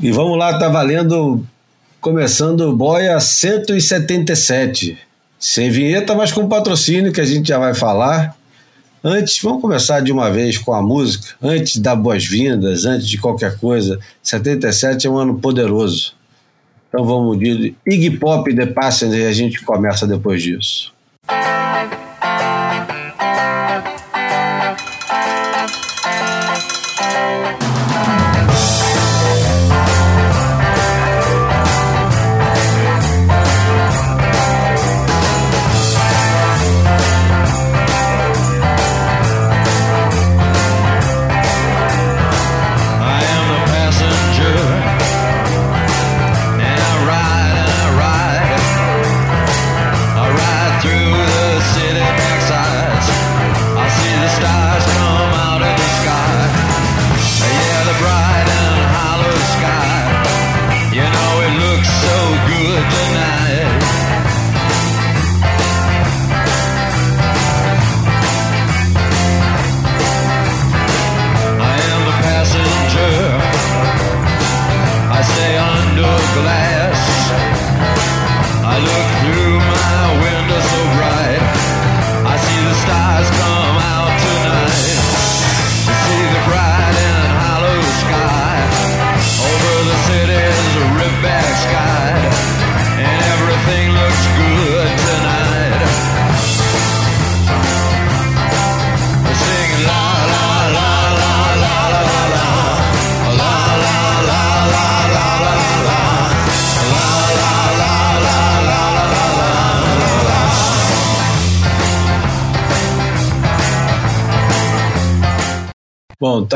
E vamos lá, tá valendo, começando Boia 177. Sem vinheta, mas com patrocínio que a gente já vai falar. Antes, vamos começar de uma vez com a música. Antes dar boas-vindas, antes de qualquer coisa. 77 é um ano poderoso. Então vamos de Iggy Pop The Passenger e a gente começa depois disso. Bom,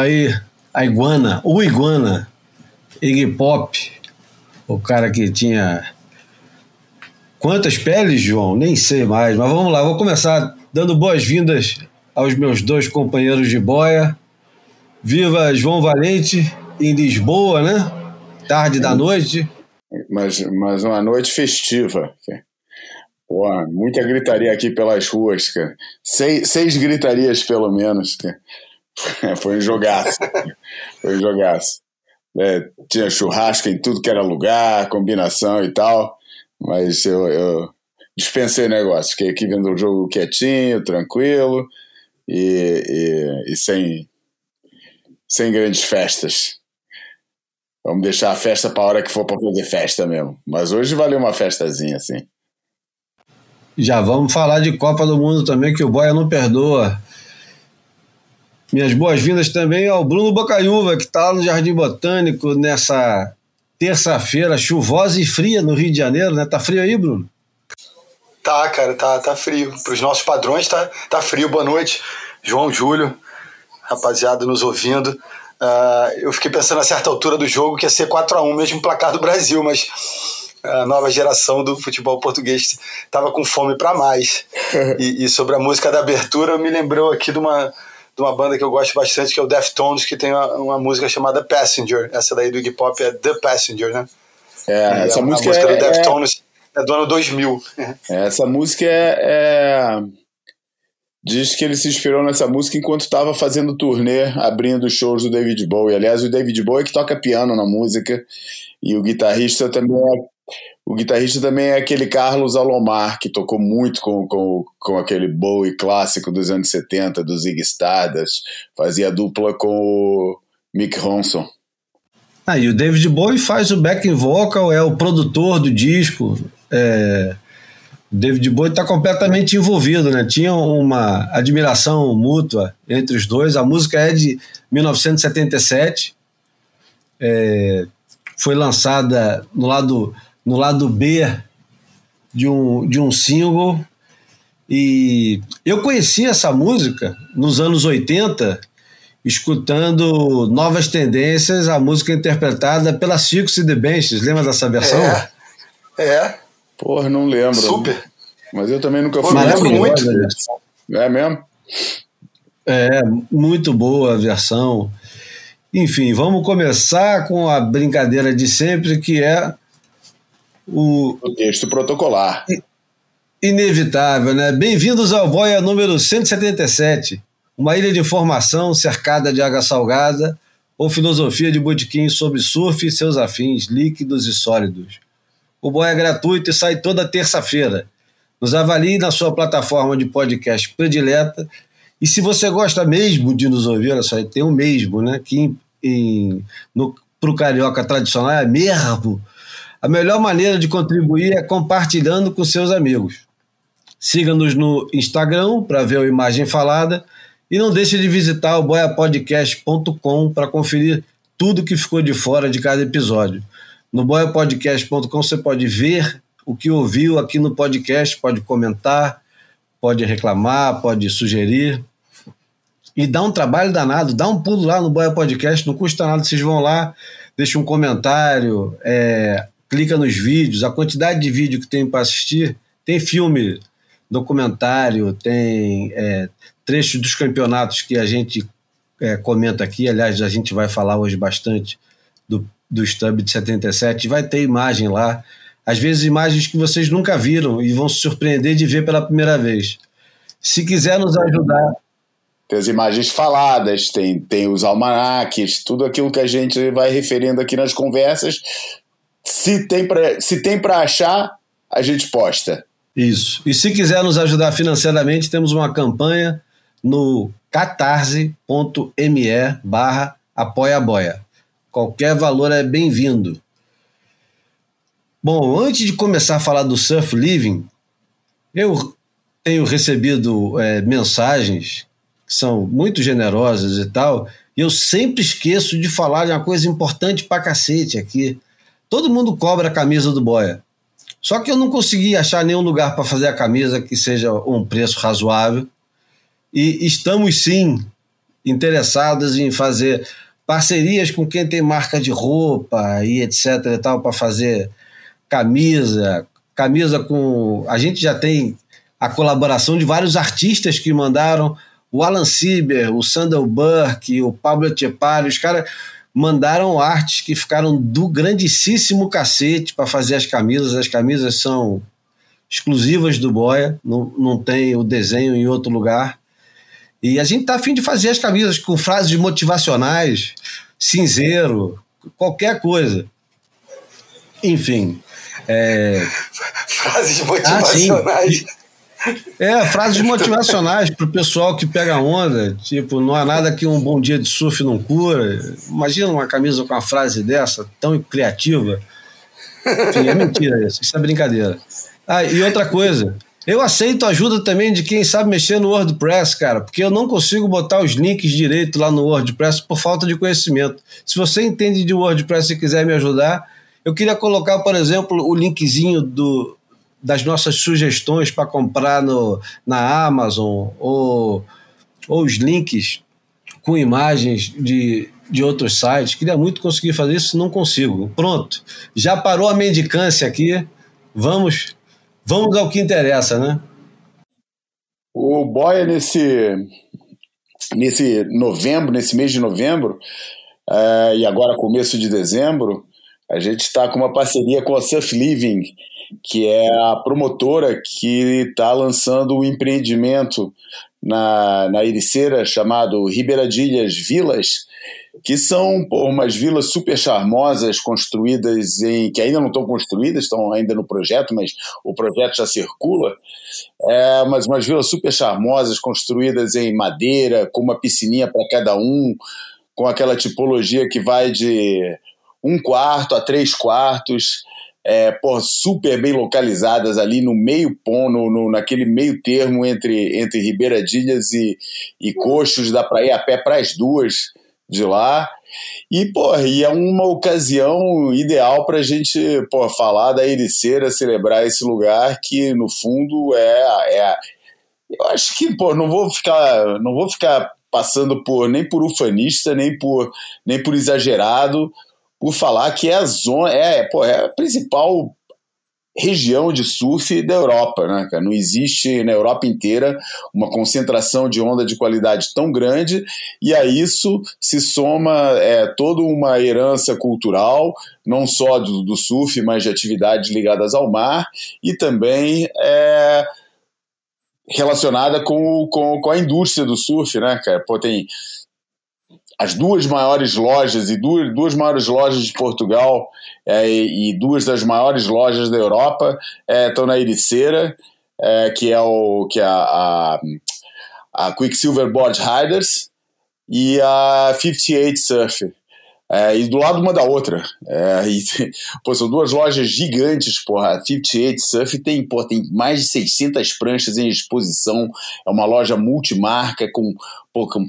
aí a iguana, o iguana, Iggy Pop, o cara que tinha quantas peles, João? Nem sei mais, mas vamos lá, vou começar dando boas-vindas aos meus dois companheiros de boia. Viva João Valente em Lisboa, né? Tarde da noite. Mas, mas uma noite festiva. Pô, muita gritaria aqui pelas ruas, cara. Seis, seis gritarias, pelo menos. Cara. Foi um jogaço. Foi um jogaço. É, tinha churrasco em tudo que era lugar, combinação e tal, mas eu, eu dispensei negócio. Fiquei aqui vendo o jogo quietinho, tranquilo e, e, e sem, sem grandes festas. Vamos deixar a festa para a hora que for para fazer festa mesmo. Mas hoje valeu uma festazinha, assim. Já vamos falar de Copa do Mundo também, que o Boia não perdoa. Minhas boas-vindas também ao Bruno Bocaiúva, que está lá no Jardim Botânico nessa terça-feira chuvosa e fria no Rio de Janeiro, né? Tá frio aí, Bruno? Tá, cara, tá, tá frio. Para os nossos padrões, tá, tá frio. Boa noite, João Júlio, rapaziada nos ouvindo. Uh, eu fiquei pensando a certa altura do jogo que ia ser 4 a 1 mesmo placar do Brasil, mas a nova geração do futebol português estava com fome para mais. e, e sobre a música da abertura, me lembrou aqui de uma de uma banda que eu gosto bastante, que é o Deftones, que tem uma, uma música chamada Passenger. Essa daí do Iggy Pop é The Passenger, né? É, essa a, música, a música é, do Deftones é, é do ano 2000. Essa música é, é, Diz que ele se inspirou nessa música enquanto estava fazendo turnê, abrindo shows do David Bowie. Aliás, o David Bowie é que toca piano na música e o guitarrista também é o guitarrista também é aquele Carlos Alomar, que tocou muito com, com, com aquele Bowie clássico dos anos 70, do Zig Stardust. Fazia dupla com o Mick Ronson. Ah, e o David Bowie faz o backing vocal, é o produtor do disco. É... O David Bowie está completamente envolvido, né? Tinha uma admiração mútua entre os dois. A música é de 1977. É... Foi lançada no lado no lado B de um, de um single. E eu conheci essa música nos anos 80, escutando Novas Tendências, a música interpretada pela Circus e The Benches. Lembra dessa versão? É. é. Porra, não lembro. Super. Mas eu também nunca fui. Mas lembro muito. É mesmo? É, muito boa a versão. Enfim, vamos começar com a brincadeira de sempre, que é o, o texto protocolar. Inevitável, né? Bem-vindos ao Boia número 177, uma ilha de informação cercada de água salgada, ou filosofia de botequim sobre surf e seus afins líquidos e sólidos. O Boia é gratuito e sai toda terça-feira. Nos avalie na sua plataforma de podcast predileta. E se você gosta mesmo de nos ouvir, olha só, tem o mesmo, né? Que para o carioca tradicional é mesmo. A melhor maneira de contribuir é compartilhando com seus amigos. Siga-nos no Instagram para ver a imagem falada e não deixe de visitar o boiapodcast.com para conferir tudo que ficou de fora de cada episódio. No boiapodcast.com você pode ver o que ouviu aqui no podcast, pode comentar, pode reclamar, pode sugerir. E dá um trabalho danado, dá um pulo lá no Boia Podcast, não custa nada, vocês vão lá, deixa um comentário, é, clica nos vídeos, a quantidade de vídeo que tem para assistir, tem filme, documentário, tem é, trechos dos campeonatos que a gente é, comenta aqui, aliás, a gente vai falar hoje bastante do, do Stub de 77, vai ter imagem lá, às vezes imagens que vocês nunca viram e vão se surpreender de ver pela primeira vez. Se quiser nos ajudar. Tem as imagens faladas, tem, tem os almanaques, tudo aquilo que a gente vai referindo aqui nas conversas. Se tem para achar, a gente posta. Isso. E se quiser nos ajudar financeiramente, temos uma campanha no catarse.me barra apoia Qualquer valor é bem-vindo. Bom, antes de começar a falar do Surf Living, eu tenho recebido é, mensagens que são muito generosas e tal, e eu sempre esqueço de falar de uma coisa importante pra cacete aqui. Todo mundo cobra a camisa do Boia. Só que eu não consegui achar nenhum lugar para fazer a camisa que seja um preço razoável. E estamos sim interessados em fazer parcerias com quem tem marca de roupa e etc e tal para fazer camisa, camisa com a gente já tem a colaboração de vários artistas que mandaram o Alan Sieber, o Sandal Burke, o Pablo Etchepari, os caras mandaram artes que ficaram do grandíssimo cacete para fazer as camisas. As camisas são exclusivas do Boia, não, não tem o desenho em outro lugar. E a gente tá afim de fazer as camisas com frases motivacionais, cinzeiro, qualquer coisa. Enfim. É... Frases motivacionais. Ah, é, frases motivacionais para o pessoal que pega onda. Tipo, não há nada que um bom dia de surf não cura. Imagina uma camisa com uma frase dessa, tão criativa. Enfim, é mentira isso. Isso é brincadeira. Ah, e outra coisa. Eu aceito ajuda também de quem sabe mexer no WordPress, cara, porque eu não consigo botar os links direito lá no WordPress por falta de conhecimento. Se você entende de WordPress e quiser me ajudar, eu queria colocar, por exemplo, o linkzinho do, das nossas sugestões para comprar no, na Amazon ou, ou os links com imagens de, de outros sites. Queria muito conseguir fazer isso, não consigo. Pronto, já parou a mendicância aqui. Vamos Vamos ao que interessa, né? O Boia, nesse, nesse novembro, nesse mês de novembro, uh, e agora começo de dezembro, a gente está com uma parceria com a Surf Living, que é a promotora que está lançando um empreendimento na, na Ericeira chamado Ribeiradilhas Vilas, que são pô, umas vilas super charmosas construídas em que ainda não estão construídas, estão ainda no projeto, mas o projeto já circula. É, mas umas vilas super charmosas construídas em madeira, com uma piscininha para cada um, com aquela tipologia que vai de um quarto a três quartos. É, pô, super bem localizadas ali no meio pão, no, no, naquele meio termo entre, entre Ribeiradilhas e, e Coxos, dá para ir a pé para as duas de lá. E, pô, e é uma ocasião ideal para a gente pô, falar da Ericeira, celebrar esse lugar que, no fundo, é, é. Eu acho que, pô, não vou ficar, não vou ficar passando por nem por ufanista, nem por, nem por exagerado, por falar que é a zona, é, pô, é a principal região de surf da Europa, né, cara? Não existe na Europa inteira uma concentração de onda de qualidade tão grande e a isso se soma é, toda uma herança cultural, não só do, do surf, mas de atividades ligadas ao mar e também é, relacionada com, com, com a indústria do surf, né, cara? Pô, tem as duas maiores lojas e duas, duas maiores lojas de Portugal é, e, duas das maiores lojas da Europa estão é, na Ericeira, é, que é o que é a, a, a Quicksilver Board Riders e a 58 Surf. É, e do lado uma da outra. E, pô, são duas lojas gigantes, porra. A 58 Surf tem, pô, tem mais de 600 pranchas em exposição. É uma loja multimarca com, pô, com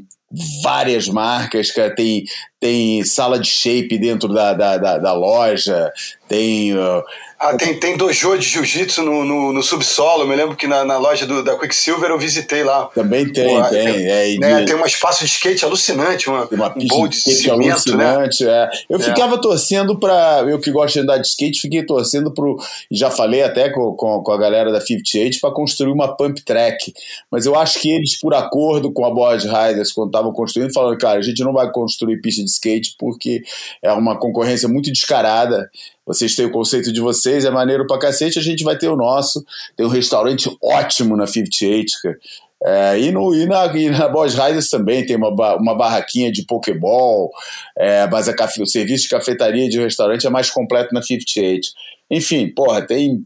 várias marcas, cara. Tem, tem sala de shape dentro da, da, da, da loja, tem uh, ah, tem, tem dojo de jiu-jitsu no, no, no, subsolo. Eu me lembro que na, na loja do, da Quicksilver eu visitei lá. Também tem, Pô, tem. Tem, é, né, tem um espaço de skate alucinante, uma, uma pista um de, de skate cimento, né? alucinante. Né? É. Eu é. ficava torcendo para. Eu que gosto de andar de skate, fiquei torcendo pro. Já falei até com, com, com a galera da 58 para construir uma pump track. Mas eu acho que eles, por acordo com a Board Riders, quando estavam construindo, falaram, cara, a gente não vai construir pista de skate porque é uma concorrência muito descarada vocês têm o conceito de vocês, é maneiro pra cacete, a gente vai ter o nosso. Tem um restaurante ótimo na 58, cara. É, e, no, e, na, e na Boss Riders também tem uma, uma barraquinha de Pokéball, é, mas a o serviço de cafetaria de restaurante é mais completo na 58. Enfim, porra, tem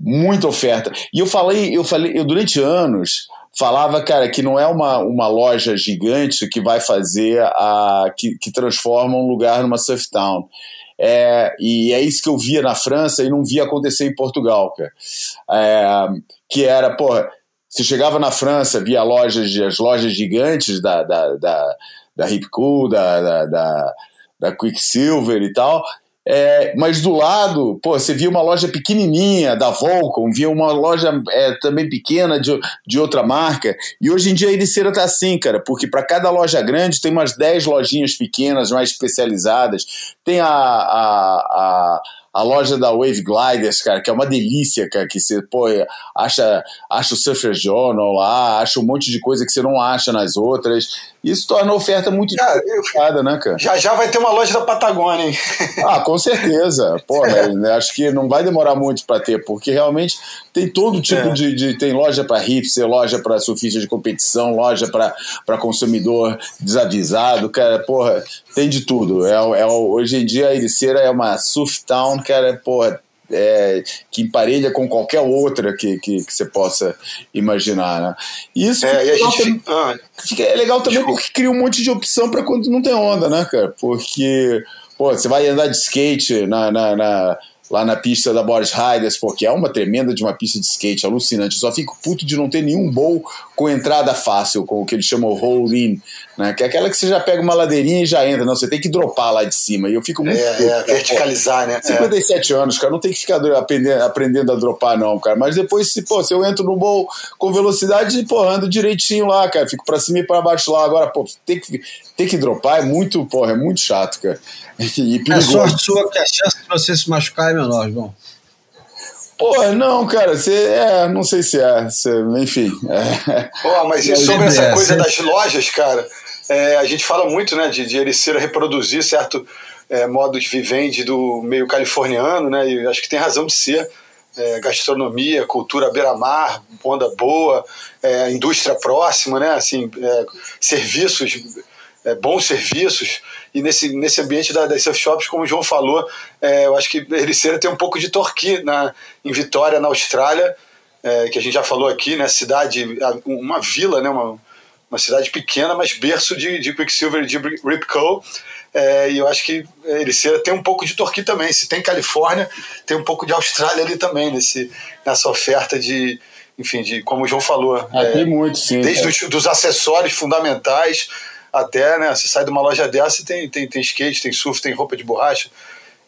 muita oferta. E eu falei, eu falei, eu durante anos falava, cara, que não é uma, uma loja gigante que vai fazer a. que, que transforma um lugar numa surf town. É, e é isso que eu via na França e não via acontecer em Portugal, cara. É, que era, porra, você chegava na França, via lojas, as lojas gigantes da, da, da, da Hip Cool, da, da, da, da Quicksilver e tal, é, mas do lado, pô, você via uma loja pequenininha da Volcom, via uma loja é, também pequena de, de outra marca. E hoje em dia a Ericeira tá assim, cara, porque para cada loja grande tem umas 10 lojinhas pequenas, mais especializadas. Tem a, a, a a loja da Wave Gliders, cara, que é uma delícia, cara, que você, pô, acha, acha o Surfer Journal lá, acha um monte de coisa que você não acha nas outras. Isso torna a oferta muito cara, né, cara? Já já vai ter uma loja da Patagônia, hein? Ah, com certeza. Pô, né, acho que não vai demorar muito para ter, porque realmente tem todo tipo é. de, de, Tem loja para hipster, loja para surfista de competição, loja para consumidor desavisado, cara, porra, tem de tudo. É, é, hoje em dia a Ericeira é uma surf town, cara, porra é, que emparelha com qualquer outra que, que, que, você possa imaginar. Né? E isso é, e a gente também, ah, é legal também desculpa. porque cria um monte de opção para quando não tem onda, né, cara? Porque pô, você vai andar de skate na, na, na lá na pista da Boris Riders, porque é uma tremenda de uma pista de skate, alucinante. Eu só fico puto de não ter nenhum bowl com entrada fácil, com o que eles chamam roll-in, né? Que é aquela que você já pega uma ladeirinha e já entra. Não, você tem que dropar lá de cima. E eu fico muito. É, puto, é verticalizar, né? 57 é. anos, cara, não tem que ficar aprendendo, aprendendo a dropar, não, cara. Mas depois, se, pô, se eu entro no bowl com velocidade, pô, ando direitinho lá, cara. Fico pra cima e pra baixo lá. Agora, pô, tem que, tem que dropar é muito, porra, é muito chato, cara. E é sorte sua que a chance de você se machucar é menor, João. Pô, não, cara, você é, não sei se é, cê, enfim. É. Pô, mas e sobre essa coisa das lojas, cara, é, a gente fala muito, né, de, de Ericeira reproduzir certo é, modus vivendi do meio californiano, né, e acho que tem razão de ser. É, gastronomia, cultura beira-mar, onda boa, é, indústria próxima, né, assim, é, serviços, é, bons serviços. E nesse, nesse ambiente da, das surf shops, como o João falou, é, eu acho que Ericeira tem um pouco de torqui na, em Vitória, na Austrália, é, que a gente já falou aqui, né? Cidade, uma vila, né? Uma, uma cidade pequena, mas berço de, de Quicksilver e de Ripco. É, e eu acho que Ericeira tem um pouco de Torquay também. Se tem Califórnia, tem um pouco de Austrália ali também, nesse, nessa oferta de, enfim, de, como o João falou. Ah, é, muito, sim. Desde os dos acessórios fundamentais até, né? Você sai de uma loja dessa e tem, tem, tem skate, tem surf, tem roupa de borracha,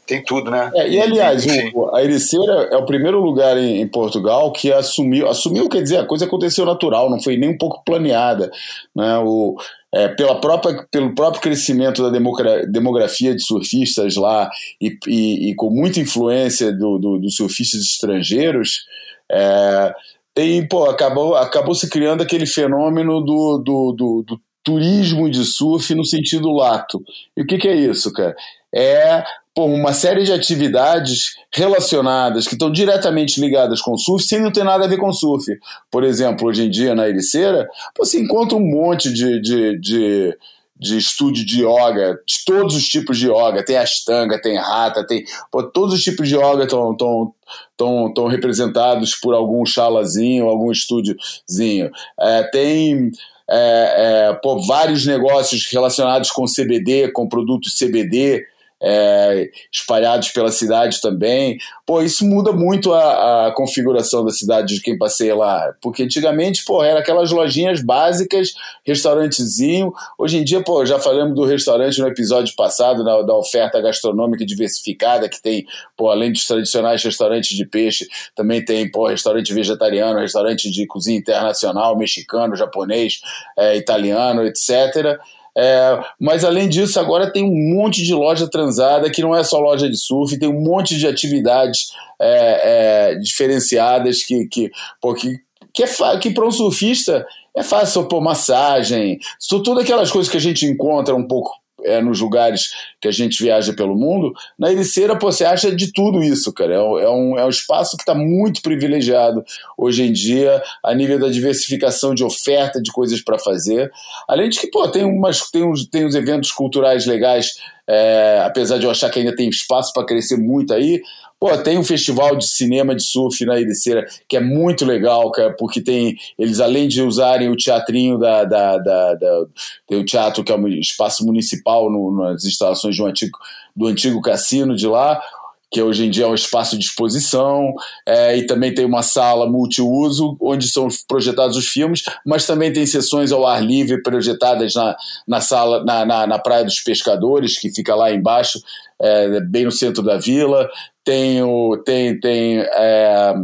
tem tudo, né? É, e aliás, o, a Ericeira é o primeiro lugar em, em, Portugal que assumiu, assumiu, quer dizer, a coisa aconteceu natural, não foi nem um pouco planeada, né? O, é, pela própria, pelo próprio crescimento da demogra, demografia de surfistas lá e, e, e com muita influência do, do, dos surfistas estrangeiros, é, tem, pô, acabou, acabou se criando aquele fenômeno do, do, do, do turismo de surf no sentido lato. E o que, que é isso, cara? É pô, uma série de atividades relacionadas que estão diretamente ligadas com surf sem não ter nada a ver com surf. Por exemplo, hoje em dia na Ericeira, você encontra um monte de, de, de de estúdio de yoga, de todos os tipos de yoga, tem astanga, tem rata, tem pô, todos os tipos de yoga estão tão, tão, tão representados por algum chalazinho, algum estúdiozinho. É, tem é, é, pô, vários negócios relacionados com CBD, com produtos CBD, é, espalhados pela cidade também. Pô, isso muda muito a, a, configuração da cidade de quem passeia lá. Porque antigamente, pô, era aquelas lojinhas básicas, restaurantezinho. Hoje em dia, pô, já falamos do restaurante no episódio passado, da, oferta gastronômica diversificada, que tem, pô, além dos tradicionais restaurantes de peixe, também tem, pô, restaurante vegetariano, restaurante de cozinha internacional, mexicano, japonês, é, italiano, etc. É, mas além disso, agora tem um monte de loja transada que não é só loja de surf, tem um monte de atividades é, é, diferenciadas que, que, pô, que, que, é, que para um surfista é fácil pôr massagem, todas aquelas coisas que a gente encontra um pouco é, nos lugares que a gente viaja pelo mundo, na Ericeira pô, você acha de tudo isso, cara. É, é um, é um espaço que está muito privilegiado hoje em dia, a nível da diversificação de oferta de coisas para fazer. Além de que, pô, tem, umas, tem, uns, tem uns eventos culturais legais, é, apesar de eu achar que ainda tem espaço para crescer muito aí, Pô, tem um festival de cinema de surf na Ericeira que é muito legal, cara, porque tem eles além de usarem o teatrinho da, da, da, da tem o teatro que é um espaço municipal no, nas instalações um antigo, do antigo cassino de lá, que hoje em dia é um espaço de exposição, é, e também tem uma sala multiuso, onde são projetados os filmes, mas também tem sessões ao ar livre projetadas na, na sala, na, na, na Praia dos Pescadores, que fica lá embaixo, é, bem no centro da vila tem, o, tem, tem, é,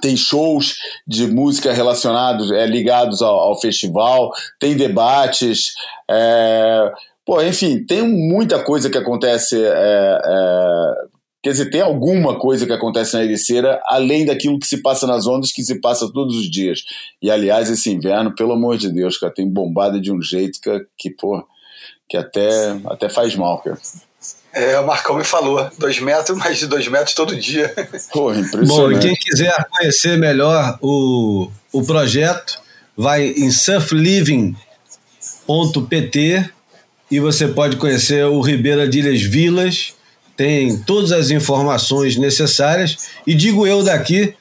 tem shows de música relacionados, é, ligados ao, ao festival, tem debates. É, pô, enfim, tem muita coisa que acontece. É, é, quer dizer, tem alguma coisa que acontece na Ericeira, além daquilo que se passa nas ondas, que se passa todos os dias. E, aliás, esse inverno, pelo amor de Deus, cara, tem bombada de um jeito que, que pô, que até, até faz mal, cara. É, o Marcão me falou, dois metros, mais de dois metros todo dia. Pô, impressionante. Bom, e quem quiser conhecer melhor o, o projeto, vai em surfliving.pt e você pode conhecer o Ribeira de Ilhas Vilas, tem todas as informações necessárias. E digo eu daqui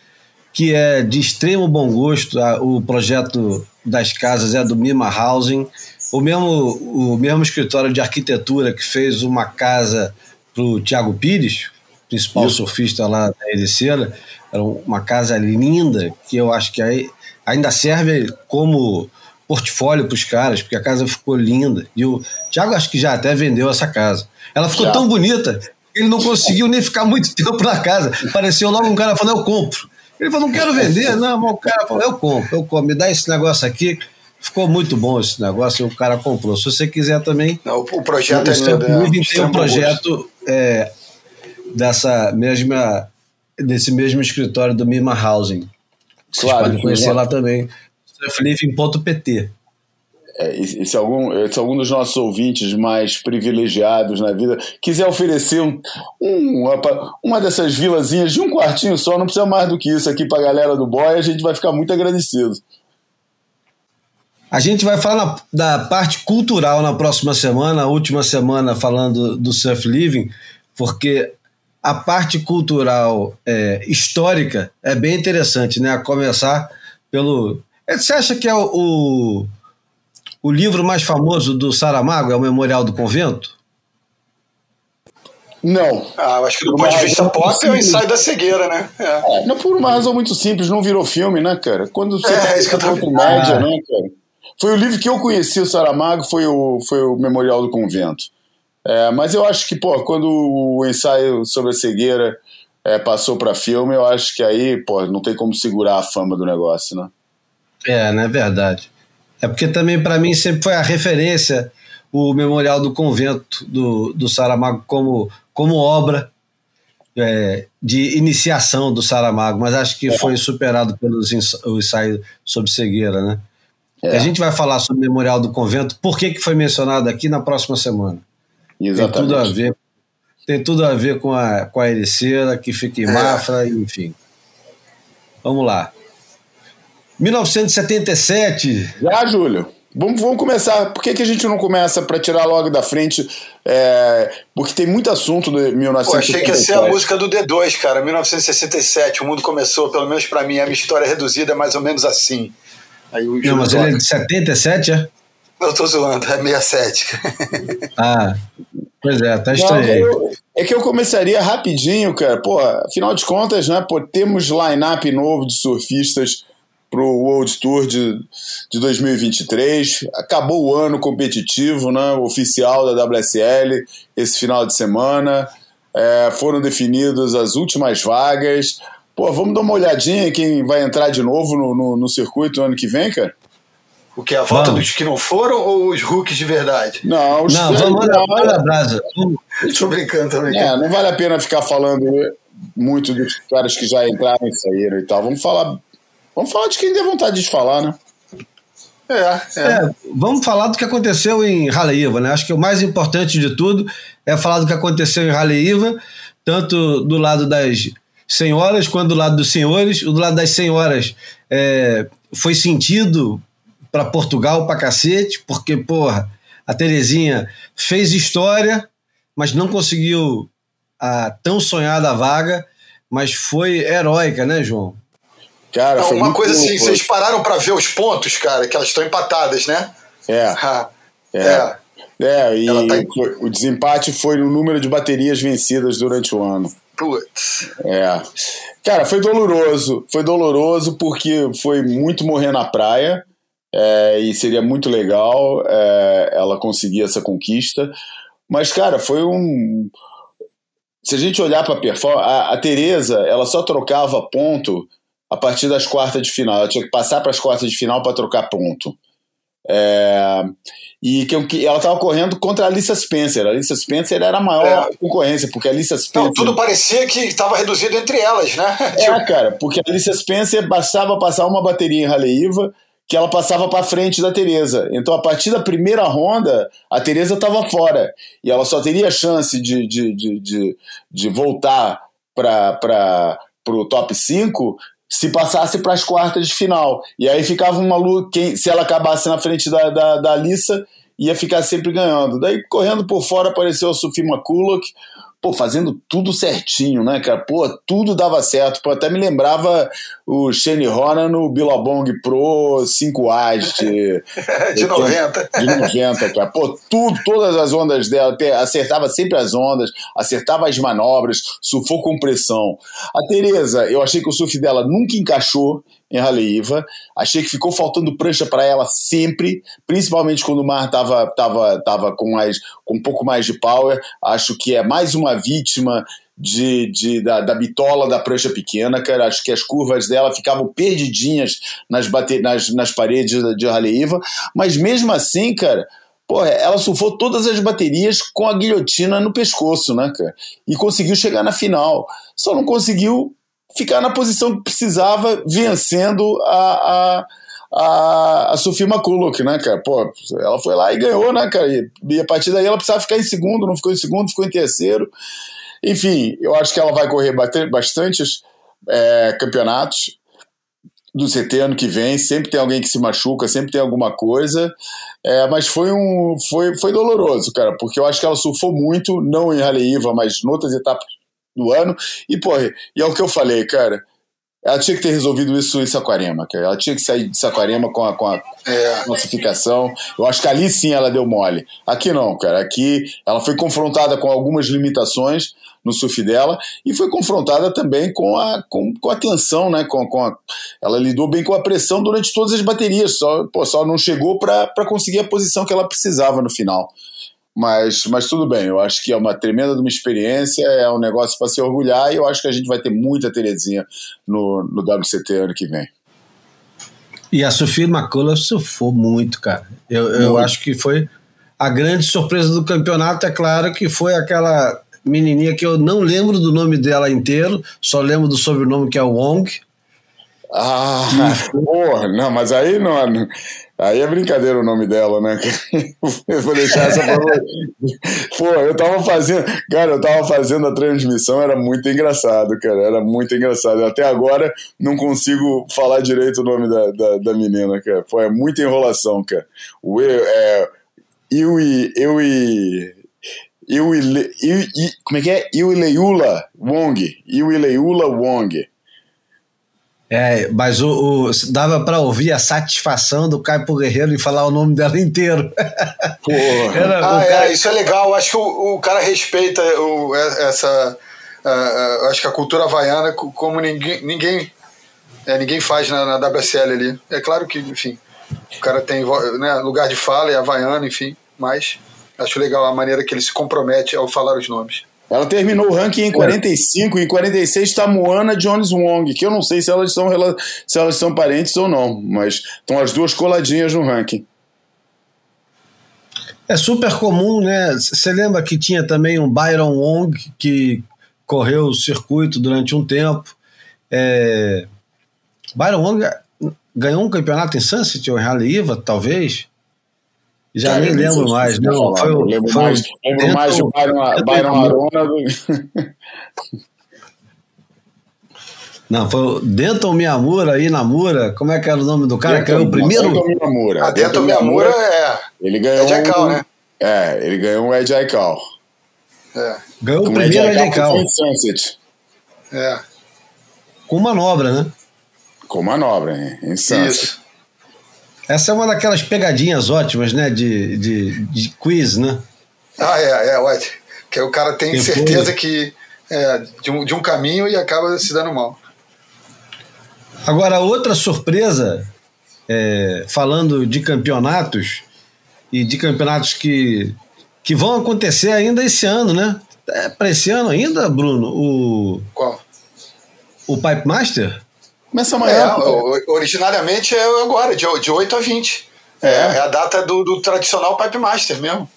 que é de extremo bom gosto, o projeto das casas é do Mima Housing o mesmo, o mesmo escritório de arquitetura que fez uma casa para o Tiago Pires, principal Isso. surfista lá da Ericeira, era uma casa linda, que eu acho que aí ainda serve como portfólio para os caras, porque a casa ficou linda. E o Tiago acho que já até vendeu essa casa. Ela ficou já. tão bonita que ele não conseguiu nem ficar muito tempo na casa. Pareceu logo um cara falando, eu compro. Ele falou, não quero vender. Não, mas o cara falou, eu compro, eu compro, me dá esse negócio aqui Ficou muito bom esse negócio e o cara comprou. Se você quiser também. Não, o projeto é lindo. É, tem um projeto é, dessa mesma, desse mesmo escritório do Mima Housing. Vocês claro, podem conhecer lá também. surfliving.pt. É, e, se, algum, se algum dos nossos ouvintes mais privilegiados na vida quiser oferecer um, um, uma, uma dessas vilazinhas de um quartinho só, não precisa mais do que isso aqui para a galera do Boy, a gente vai ficar muito agradecido. A gente vai falar na, da parte cultural na próxima semana, a última semana falando do surf living, porque a parte cultural é, histórica é bem interessante, né? A começar pelo. Você acha que é o, o, o livro mais famoso do Saramago é o Memorial do Convento? Não. Ah, eu acho que do ponto de vista pop é o ensaio da cegueira, né? É. é. não por uma razão muito simples, não virou filme, né, cara? Quando você é, tá isso que eu tô... média, ah. né, cara? Foi o livro que eu conheci o Saramago, foi o, foi o Memorial do Convento. É, mas eu acho que, pô, quando o ensaio sobre a cegueira é, passou para filme, eu acho que aí, pô, não tem como segurar a fama do negócio, né? É, não é verdade. É porque também para mim sempre foi a referência o Memorial do Convento do, do Saramago como, como obra é, de iniciação do Saramago, mas acho que é. foi superado pelo ensaio sobre cegueira, né? É. A gente vai falar sobre o Memorial do Convento, por que, que foi mencionado aqui na próxima semana. Exatamente. Tem tudo a ver, tem tudo a ver com a, com a Ericeira, que fica em é. Mafra, enfim. Vamos lá. 1977. Já, Júlio. Vamos, vamos começar. Por que, que a gente não começa para tirar logo da frente? É, porque tem muito assunto de 1967. Pô, achei que ia ser a música do D2, cara. 1967. O mundo começou, pelo menos para mim, a minha história reduzida é mais ou menos assim. Aí o não, mas ele é de 77, é? Eu tô zoando, é 67. ah, pois é, tá estranho. É que eu começaria rapidinho, cara. Pô, afinal de contas, né? Pô, temos line-up novo de surfistas para o World Tour de, de 2023. Acabou o ano competitivo, né, oficial da WSL, esse final de semana. É, foram definidas as últimas vagas. Pô, vamos dar uma olhadinha em quem vai entrar de novo no, no, no circuito ano que vem, cara? O que? A volta vamos. dos que não foram ou os rookies de verdade? Não, os não, vamos lá, brasa. Estou brincando também. É, não vale a pena ficar falando muito dos caras que já entraram e saíram e tal. Vamos falar Vamos falar de quem deu vontade de falar, né? É, é. é, vamos falar do que aconteceu em Raleiva, né? Acho que o mais importante de tudo é falar do que aconteceu em Raleiva, tanto do lado das senhoras quanto do lado dos senhores. O do lado das senhoras é, foi sentido para Portugal para cacete, porque, porra, a Terezinha fez história, mas não conseguiu a tão sonhada vaga, mas foi heróica, né, João? Cara, Não, uma coisa assim, vocês pararam para ver os pontos, cara, que elas estão empatadas, né? É. É. é. É, e tá em... o desempate foi no número de baterias vencidas durante o ano. Putz. É. Cara, foi doloroso. Foi doloroso porque foi muito morrer na praia. É, e seria muito legal é, ela conseguir essa conquista. Mas, cara, foi um. Se a gente olhar para a performance, a Tereza, ela só trocava ponto a partir das quartas de final. Ela tinha que passar para as quartas de final para trocar ponto. É, e que, ela estava correndo contra a Alissa Spencer. A Alissa Spencer era a maior é. concorrência, porque a Alissa Spencer. Não, tudo parecia que estava reduzido entre elas, né? É, cara, porque a Alissa Spencer bastava passar uma bateria em Raleiva que ela passava para frente da Teresa. Então, a partir da primeira ronda, a Teresa estava fora. E ela só teria chance de, de, de, de, de voltar para o top 5 se passasse para as quartas de final. E aí ficava uma luta, quem, se ela acabasse na frente da, da, da Alissa, ia ficar sempre ganhando. Daí, correndo por fora, apareceu a Sofia McCulloch, pô, fazendo tudo certinho, né, cara? Pô, tudo dava certo. Pô, até me lembrava o Shane Horan no Billabong Pro 5As de, de 90. De 90, cara. Pô, tudo, todas as ondas dela, acertava sempre as ondas, acertava as manobras, surfou com pressão. A Tereza, eu achei que o surf dela nunca encaixou em Raleiva. Achei que ficou faltando prancha para ela sempre, principalmente quando o mar estava tava, tava com, mais, com um pouco mais de power. Acho que é mais uma vítima de, de, da, da bitola da prancha pequena, cara. Acho que as curvas dela ficavam perdidinhas nas, bate, nas, nas paredes de Raleiva. Mas mesmo assim, cara, Porra, ela surfou todas as baterias com a guilhotina no pescoço, né, cara? E conseguiu chegar na final. Só não conseguiu ficar na posição que precisava, vencendo a, a, a, a Sofia McCulloch, né, cara? Pô, ela foi lá e ganhou, né, cara? E, a partir daí ela precisava ficar em segundo, não ficou em segundo, ficou em terceiro. Enfim, eu acho que ela vai correr bastantes é, campeonatos do CT ano que vem, sempre tem alguém que se machuca, sempre tem alguma coisa, é, mas foi um foi, foi doloroso, cara, porque eu acho que ela surfou muito, não em Raleiva, mas em outras etapas do ano. E, pô, e é o que eu falei, cara. Ela tinha que ter resolvido isso em Saquarema, cara. Ela tinha que sair de Saquarema com a, com a é. classificação. Eu acho que ali sim ela deu mole. Aqui não, cara. Aqui ela foi confrontada com algumas limitações no surf dela e foi confrontada também com a, com, com a tensão, né? Com, com a, ela lidou bem com a pressão durante todas as baterias, só, pô, só não chegou para conseguir a posição que ela precisava no final. Mas, mas tudo bem, eu acho que é uma tremenda uma experiência, é um negócio para se orgulhar e eu acho que a gente vai ter muita Terezinha no, no WCT ano que vem. E a Sofia McCullough surfou muito, cara. Eu, eu acho que foi a grande surpresa do campeonato, é claro que foi aquela menininha que eu não lembro do nome dela inteiro, só lembro do sobrenome que é Wong. Ah, porra, não, mas aí não. Aí é brincadeira o nome dela, né? Eu vou deixar essa pra Pô, eu tava fazendo. Cara, eu tava fazendo a transmissão, era muito engraçado, cara. Era muito engraçado. Até agora não consigo falar direito o nome da, da, da menina, cara. Pô, é muita enrolação, cara. O é. Eu e. Eu e. Eu e, como é que é? Iuileula Wong. Iuileula Wong. É, mas o, o dava para ouvir a satisfação do Caio Guerreiro em falar o nome dela inteiro. Era, ah, cara... é, isso é legal. Acho que o, o cara respeita o, essa. Uh, acho que a cultura havaiana, como ninguém, ninguém, é, ninguém faz na, na WSL ali. É claro que, enfim, o cara tem né, lugar de fala, é havaiano, enfim, mas acho legal a maneira que ele se compromete ao falar os nomes. Ela terminou o ranking em 45, em 46 está Moana Jones Wong, que eu não sei se elas são, se elas são parentes ou não, mas estão as duas coladinhas no ranking. É super comum, né? Você lembra que tinha também um Byron Wong que correu o circuito durante um tempo. É... Byron Wong ganhou um campeonato em Sunset ou em Haleiwa, talvez. Já nem lembro mais, não. Foi, lembro foi mais, lembro mais do Byron, Byron Arona do. Não, foi o Denton Miyamura aí na Mura. Como é que era o nome do cara? Denton, que era o primeiro? Denton Miyamura. A ah, Denton Miyamura é. Ele ganhou. Ed Aikau, né? É, ele ganhou um Ed Aikau. É. Ganhou o primeiro Ed Aikau. É. Com manobra, né? Com manobra, em Sunset. Isso. Essa é uma daquelas pegadinhas ótimas, né? De, de, de quiz, né? Ah, é, é, ótimo. Que o cara tem Depois... certeza que é, de, um, de um caminho e acaba se dando mal. Agora, outra surpresa, é, falando de campeonatos e de campeonatos que, que vão acontecer ainda esse ano, né? É para esse ano ainda, Bruno? O, Qual? O Pipe Master? Começa amanhã. É, originariamente é agora, de, de 8 a 20. É, é, é a data do, do, tradicional Pipe Master mesmo.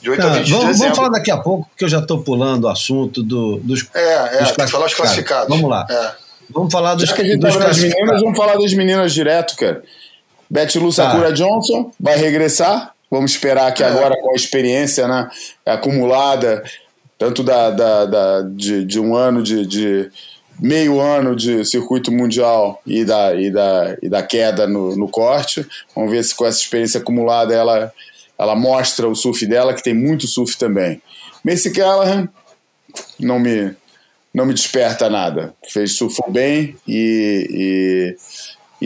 De 8 a 20 vamos, de dezembro. Vamos falar daqui a pouco, porque eu já estou pulando o assunto do, dos. É, é, dos que falar os classificados. Vamos lá. É. Vamos falar dos, já que a gente dos tá das meninas, vamos falar das meninas direto, cara. Beth Lu Sakura tá. Johnson vai regressar. Vamos esperar que é. agora, com a experiência né, acumulada, tanto da, da, da de, de um ano de, de meio ano de circuito mundial e da, e da, e da queda no, no corte. Vamos ver se com essa experiência acumulada ela, ela mostra o surf dela, que tem muito surf também. Macy Callahan não me, não me desperta nada. Fez surfou bem e,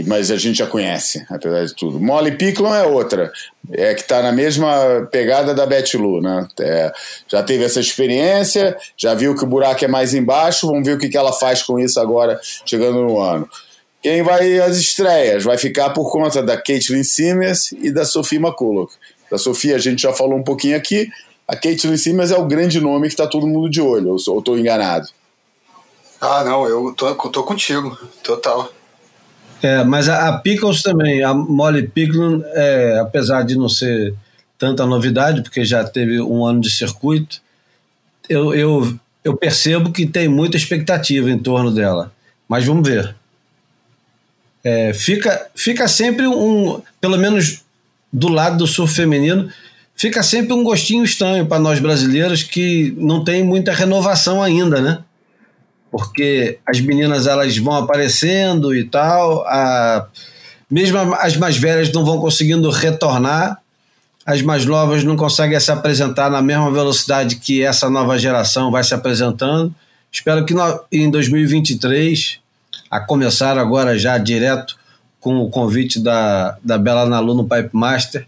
mas a gente já conhece, apesar de tudo. Molly Picklon é outra, é que está na mesma pegada da Betty Lu, né? É, já teve essa experiência, já viu que o buraco é mais embaixo, vamos ver o que, que ela faz com isso agora, chegando no ano. Quem vai às estreias? Vai ficar por conta da Caitlyn Simmers e da Sophie McCulloch. Da Sofia a gente já falou um pouquinho aqui, a Caitlyn Simmers é o grande nome que está todo mundo de olho, ou estou enganado? Ah, não, eu tô, tô contigo, total. É, mas a, a Pickles também, a Molly Pickles, é, apesar de não ser tanta novidade, porque já teve um ano de circuito, eu, eu, eu percebo que tem muita expectativa em torno dela. Mas vamos ver. É, fica, fica sempre um, pelo menos do lado do surf feminino, fica sempre um gostinho estranho para nós brasileiros que não tem muita renovação ainda, né? Porque as meninas elas vão aparecendo e tal, a, mesmo as mais velhas não vão conseguindo retornar, as mais novas não conseguem se apresentar na mesma velocidade que essa nova geração vai se apresentando. Espero que no, em 2023, a começar agora já direto com o convite da, da Bela Nalu no Pipe Master,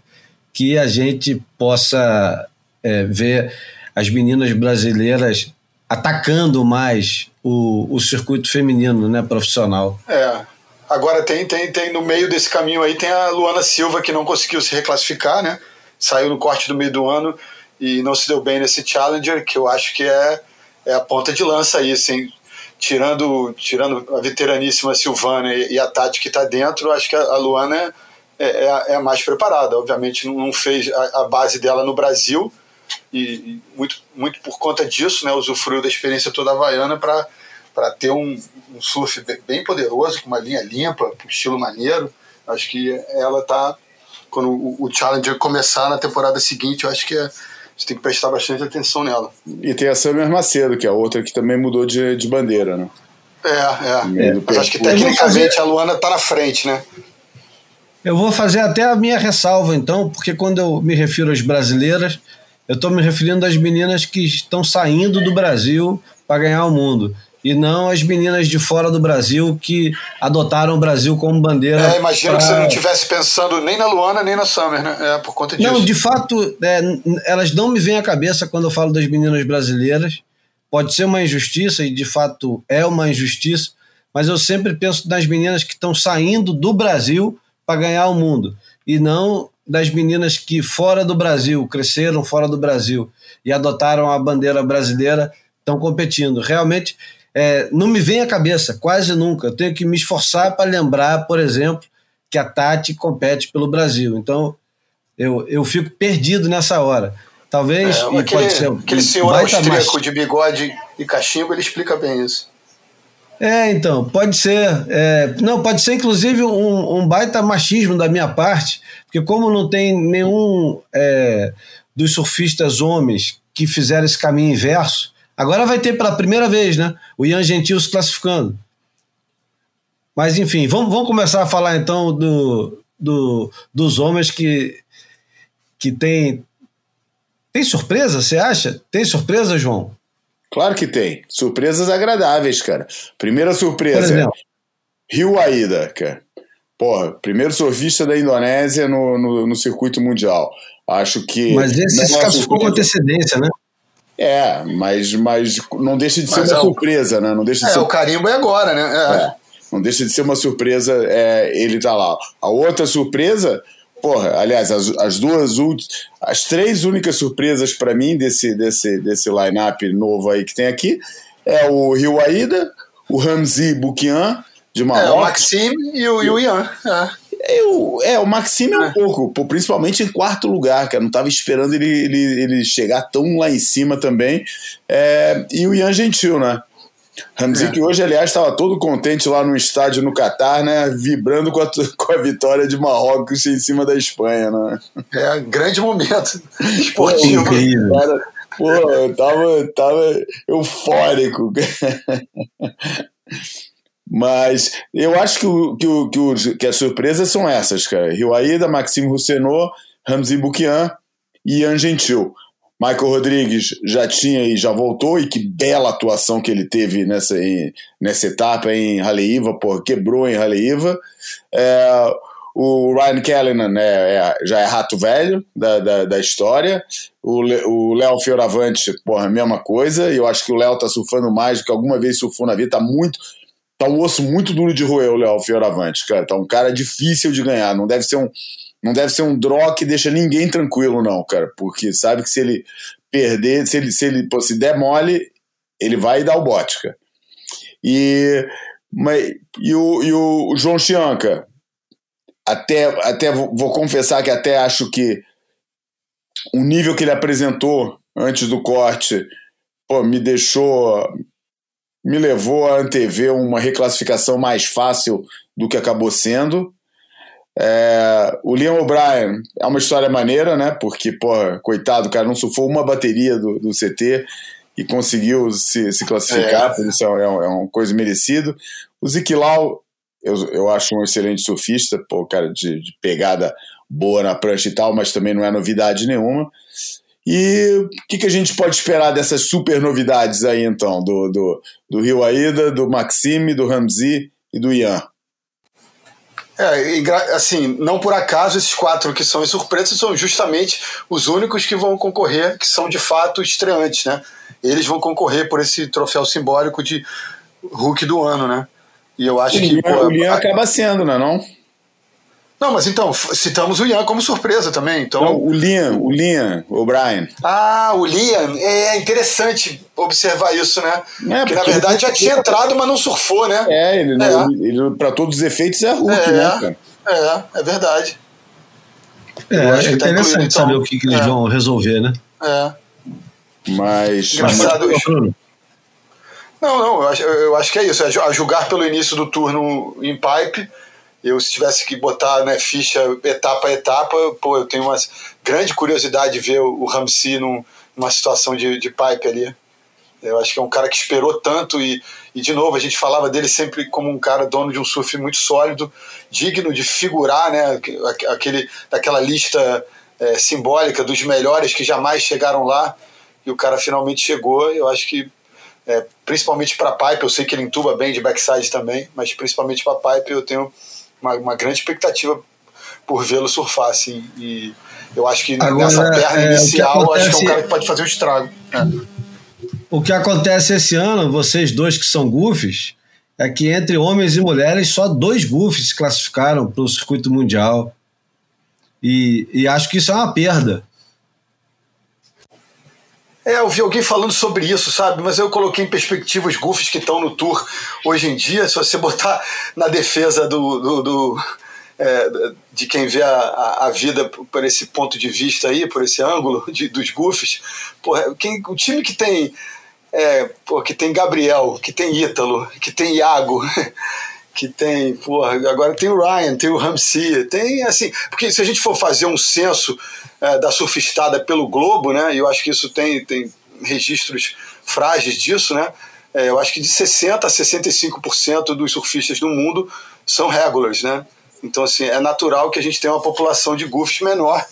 que a gente possa é, ver as meninas brasileiras atacando mais o, o circuito feminino, né, profissional. É. Agora tem, tem, tem no meio desse caminho aí tem a Luana Silva que não conseguiu se reclassificar, né? Saiu no corte do meio do ano e não se deu bem nesse Challenger, que eu acho que é, é a ponta de lança aí, assim, tirando, tirando a veteraníssima Silvana e, e a Tati que está dentro, acho que a, a Luana é, é, é, a mais preparada. Obviamente não fez a, a base dela no Brasil, e, muito, muito por conta disso, né, usufruiu da experiência toda havaiana para para ter um, um surf bem poderoso, com uma linha limpa, um estilo maneiro. Acho que ela tá. Quando o, o Challenger começar na temporada seguinte, eu acho que é, gente tem que prestar bastante atenção nela. E tem a Summer Macedo, que é a outra que também mudou de, de bandeira, né? É, é. é. Mas acho que tecnicamente a Luana tá na frente, né? Eu vou fazer até a minha ressalva, então, porque quando eu me refiro às brasileiras, eu estou me referindo às meninas que estão saindo do Brasil para ganhar o mundo e não as meninas de fora do Brasil que adotaram o Brasil como bandeira. É, imagino pra... que você não estivesse pensando nem na Luana nem na Summer, né? É, por conta disso. Não, de fato, é, elas não me vêm à cabeça quando eu falo das meninas brasileiras. Pode ser uma injustiça, e de fato é uma injustiça, mas eu sempre penso nas meninas que estão saindo do Brasil para ganhar o mundo, e não das meninas que fora do Brasil, cresceram fora do Brasil e adotaram a bandeira brasileira, estão competindo. Realmente, é, não me vem à cabeça, quase nunca. Eu tenho que me esforçar para lembrar, por exemplo, que a Tati compete pelo Brasil. Então, eu, eu fico perdido nessa hora. Talvez. É, aquele, pode ser, aquele senhor austríaco de bigode e cachimbo, ele explica bem isso. É, então, pode ser. É, não, pode ser inclusive um, um, baita machismo da minha parte, porque como não tem nenhum é, dos surfistas homens que fizeram esse caminho inverso, Agora vai ter pela primeira vez, né? O Ian Gentil se classificando. Mas enfim, vamos, vamos começar a falar então do, do, dos homens que, que tem. Tem surpresa, você acha? Tem surpresa, João? Claro que tem. Surpresas agradáveis, cara. Primeira surpresa. Rio Aida, cara. Porra, primeiro surfista da Indonésia no, no, no circuito mundial. Acho que. Mas esse se classificou com antecedência, né? É, mas, mas não deixa de ser mas uma é surpresa, né? Não deixa de é, ser... o carimbo é agora, né? É. é. não deixa de ser uma surpresa é, ele tá lá. A outra surpresa, porra, aliás, as, as duas últimas, as três únicas surpresas para mim desse, desse, desse line-up novo aí que tem aqui é o Rio Aida, o Ramzi Bukian de Marrocos. É, o Maxime e o, e o Ian. É. Eu, é, o Maxime é um é. pouco, principalmente em quarto lugar, cara. Não estava esperando ele, ele, ele chegar tão lá em cima também. É, e o Ian Gentil, né? Ramzi, é. que hoje, aliás, estava todo contente lá no estádio no Catar, né? Vibrando com a, com a vitória de Marrocos em cima da Espanha, né? É, grande momento esportivo. Pô, cara, pô, eu tava, tava eufórico. Mas eu acho que, o, que, o, que, o, que as surpresas são essas, cara. Rio Aida, Maxime Roussenot, Ramzi Bukian e Ian Gentil. Michael Rodrigues já tinha e já voltou, e que bela atuação que ele teve nessa, em, nessa etapa em Haleiva, pô, quebrou em Haleiva. É, o Ryan Callanan né, é, já é rato velho da, da, da história. O Léo Fioravante, porra, mesma coisa. E eu acho que o Léo tá surfando mais do que alguma vez surfou na vida. Tá muito, Tá um osso muito duro de roer o Léo Fioravante, cara. Tá um cara difícil de ganhar. Não deve ser um, não deve ser um draw que deixa ninguém tranquilo, não, cara. Porque sabe que se ele perder, se ele, se ele pô, se der mole, ele vai dar o bote, cara. E, mas, e, o, e o João Chianca, até, até vou confessar que até acho que o nível que ele apresentou antes do corte pô, me deixou me levou a antever uma reclassificação mais fácil do que acabou sendo. É, o Liam O'Brien é uma história maneira, né? Porque, porra, coitado, o cara não surfou uma bateria do, do CT e conseguiu se, se classificar, é. por isso é, é, é uma coisa merecido. O Ziquilau, eu, eu acho um excelente surfista, pô, cara de, de pegada boa na prancha e tal, mas também não é novidade nenhuma. E o que, que, a gente pode esperar dessas super novidades aí, então, do, do, do Rio Aida, do Maxime, do Ramzi e do Ian? É, assim, não por acaso esses quatro que são surpresas são justamente os únicos que vão concorrer, que são de fato estreantes, né? Eles vão concorrer por esse troféu simbólico de Hulk do ano, né? E eu acho o que. Ian, pô, o Ian acaba sendo, não é? Não? Não, mas então, citamos o Ian como surpresa também. Então... Não, o Liam, o Liam, o Brian. Ah, o Liam. É interessante observar isso, né? É, porque, na verdade já tinha entrado, mas não surfou, né? É, ele, é. ele, ele para todos os efeitos é Hulk, é, né? É, é verdade. É, é tá interessante então. saber o que, que eles é. vão resolver, né? É. Mas. Engraçado. Mas... Não, não, acho, eu acho que é isso. É a julgar pelo início do turno em pipe, eu se tivesse que botar né, ficha etapa a etapa, pô, eu tenho uma grande curiosidade de ver o Ramsey num, numa situação de, de pipe ali. Eu acho que é um cara que esperou tanto e, e, de novo, a gente falava dele sempre como um cara dono de um surf muito sólido, digno de figurar, né, aquele, daquela lista é, simbólica dos melhores que jamais chegaram lá. E o cara finalmente chegou. Eu acho que, é, principalmente para pipe, eu sei que ele intuba bem de backside também, mas principalmente para pipe eu tenho uma, uma grande expectativa por vê-lo surfar, assim. E eu acho que Agora, nessa perna é, inicial, acontece... acho que é um cara que pode fazer um estrago. É. O que acontece esse ano, vocês dois que são goofs, é que entre homens e mulheres só dois goofs se classificaram para o circuito mundial. E, e acho que isso é uma perda. É, eu vi alguém falando sobre isso, sabe? Mas eu coloquei em perspectiva os goofs que estão no tour hoje em dia. Se você botar na defesa do, do, do é, de quem vê a, a, vida por esse ponto de vista aí, por esse ângulo de, dos goofs, porra, quem, o time que tem é, que tem Gabriel, que tem Ítalo, que tem Iago, que tem, porra, agora tem o Ryan, tem o Ramsey, tem assim, porque se a gente for fazer um censo é, da surfistada pelo Globo, né? E eu acho que isso tem, tem registros frágeis disso, né? É, eu acho que de 60% a 65% dos surfistas do mundo são regulars, né? Então, assim, é natural que a gente tenha uma população de goofs menor.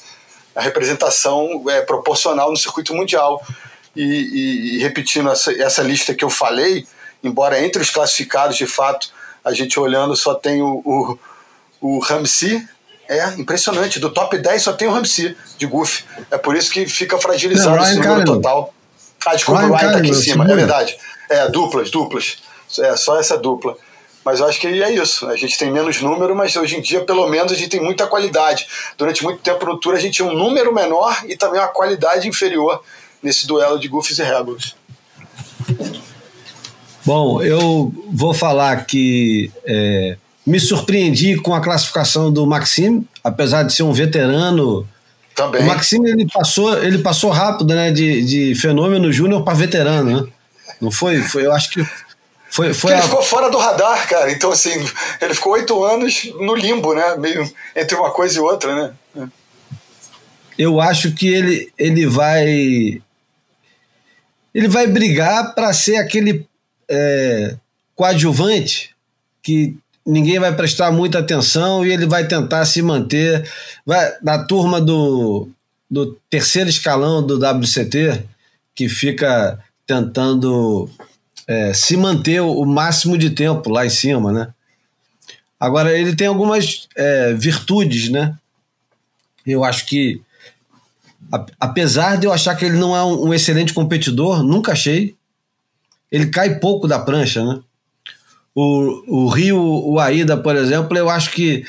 A representação é proporcional no circuito mundial. E, e, e repetindo essa, essa lista que eu falei, embora entre os classificados, de fato, a gente olhando só tem o, o, o Ramsey, é impressionante. Do top 10 só tem o Ramsey de Goof. É por isso que fica fragilizado Não, esse número total. Ah, desculpa, Ryan o Ryan tá aqui em cima. É verdade. É, duplas, duplas. É, só essa dupla. Mas eu acho que é isso. A gente tem menos número, mas hoje em dia, pelo menos, a gente tem muita qualidade. Durante muito tempo no Tour, a gente tinha um número menor e também uma qualidade inferior nesse duelo de Goofs e Regulars. Bom, eu vou falar que é, me surpreendi com a classificação do Maxime, apesar de ser um veterano. Também. O Maxime ele passou, ele passou rápido, né, de, de fenômeno júnior para veterano, né? Não foi, foi? Eu acho que foi, foi a... Ele ficou fora do radar, cara. Então, assim, ele ficou oito anos no limbo, né? Meio entre uma coisa e outra, né? Eu acho que ele, ele vai. Ele vai brigar para ser aquele é, coadjuvante que ninguém vai prestar muita atenção e ele vai tentar se manter. Vai, na turma do, do terceiro escalão do WCT, que fica tentando é, se manter o máximo de tempo lá em cima, né? Agora, ele tem algumas é, virtudes, né? Eu acho que, apesar de eu achar que ele não é um, um excelente competidor, nunca achei, ele cai pouco da prancha, né? O, o Rio, Aida, por exemplo, eu acho que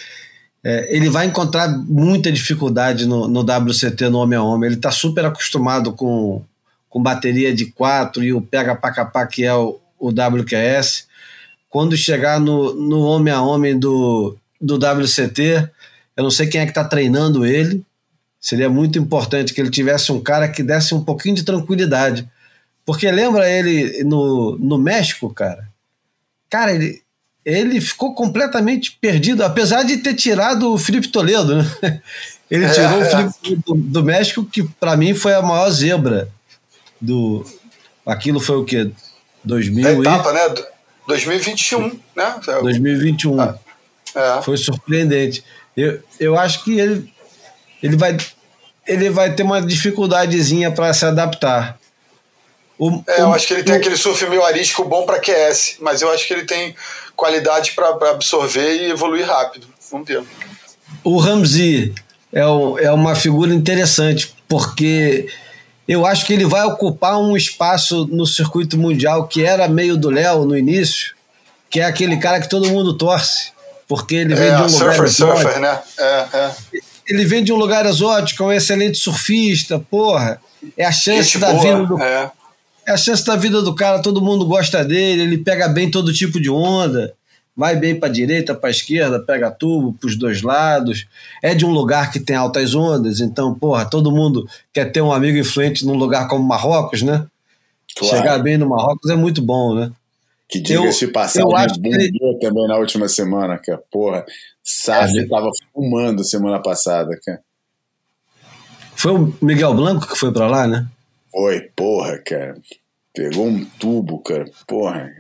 é, ele vai encontrar muita dificuldade no, no WCT no homem a homem. Ele está super acostumado com, com bateria de quatro e o pega para capá que é o, o WQS. Quando chegar no, no homem a homem do, do WCT, eu não sei quem é que está treinando ele. Seria muito importante que ele tivesse um cara que desse um pouquinho de tranquilidade. Porque lembra ele no, no México, cara? Cara, ele, ele ficou completamente perdido, apesar de ter tirado o Felipe Toledo, né? Ele tirou é, o Felipe do, do, México, que para mim foi a maior zebra do. Aquilo foi o quê? 2000 é etapa, e... né? 2021, né? 2021. Ah, é. Foi surpreendente. Eu, eu acho que ele, ele, vai, ele vai ter uma dificuldadezinha para se adaptar. O, é, eu acho que ele tem aquele surf meio arístico bom para QS, mas eu acho que ele tem qualidade para absorver e evoluir rápido. Vamos ver. O Ramsey é, é uma figura interessante, porque eu acho que ele vai ocupar um espaço no circuito mundial que era meio do Léo no início, que é aquele cara que todo mundo torce, porque ele vem é, de um surfer, lugar exótico. Surfer, né? É, é. Ele vem de um lugar exótico, é um excelente surfista, porra. É a chance Gente da boa, vida do, é. É a chance da vida do cara, todo mundo gosta dele, ele pega bem todo tipo de onda, vai bem para direita, para esquerda, pega tubo para os dois lados. É de um lugar que tem altas ondas, então, porra, todo mundo quer ter um amigo influente num lugar como Marrocos, né? Claro. Chegar bem no Marrocos é muito bom, né? Que diga-se bombou ele... também na última semana, que porra. Sabe, é, tava fumando semana passada, cara. Foi o Miguel Blanco que foi para lá, né? Foi, porra, cara. Pegou um tubo, cara. Porra.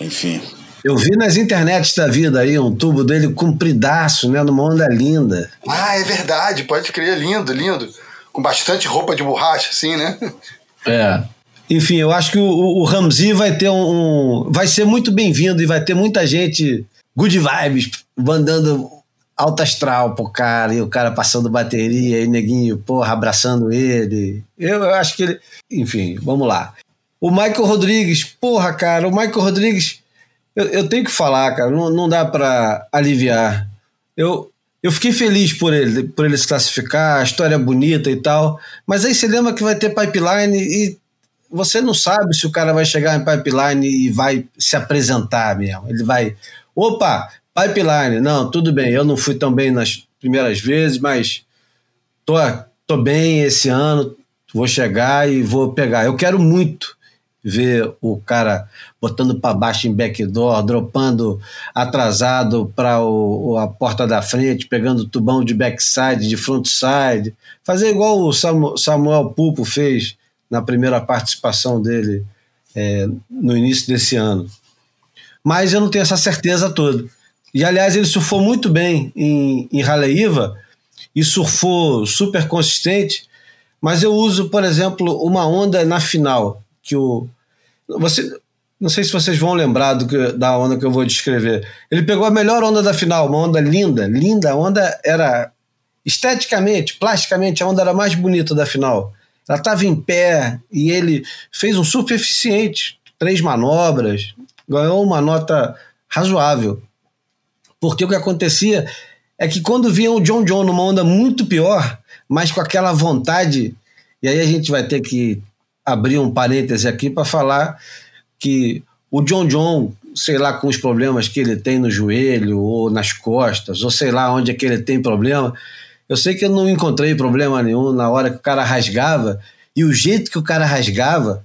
Enfim. Eu vi nas internets da vida aí um tubo dele compridaço, né? Numa onda linda. Ah, é verdade, pode crer, lindo, lindo. Com bastante roupa de borracha, assim, né? É. Enfim, eu acho que o, o Ramsey vai ter um, um vai ser muito bem-vindo e vai ter muita gente good vibes mandando alta astral pro cara e o cara passando bateria e neguinho, porra, abraçando ele. Eu, eu acho que ele, enfim, vamos lá. O Michael Rodrigues, porra, cara, o Michael Rodrigues, eu, eu tenho que falar, cara, não, não dá para aliviar. Eu, eu fiquei feliz por ele, por ele se classificar, a história é bonita e tal, mas aí você lembra que vai ter pipeline e você não sabe se o cara vai chegar em pipeline e vai se apresentar mesmo. Ele vai, opa, pipeline, não, tudo bem, eu não fui tão bem nas primeiras vezes, mas tô, tô bem esse ano, vou chegar e vou pegar. Eu quero muito ver o cara botando para baixo em backdoor, dropando atrasado para a porta da frente, pegando tubão de backside, de frontside, fazer igual o Samuel Pulpo fez na primeira participação dele é, no início desse ano. Mas eu não tenho essa certeza toda. E aliás, ele surfou muito bem em, em Raleiva e surfou super consistente. Mas eu uso, por exemplo, uma onda na final que o você não sei se vocês vão lembrar que, da onda que eu vou descrever. Ele pegou a melhor onda da final, uma onda linda, linda. A onda era esteticamente, plasticamente, a onda era mais bonita da final. Ela estava em pé e ele fez um super eficiente, três manobras, ganhou uma nota razoável. Porque o que acontecia é que quando vinha o John John numa onda muito pior, mas com aquela vontade, e aí a gente vai ter que abrir um parêntese aqui para falar que o John John, sei lá, com os problemas que ele tem no joelho ou nas costas, ou sei lá onde é que ele tem problema, eu sei que eu não encontrei problema nenhum na hora que o cara rasgava, e o jeito que o cara rasgava,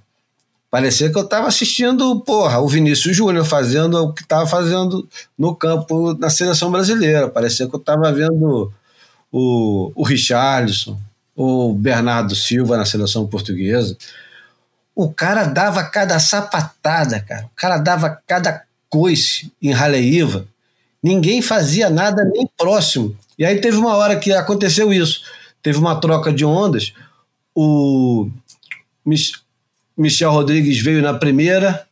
parecia que eu estava assistindo, porra, o Vinícius Júnior fazendo o que estava fazendo no campo na seleção brasileira. Parecia que eu estava vendo o, o Richarlison, o Bernardo Silva na seleção portuguesa. O cara dava cada sapatada, cara. O cara dava cada coice em Raleiva. Ninguém fazia nada nem próximo e aí teve uma hora que aconteceu isso. Teve uma troca de ondas. O Michel Rodrigues veio na primeira,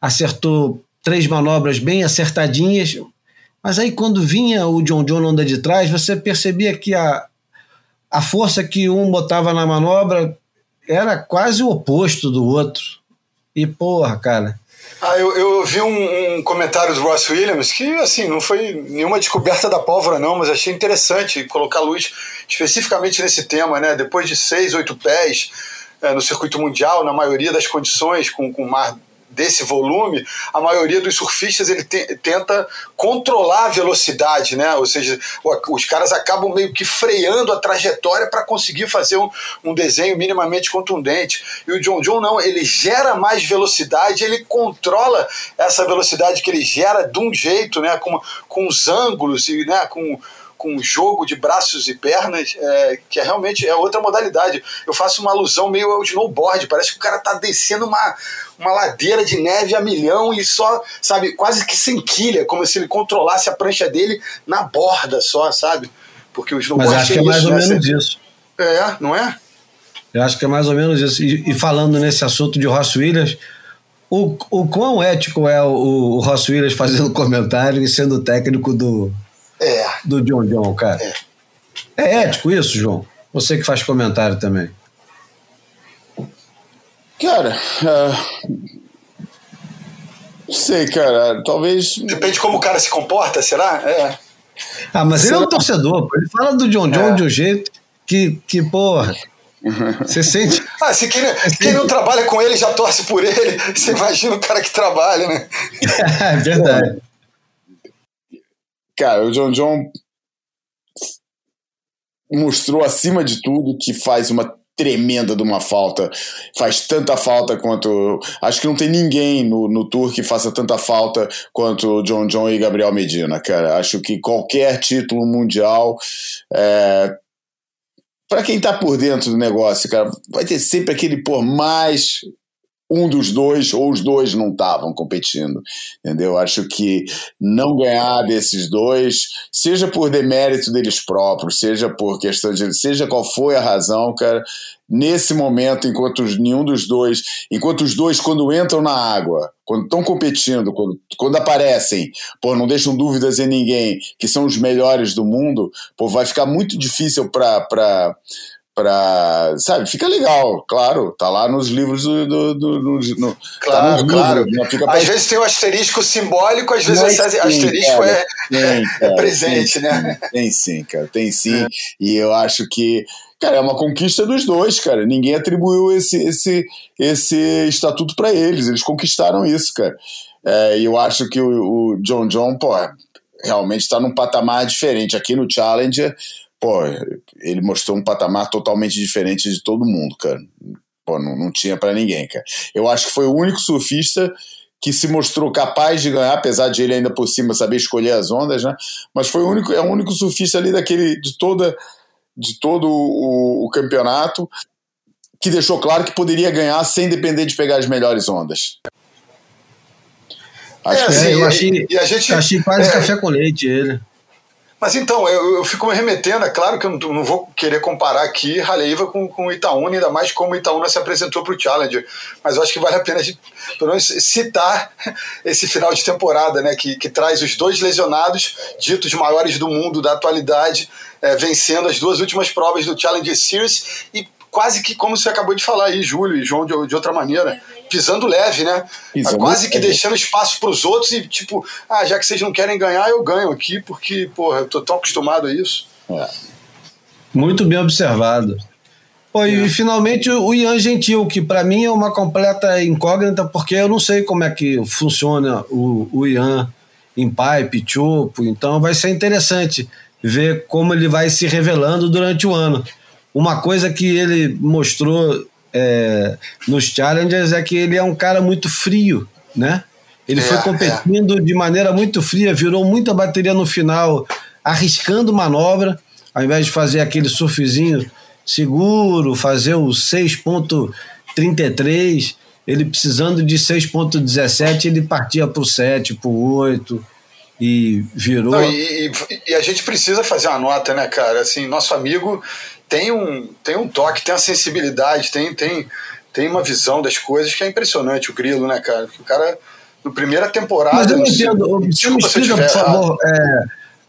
acertou três manobras bem acertadinhas, mas aí quando vinha o John John onda de trás, você percebia que a, a força que um botava na manobra era quase o oposto do outro. E porra, cara, ah, eu, eu vi um, um, comentário do Ross Williams que, assim, não foi nenhuma descoberta da pólvora, não, mas achei interessante colocar luz especificamente nesse tema, né? Depois de seis, oito pés é, no circuito mundial, na maioria das condições, com, com mar desse volume, a maioria dos surfistas ele te, tenta controlar a velocidade, né? Ou seja, os caras acabam meio que freando a trajetória para conseguir fazer um, um, desenho minimamente contundente. E o John John não, ele gera mais velocidade, ele controla essa velocidade que ele gera de um jeito, né? Com, com os ângulos e né? com com jogo de braços e pernas, é, que é realmente é outra modalidade. Eu faço uma alusão meio ao snowboard, parece que o cara tá descendo uma, uma ladeira de neve a milhão e só, sabe, quase que sem quilha, como se ele controlasse a prancha dele na borda só, sabe? Porque o snowboard Mas acho que é mais isso, ou né? menos isso. É, não é? Eu acho que é mais ou menos isso. E, e falando nesse assunto de Ross Williams, o, o quão ético é o, o Ross Williams fazendo comentário e sendo técnico do, é. do John John, cara? É. é ético isso, João? Você que faz comentário também. Cara, uh, sei, cara. Talvez. Depende de como o cara se comporta, será? É. Ah, mas será? ele é um torcedor, pô. Ele fala do John John é. de um jeito que, que porra. Você sente. Ah, se quem, quem não trabalha com ele já torce por ele, você imagina o cara que trabalha, né? é verdade. Cara, o John John mostrou acima de tudo que faz uma tremenda de uma falta. Faz tanta falta quanto. Acho que não tem ninguém no, no Tour que faça tanta falta quanto John John e Gabriel Medina, cara. Acho que qualquer título mundial. É, para quem tá por dentro do negócio, cara, vai ter sempre aquele por mais um dos dois ou os dois não estavam competindo, entendeu? Acho que não ganhar desses dois, seja por demérito deles próprios, seja por questão de, seja qual foi a razão, cara, nesse momento, enquanto nenhum dos dois, enquanto os dois quando entram na água, quando estão competindo, quando, quando aparecem, pô, não deixam dúvidas em ninguém, que são os melhores do mundo, pô, vai ficar muito difícil para para sabe fica legal claro tá lá nos livros do, do, do, do no, tá claro tá claro. livros, fica às vezes tem um asterisco simbólico às vezes o asterisco cara, é, tem, é cara, é presente tem, né tem sim cara tem sim. É. e eu acho que cara é uma conquista dos dois cara. Ninguém atribuiu esse esse esse estatuto para eles eles conquistaram isso cara. É, e eu acho que o, o John John pô realmente está num patamar diferente. Aqui no Challenger pô, ele mostrou um patamar totalmente diferente de todo mundo, cara. Pô, não, não tinha para ninguém, cara. Eu acho que foi o único surfista que se mostrou capaz de ganhar, apesar de ele ainda por cima saber escolher as ondas, né? Mas foi o único, é o único surfista ali daquele de toda de todo o, o campeonato que deixou claro que poderia ganhar sem depender de pegar as melhores ondas. Acho é, que assim, é, eu achei, e a gente, achei quase é, café com leite ele. Mas então, eu, eu fico me remetendo, é claro que eu não, não vou querer comparar aqui Haleiva com, com Itaúna, ainda mais como Itaúna se apresentou para o Challenger, mas eu acho que vale a pena gente, pelo menos, citar esse final de temporada, né, que, que traz os dois lesionados, ditos maiores do mundo, da atualidade, é, vencendo as duas últimas provas do Challenger Series e quase que, como você acabou de falar aí, Júlio e João, de, de outra maneira, pisando leve, né? Pisando quase que leve. deixando espaço para os outros e tipo, ah, já que vocês não querem ganhar, eu ganho aqui, porque, porra, eu tô tão acostumado a isso. É. Muito bem observado. Pô, é. E finalmente o Ian Gentil, que para mim é uma completa incógnita, porque eu não sei como é que funciona o, o Ian em pipe, chopo, então vai ser interessante ver como ele vai se revelando durante o ano. Uma coisa que ele mostrou é, nos Challengers é que ele é um cara muito frio, né? Ele é, foi competindo é. de maneira muito fria, virou muita bateria no final, arriscando manobra, ao invés de fazer aquele surfzinho seguro, fazer o 6.33, ele precisando de 6.17, ele partia para o 7, para o 8 e virou. Não, e, e, a gente precisa fazer uma nota, né, cara? Assim, nosso amigo tem um, tem um toque, tem uma sensibilidade, tem, tem, tem uma visão das coisas que é impressionante, o Grilo, né, cara? O cara, no primeira temporada. Mas eu não entendo, você me explica, por favor. É,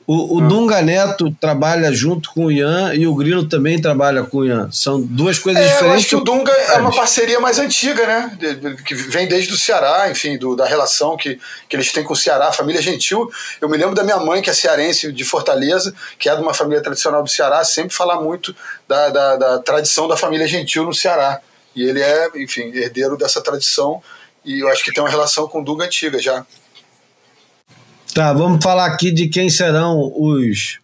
o, o hum. Dunga Neto trabalha junto com o Ian e o Grilo também trabalha com o Ian. São duas coisas é, diferentes. Eu acho que o Dunga é uma parceria mais antiga, né? Que vem desde o Ceará, enfim, do, da relação que, que eles têm com o Ceará, a família gentil. Eu me lembro da minha mãe, que é cearense de Fortaleza, que é de uma família tradicional do Ceará, sempre falar muito da, da, da tradição da família gentil no Ceará. E ele é, enfim, herdeiro dessa tradição. E eu acho que tem uma relação com o Dunga antiga já. Tá, vamos falar aqui de quem serão os,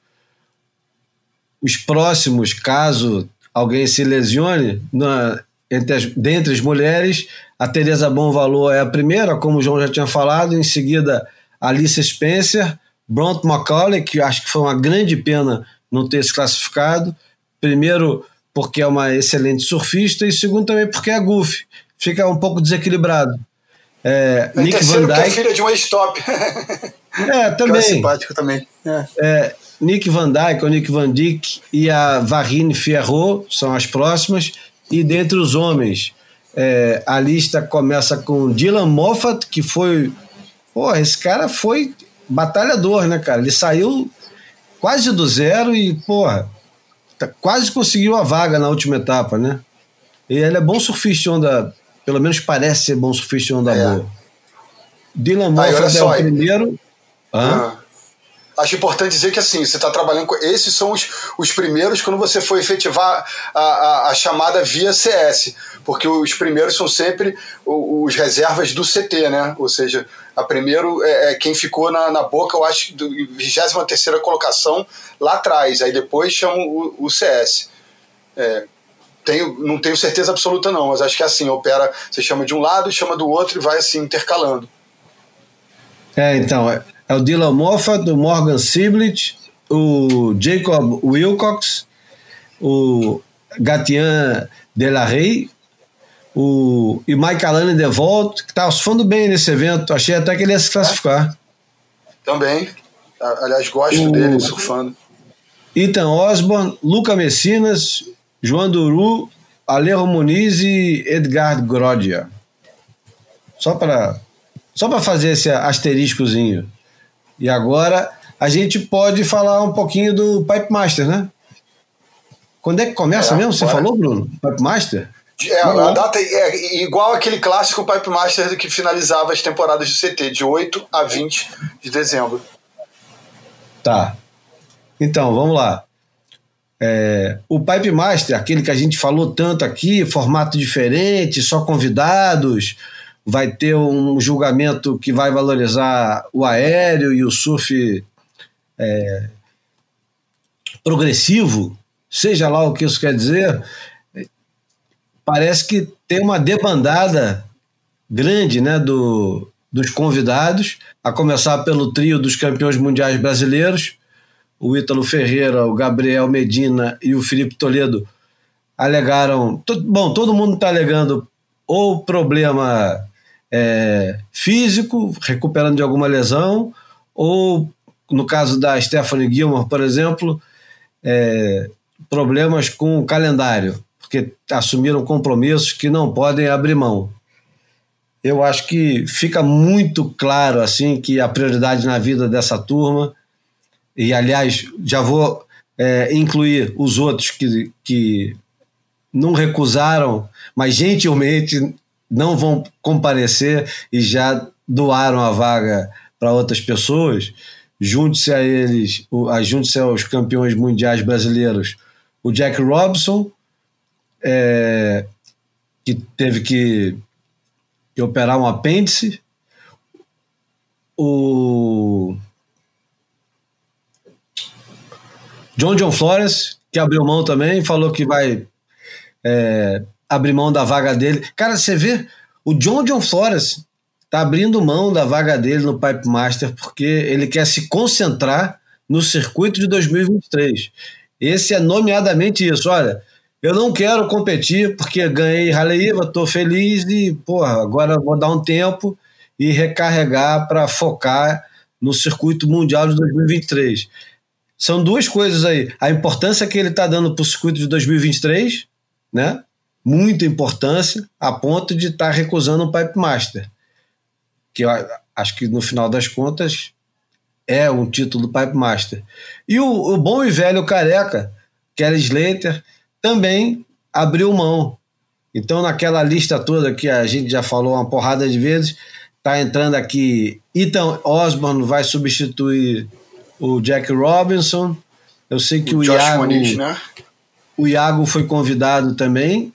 os próximos, caso alguém se lesione. Na, entre as, dentre as mulheres, a Teresa Bom Valor é a primeira, como o João já tinha falado, em seguida Alice Spencer, Bront McCauley, que acho que foi uma grande pena não ter se classificado. Primeiro, porque é uma excelente surfista, e segundo também porque é goofy, fica um pouco desequilibrado. É, Nick Van Dyke. é filha de um ex-top. É, também. Que é simpático também. É. é. Nick Van Dyke, ou Nick Van Dyke e a Varine Fierro são as próximas. E dentre os homens, é, a lista começa com Dylan Moffat, que foi. Pô, esse cara foi batalhador, né, cara? Ele saiu quase do zero e, porra, tá, quase conseguiu a vaga na última etapa, né? E ele é bom surfista onda, pelo menos parece ser bom surfista onda é. boa. Dylan Moffat é o primeiro. Ah. Acho importante dizer que assim, você está trabalhando com. Esses são os, os primeiros quando você for efetivar a, a, a chamada via CS. Porque os primeiros são sempre os, os reservas do CT, né? Ou seja, a primeiro é, é quem ficou na, na boca, eu acho, do 23 colocação lá atrás. Aí depois chama o, o CS. É, tenho, não tenho certeza absoluta, não, mas acho que é assim: opera, você chama de um lado, chama do outro e vai assim intercalando. É, então, é, é o Dylan Moffat, o Morgan Siblet, o Jacob Wilcox, o Gatian Delarrey o, e Mike Alane DeVolt, que está surfando bem nesse evento. Achei até que ele ia se classificar. Também. Aliás, gosto o, dele surfando. Ethan Osborne, Luca Messinas, João Duru, Alejo Muniz e Edgar Grodia. Só para só para fazer esse asteriscozinho. E agora a gente pode falar um pouquinho do Pipe Master, né? Quando é que começa é, mesmo? Você falou, Bruno? Pipe Master? É, a data é igual aquele clássico Pipe Master que finalizava as temporadas do CT, de 8 a 20 de dezembro. Tá. Então, vamos lá. É, o Pipe Master, aquele que a gente falou tanto aqui, formato diferente, só convidados, vai ter um julgamento que vai valorizar o aéreo e o surf é, progressivo, seja lá o que isso quer dizer, parece que tem uma debandada grande né, do, dos convidados, a começar pelo trio dos campeões mundiais brasileiros, o Ítalo Ferreira, o Gabriel Medina e o Felipe Toledo alegaram. Bom, todo mundo está alegando ou problema é, físico, recuperando de alguma lesão, ou no caso da Stephanie Gilmore, por exemplo, é, problemas com o calendário, porque assumiram compromissos que não podem abrir mão. Eu acho que fica muito claro assim que a prioridade na vida dessa turma e aliás, já vou é, incluir os outros que, que não recusaram, mas gentilmente não vão comparecer e já doaram a vaga para outras pessoas. Junte-se a eles, junte-se aos campeões mundiais brasileiros, o Jack Robson, é, que teve que, que operar um apêndice, o John John Flores, que abriu mão também, falou que vai é, abrir mão da vaga dele. Cara, você vê, o John John Flores tá abrindo mão da vaga dele no Pipe Master porque ele quer se concentrar no circuito de 2023. Esse é nomeadamente isso. Olha, eu não quero competir porque ganhei Raleigh, tô feliz e, porra, agora vou dar um tempo e recarregar para focar no circuito mundial de 2023 são duas coisas aí. A importância que ele está dando para o circuito de 2023, né? Muita importância, a ponto de estar tá recusando o Pipe Master. Que eu acho que no final das contas é um título do Pipe Master. E o, o bom e velho careca, Kelly Slater, também abriu mão. Então, naquela lista toda que a gente já falou uma porrada de vezes, tá entrando aqui Ethan Osborne vai substituir o Jack Robinson. Eu sei que o, o Iago. Né? O Iago foi convidado também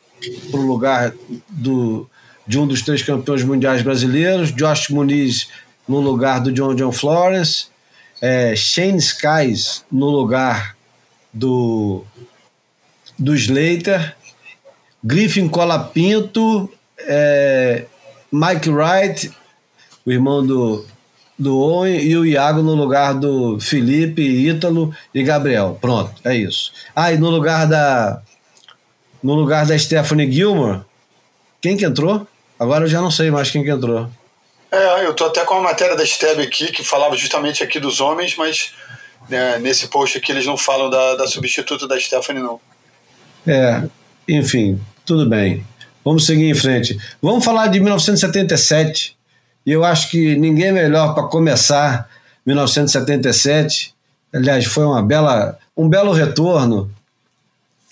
para o lugar do, de um dos três campeões mundiais brasileiros. Josh Muniz no lugar do John John Florence. É, Shane Skies no lugar do, do Slater. Griffin Colapinto. É, Mike Wright, o irmão do, do Owen e o Iago no lugar do Felipe, Ítalo e Gabriel. Pronto, é isso. Ah, e no lugar da. No lugar da Stephanie Gilmore, quem que entrou? Agora eu já não sei mais quem que entrou. É, eu tô até com a matéria da Steb aqui, que falava justamente aqui dos homens, mas né, nesse post aqui eles não falam da, da substituta da Stephanie, não. É, enfim, tudo bem. Vamos seguir em frente. Vamos falar de 1977 e eu acho que ninguém melhor para começar 1977. Aliás, foi uma bela, um belo retorno.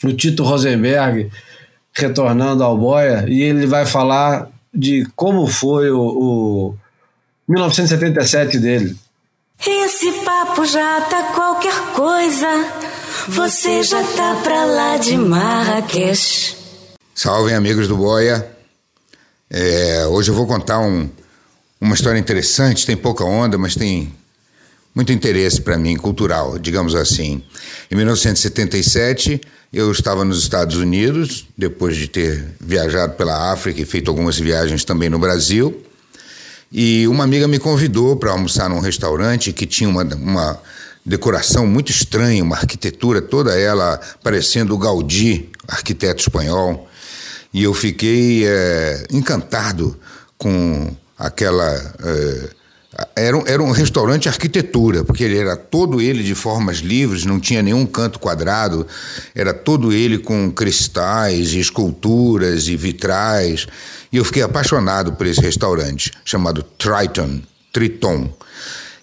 O Tito Rosenberg retornando ao Boia e ele vai falar de como foi o, o 1977 dele. Esse papo já tá qualquer coisa. Você já tá pra lá de Marrakech. Salve, amigos do Boia. É, hoje eu vou contar um, uma história interessante, tem pouca onda, mas tem muito interesse para mim, cultural, digamos assim. Em 1977, eu estava nos Estados Unidos, depois de ter viajado pela África e feito algumas viagens também no Brasil. E uma amiga me convidou para almoçar num restaurante que tinha uma, uma decoração muito estranha, uma arquitetura toda ela parecendo o Gaudí, arquiteto espanhol. E eu fiquei é, encantado com aquela. É, era, um, era um restaurante arquitetura, porque ele era todo ele de formas livres, não tinha nenhum canto quadrado, era todo ele com cristais e esculturas e vitrais. E eu fiquei apaixonado por esse restaurante, chamado Triton, Triton.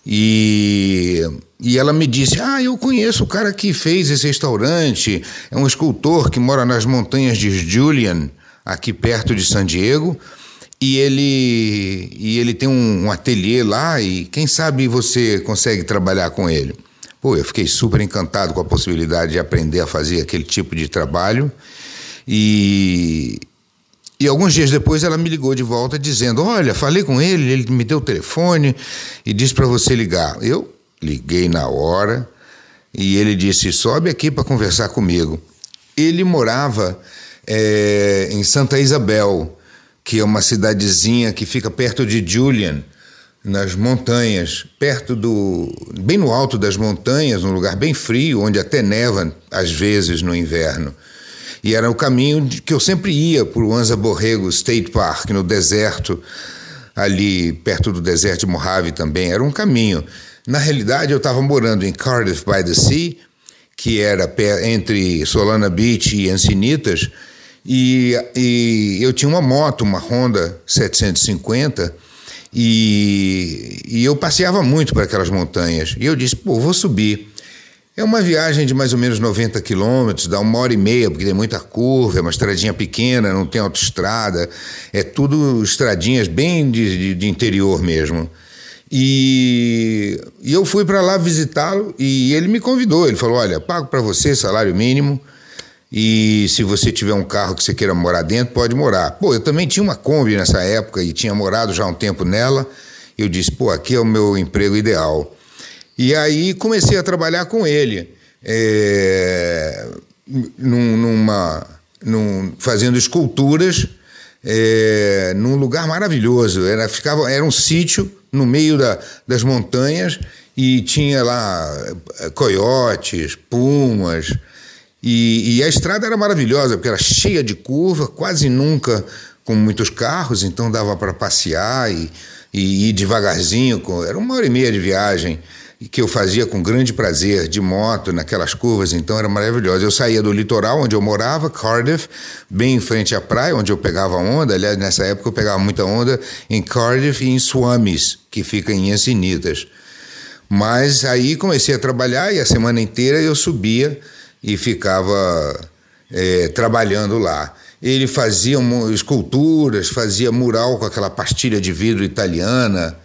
E, e ela me disse: Ah, eu conheço o cara que fez esse restaurante, é um escultor que mora nas montanhas de Julian, aqui perto de San Diego e ele, e ele tem um, um ateliê lá e quem sabe você consegue trabalhar com ele. Pô, eu fiquei super encantado com a possibilidade de aprender a fazer aquele tipo de trabalho e, e alguns dias depois ela me ligou de volta dizendo: Olha, falei com ele, ele me deu o telefone e disse para você ligar. Eu liguei na hora e ele disse: Sobe aqui para conversar comigo. Ele morava é, em Santa Isabel, que é uma cidadezinha que fica perto de Julian, nas montanhas, perto do. bem no alto das montanhas, num lugar bem frio, onde até neva às vezes no inverno. E era o caminho que eu sempre ia por Anza Borrego State Park, no deserto, ali perto do deserto de Mojave também. Era um caminho. Na realidade, eu estava morando em Cardiff by the Sea, que era entre Solana Beach e Encinitas e, e eu tinha uma moto, uma Honda 750, e, e eu passeava muito para aquelas montanhas. E eu disse, pô, vou subir. É uma viagem de mais ou menos 90 quilômetros, dá uma hora e meia, porque tem muita curva, é uma estradinha pequena, não tem autoestrada, é tudo estradinhas bem de, de, de interior mesmo. E, e eu fui para lá visitá-lo e ele me convidou. Ele falou: Olha, pago para você salário mínimo, e se você tiver um carro que você queira morar dentro, pode morar. Pô, eu também tinha uma Kombi nessa época e tinha morado já um tempo nela. Eu disse, pô, aqui é o meu emprego ideal. E aí comecei a trabalhar com ele, é, num, numa, num, fazendo esculturas é, num lugar maravilhoso. Era, ficava, era um sítio no meio da, das montanhas e tinha lá é, coiotes, pumas, e, e, a estrada era maravilhosa, porque era cheia de curva, quase nunca com muitos carros, então dava para passear e, e, ir devagarzinho. Com, era uma hora e meia de viagem que eu fazia com grande prazer, de moto, naquelas curvas, então era maravilhosa. Eu saía do litoral onde eu morava, Cardiff, bem em frente à praia, onde eu pegava onda. Aliás, nessa época eu pegava muita onda em Cardiff e em Swamis, que fica em Encinitas. Mas aí comecei a trabalhar e a semana inteira eu subia e ficava é, trabalhando lá. Ele fazia esculturas, fazia mural com aquela pastilha de vidro italiana.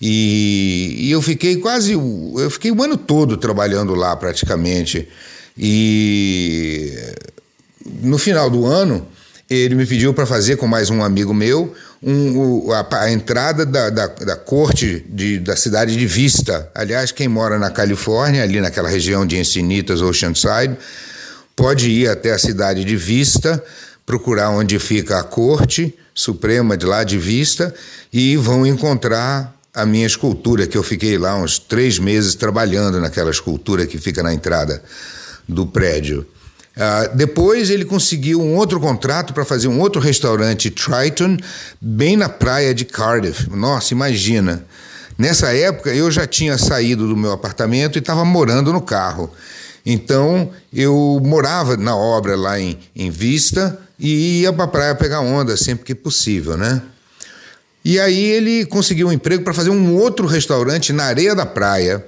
E, e, eu fiquei quase. Eu fiquei o ano todo trabalhando lá praticamente. E no final do ano, ele me pediu para fazer com mais um amigo meu um, a, a, entrada da, da, da corte de, da cidade de Vista. Aliás, quem mora na Califórnia, ali naquela região de Encinitas, Oceanside, pode ir até a cidade de Vista, procurar onde fica a corte suprema de lá de Vista e vão encontrar a minha escultura, que eu fiquei lá uns três meses trabalhando naquela escultura que fica na entrada do prédio. Uh, depois ele conseguiu um outro contrato para fazer um outro restaurante Triton, bem na praia de Cardiff. Nossa, imagina. Nessa época eu já tinha saído do meu apartamento e estava morando no carro. Então eu morava na obra lá em, em Vista e ia para a praia pegar onda sempre que possível, né? E aí ele conseguiu um emprego para fazer um outro restaurante na areia da praia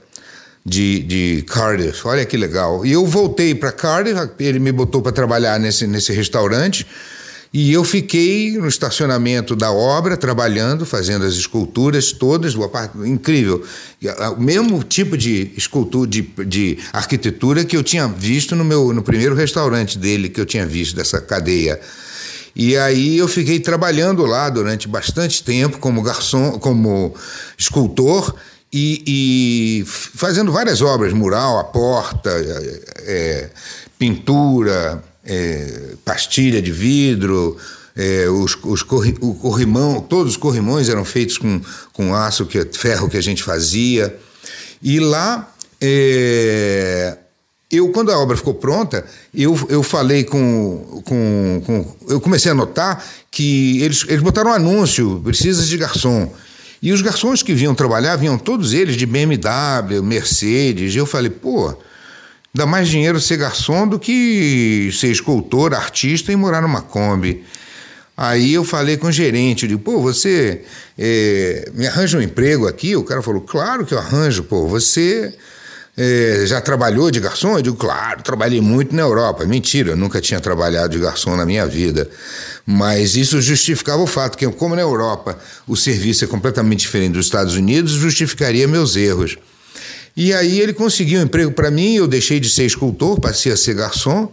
de, de Cardiff. Olha que legal. E eu voltei para Cardiff, ele me botou para trabalhar nesse, nesse restaurante. E eu fiquei no estacionamento da obra, trabalhando, fazendo as esculturas todas, incrível. O mesmo tipo de escultura, de, de arquitetura que eu tinha visto no, meu, no primeiro restaurante dele, que eu tinha visto, dessa cadeia. E aí eu fiquei trabalhando lá durante bastante tempo como garçom, como escultor, e, e fazendo várias obras, mural, a porta, é, é, pintura, é, pastilha de vidro, é, os, os corri, o corrimão, todos os corrimões eram feitos com, com aço, que, ferro que a gente fazia. E lá, é, eu, quando a obra ficou pronta, eu, eu falei com, com, com, Eu comecei a notar que eles, eles botaram um anúncio: precisa de garçom. E os garçons que vinham trabalhar, vinham todos eles de BMW, Mercedes. E eu falei, pô, dá mais dinheiro ser garçom do que ser escultor, artista e morar numa Kombi. Aí eu falei com o gerente, eu digo, pô, você é, me arranja um emprego aqui? O cara falou, claro que eu arranjo, pô, você é, já trabalhou de garçom? Eu digo, claro, trabalhei muito na Europa. Mentira, eu nunca tinha trabalhado de garçom na minha vida. Mas isso justificava o fato que, como na Europa o serviço é completamente diferente dos Estados Unidos, justificaria meus erros. E aí ele conseguiu um emprego para mim, eu deixei de ser escultor, passei a ser garçom,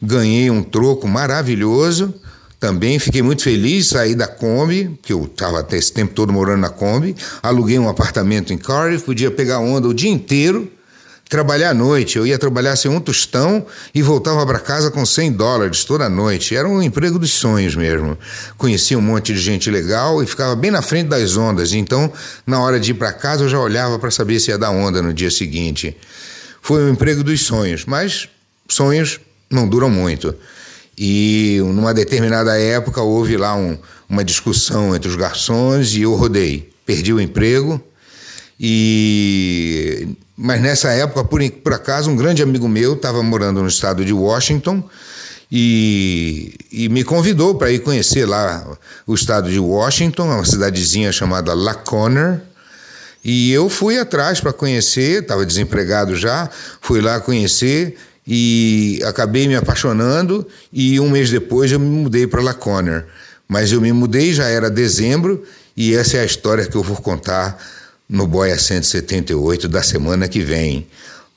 ganhei um troco maravilhoso também fiquei muito feliz, saí da Kombi, que eu estava até esse tempo todo morando na Kombi, aluguei um apartamento em Cardiff, podia pegar onda o dia inteiro, trabalhar à noite. Eu ia trabalhar sem um tostão e voltava para casa com 100 dólares toda noite. Era um emprego dos sonhos mesmo. Conhecia um monte de gente legal e ficava bem na frente das ondas. Então, na hora de ir para casa, eu já olhava para saber se ia dar onda no dia seguinte. Foi um emprego dos sonhos, mas sonhos não duram muito. E numa determinada época houve lá um, uma discussão entre os garçons e eu rodei. Perdi o emprego. E mas nessa época, por, por acaso, um grande amigo meu estava morando no estado de Washington e, e me convidou para ir conhecer lá o estado de Washington, uma cidadezinha chamada Laconer. E eu fui atrás para conhecer, estava desempregado já, fui lá conhecer e acabei me apaixonando e um mês depois eu me mudei para Laconer. Mas eu me mudei, já era dezembro, e essa é a história que eu vou contar no Boia 178 da semana que vem.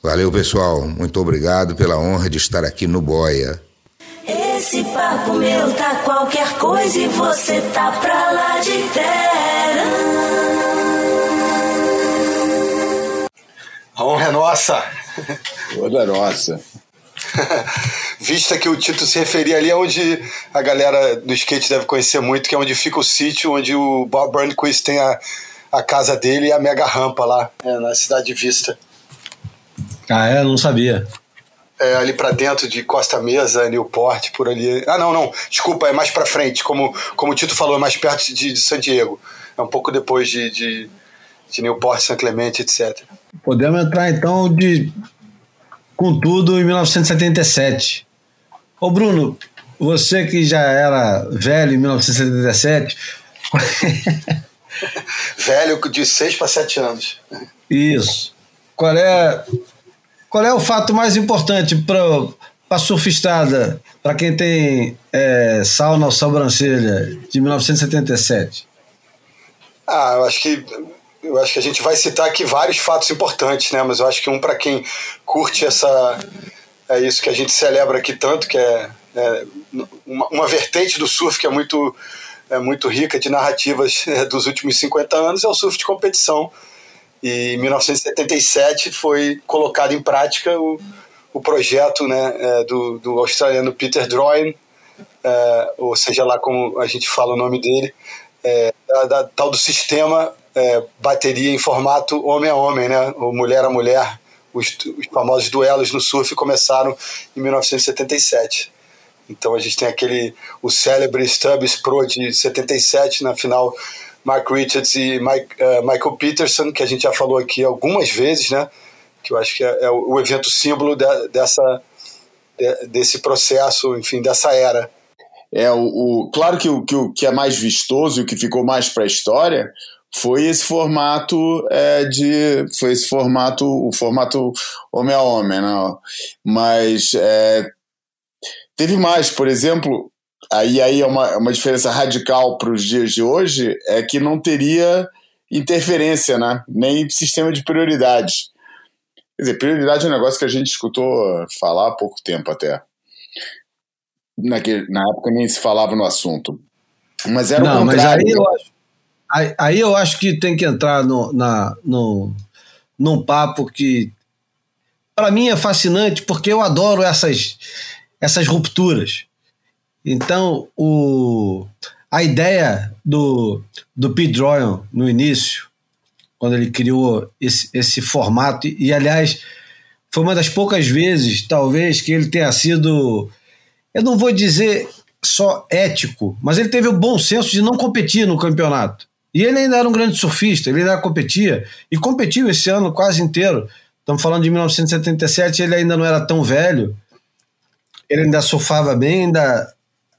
Valeu, pessoal. Muito obrigado pela honra de estar aqui no Boia. Esse papo meu tá qualquer coisa e você tá pra lá de terra. A honra é nossa. Toda nossa. Vista que o Tito se referia ali, é onde a galera do skate deve conhecer muito, que é onde fica o sítio, onde o Bob Burnquist tem a, a casa dele e a mega rampa lá, é, na cidade de Vista. Ah, é? Não sabia. É, ali para dentro de Costa Mesa, Newport, por ali. Ah, não, não. Desculpa, é mais para frente. Como, como o Tito falou, é mais perto de, de San Diego. É um pouco depois de, de, de Newport, San Clemente, etc. Podemos entrar então de com tudo em 1977. Ô Bruno, você que já era velho em 1977. velho de 6 para 7 anos. Isso. Qual é, qual é o fato mais importante para a surfistada, para quem tem é, sal na sobrancelha, de 1977? Ah, eu acho que eu acho que a gente vai citar aqui vários fatos importantes, né? Mas eu acho que um para quem curte essa é isso que a gente celebra aqui tanto, que é, é uma, uma, vertente do surf que é muito é muito rica de narrativas é, dos últimos 50 anos, é o surf de competição. E em 1977 foi colocado em prática o, o projeto né, é, do, do australiano Peter Droyne, é, ou seja lá como a gente fala o nome dele, é, da, da, tal do sistema é, bateria em formato homem a homem, né? ou mulher a mulher. Os, os, famosos duelos no surf começaram em 1977. Então a gente tem aquele o célebre Stubbs Pro de 77 na final Mark Richards e Mike, uh, Michael Peterson que a gente já falou aqui algumas vezes, né? Que eu acho que é, é o, evento símbolo de, dessa de, desse processo, enfim, dessa era. É o, o claro que o, que o que é mais vistoso e o que ficou mais para a história foi esse formato é, de foi esse formato o formato homem a homem né? mas é, teve mais por exemplo aí aí é uma, uma diferença radical para os dias de hoje é que não teria interferência né? Nem sistema de prioridades. Quer dizer prioridade é um negócio que a gente escutou falar há pouco tempo até. Naquele, na época nem se falava no assunto. Mas era não, o contrário. mas aí eu acho aí, aí, eu acho que tem que entrar no, na, no, num papo que para mim é fascinante porque eu adoro essas, essas rupturas. Então, o, a ideia do, do Pete Droyan no início, quando ele criou esse, esse formato, e, e aliás, foi uma das poucas vezes, talvez, que ele tenha sido, eu não vou dizer só ético, mas ele teve o bom senso de não competir no campeonato. E ele ainda era um grande surfista, ele ainda competia, e competiu esse ano quase inteiro. Estamos falando de 1977, ele ainda não era tão velho, ele ainda surfava bem, ainda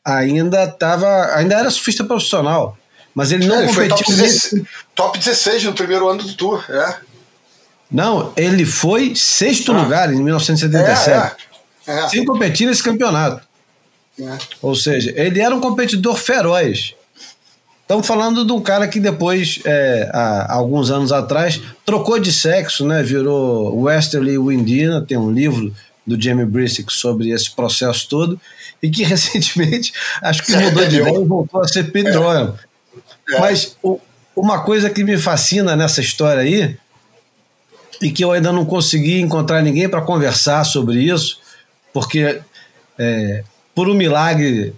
ainda tava, ainda era surfista profissional, mas ele não ele competiu. Top 16, top 16 no primeiro ano do tour, é. Não, ele foi sexto ah. lugar em 1977, é, é, é. sem competir nesse campeonato. É. Ou seja, ele era um competidor feroz. Estamos falando de um cara que depois, é, há alguns anos atrás, trocou de sexo, né? Virou Westerly Windina, tem um livro do Jamie Brissick sobre esse processo todo, e que recentemente acho que mudou de ideia e voltou a ser Pete é. é. Mas o, uma coisa que me fascina nessa história aí, e que eu ainda não consegui encontrar ninguém para conversar sobre isso, porque é, por um milagre,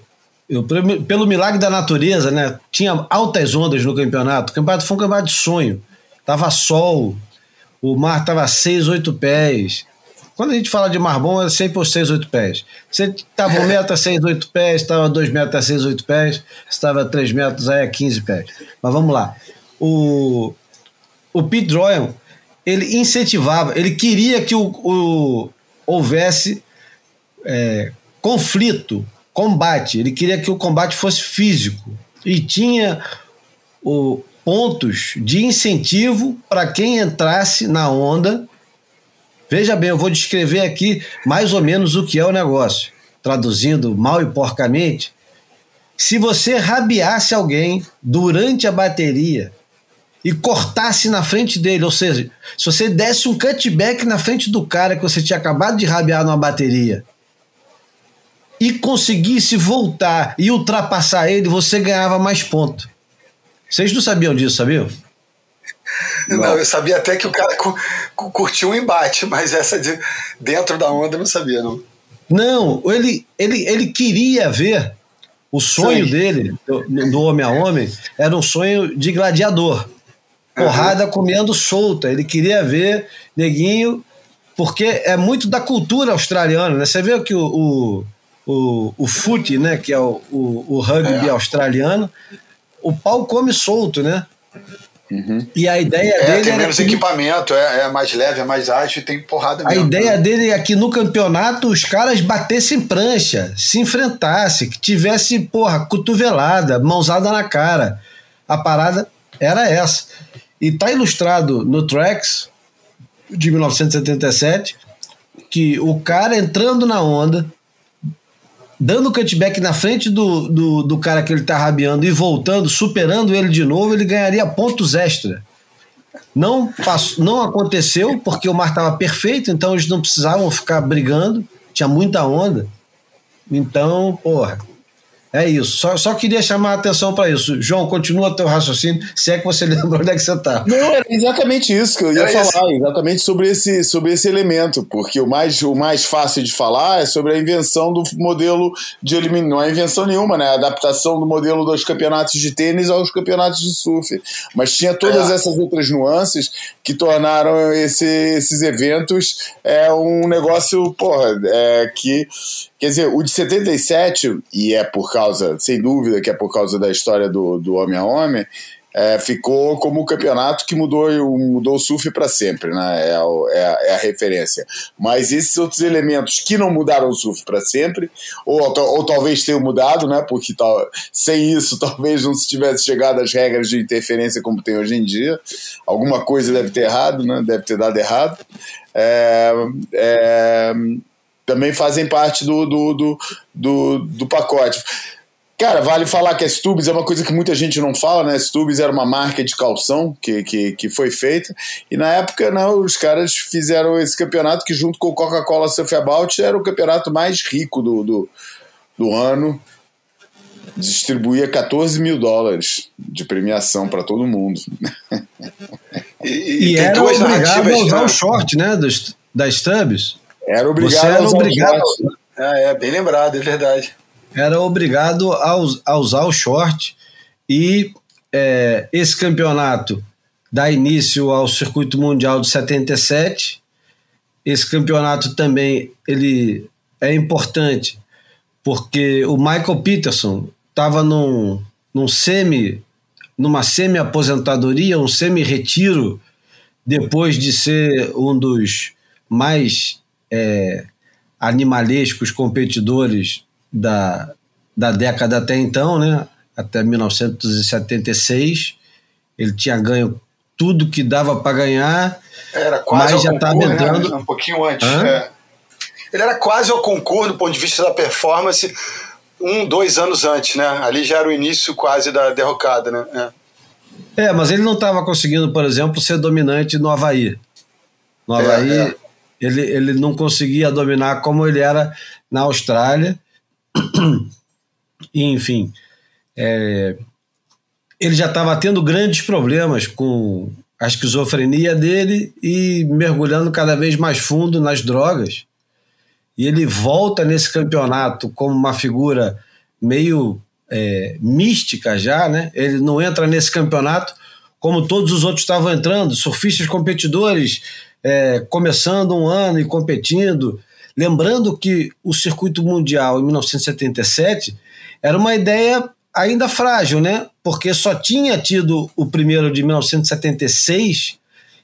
eu, pelo milagre da natureza, né, tinha altas ondas no campeonato. O campeonato foi um campeonato de sonho. Tava sol, o mar tava 6, 8 pés. Quando a gente fala de mar bom, é sempre os 6, 8 pés. Você estava 1 metro a 6, 8 pés, estava 2 metros a 6, 8 pés, estava 3 metros aí a 15 pés. Mas vamos lá. O, o Pete Droyan, ele incentivava, ele queria que o, o houvesse é, conflito, combate. Ele queria que o combate fosse físico. E tinha o, pontos de incentivo para quem entrasse na onda Veja bem, eu vou descrever aqui mais ou menos o que é o negócio, traduzindo mal e porcamente. Se você rabiasse alguém durante a bateria e cortasse na frente dele, ou seja, se você desse um cutback na frente do cara que você tinha acabado de rabiar numa bateria e conseguisse voltar e ultrapassar ele, você ganhava mais ponto. Vocês não sabiam disso, sabiam? Não, eu sabia até que o cara curtiu um embate, mas essa de dentro da onda eu não sabia, não. Não, ele, ele, ele queria ver o sonho Sim. dele, do, do, homem a homem, era um sonho de gladiador. Porrada uhum. comendo solta. Ele queria ver neguinho, porque é muito da cultura australiana, né? Você vê que o, o, o, o fute, né? Que é o, o, o rugby é. australiano, o pau come solto, né? Uhum. E a ideia é, dele. Tem menos que... equipamento, é, é, mais leve, é mais ágil e tem porrada mesmo. A ideia dele é que no campeonato os caras batessem prancha, se enfrentassem, que tivesse, porra, cotovelada, mãozada na cara. A parada era essa. E tá ilustrado no Tracks de 1977 que o cara entrando na onda, dando cutback na frente do, do, do, cara que ele tá rabiando e voltando, superando ele de novo, ele ganharia pontos extra. Não, passou, não aconteceu porque o mar estava perfeito, então eles não precisavam ficar brigando, tinha muita onda. Então, porra, é isso. Só, só queria chamar a atenção para isso. João, continua teu raciocínio, se é que você lembra onde é que você está. Não, era exatamente isso que eu ia falar, exatamente sobre esse, sobre esse elemento, porque o mais, o mais fácil de falar é sobre a invenção do modelo de eliminação. Não é invenção nenhuma, né? A adaptação do modelo dos campeonatos de tênis aos campeonatos de surf. Mas tinha todas é. essas outras nuances que tornaram esse, esses eventos é, um negócio, porra, é, que Quer dizer, o de 77, e é por causa, sem dúvida, que é por causa da história do, do homem a homem, é, ficou como o campeonato que mudou, mudou o surf para sempre, né? É a, é, a, é a, referência. Mas esses outros elementos que não mudaram o surf para sempre, ou, ou talvez tenham mudado, né? Porque tal, sem isso talvez não se tivesse chegado às regras de interferência como tem hoje em dia. Alguma coisa deve ter errado, né? Deve ter dado errado. É, é, também fazem parte do, do, do, do, do pacote. Cara, vale falar que a Stubs é uma coisa que muita gente não fala, né? A Stubs era uma marca de calção que, que, que foi feita, e na época não, os caras fizeram esse campeonato que, junto com o Coca-Cola Surf About, era o campeonato mais rico do, do, do ano. distribuía 14 mil dólares de premiação para todo mundo. E, e, e era obrigado a usar né? o short, né? Dos, das Stubbs. Era obrigado Você era obrigado. Ah, é, bem lembrado, é verdade. Era obrigado a, a usar o short e é, esse campeonato dá início ao circuito mundial de 77. Esse campeonato também ele é importante porque o Michael Peterson estava num, num semi numa semi-aposentadoria, um semi-retiro, depois de ser um dos mais é, animalescos competidores da, da década até então, né? até 1976. Ele tinha ganho tudo que dava para ganhar, era quase mas já estava né? entrando. Né? Um pouquinho antes. É. Ele era quase ao concurso do ponto de vista da performance, um, dois anos antes, né? Ali já era o início quase da derrocada, né? É, é mas ele não estava conseguindo, por exemplo, ser dominante no Havaí. No é, Havaí, é, Ele, ele não conseguia dominar como ele era na Austrália. E, enfim, é, ele já estava tendo grandes problemas com a esquizofrenia dele e mergulhando cada vez mais fundo nas drogas e ele volta nesse campeonato como uma figura meio é, mística já, né? Ele não entra nesse campeonato como todos os outros estavam entrando, surfistas competidores é, começando um ano e competindo. Lembrando que o circuito mundial em 1977 era uma ideia ainda frágil, né? Porque só tinha tido o primeiro de 1976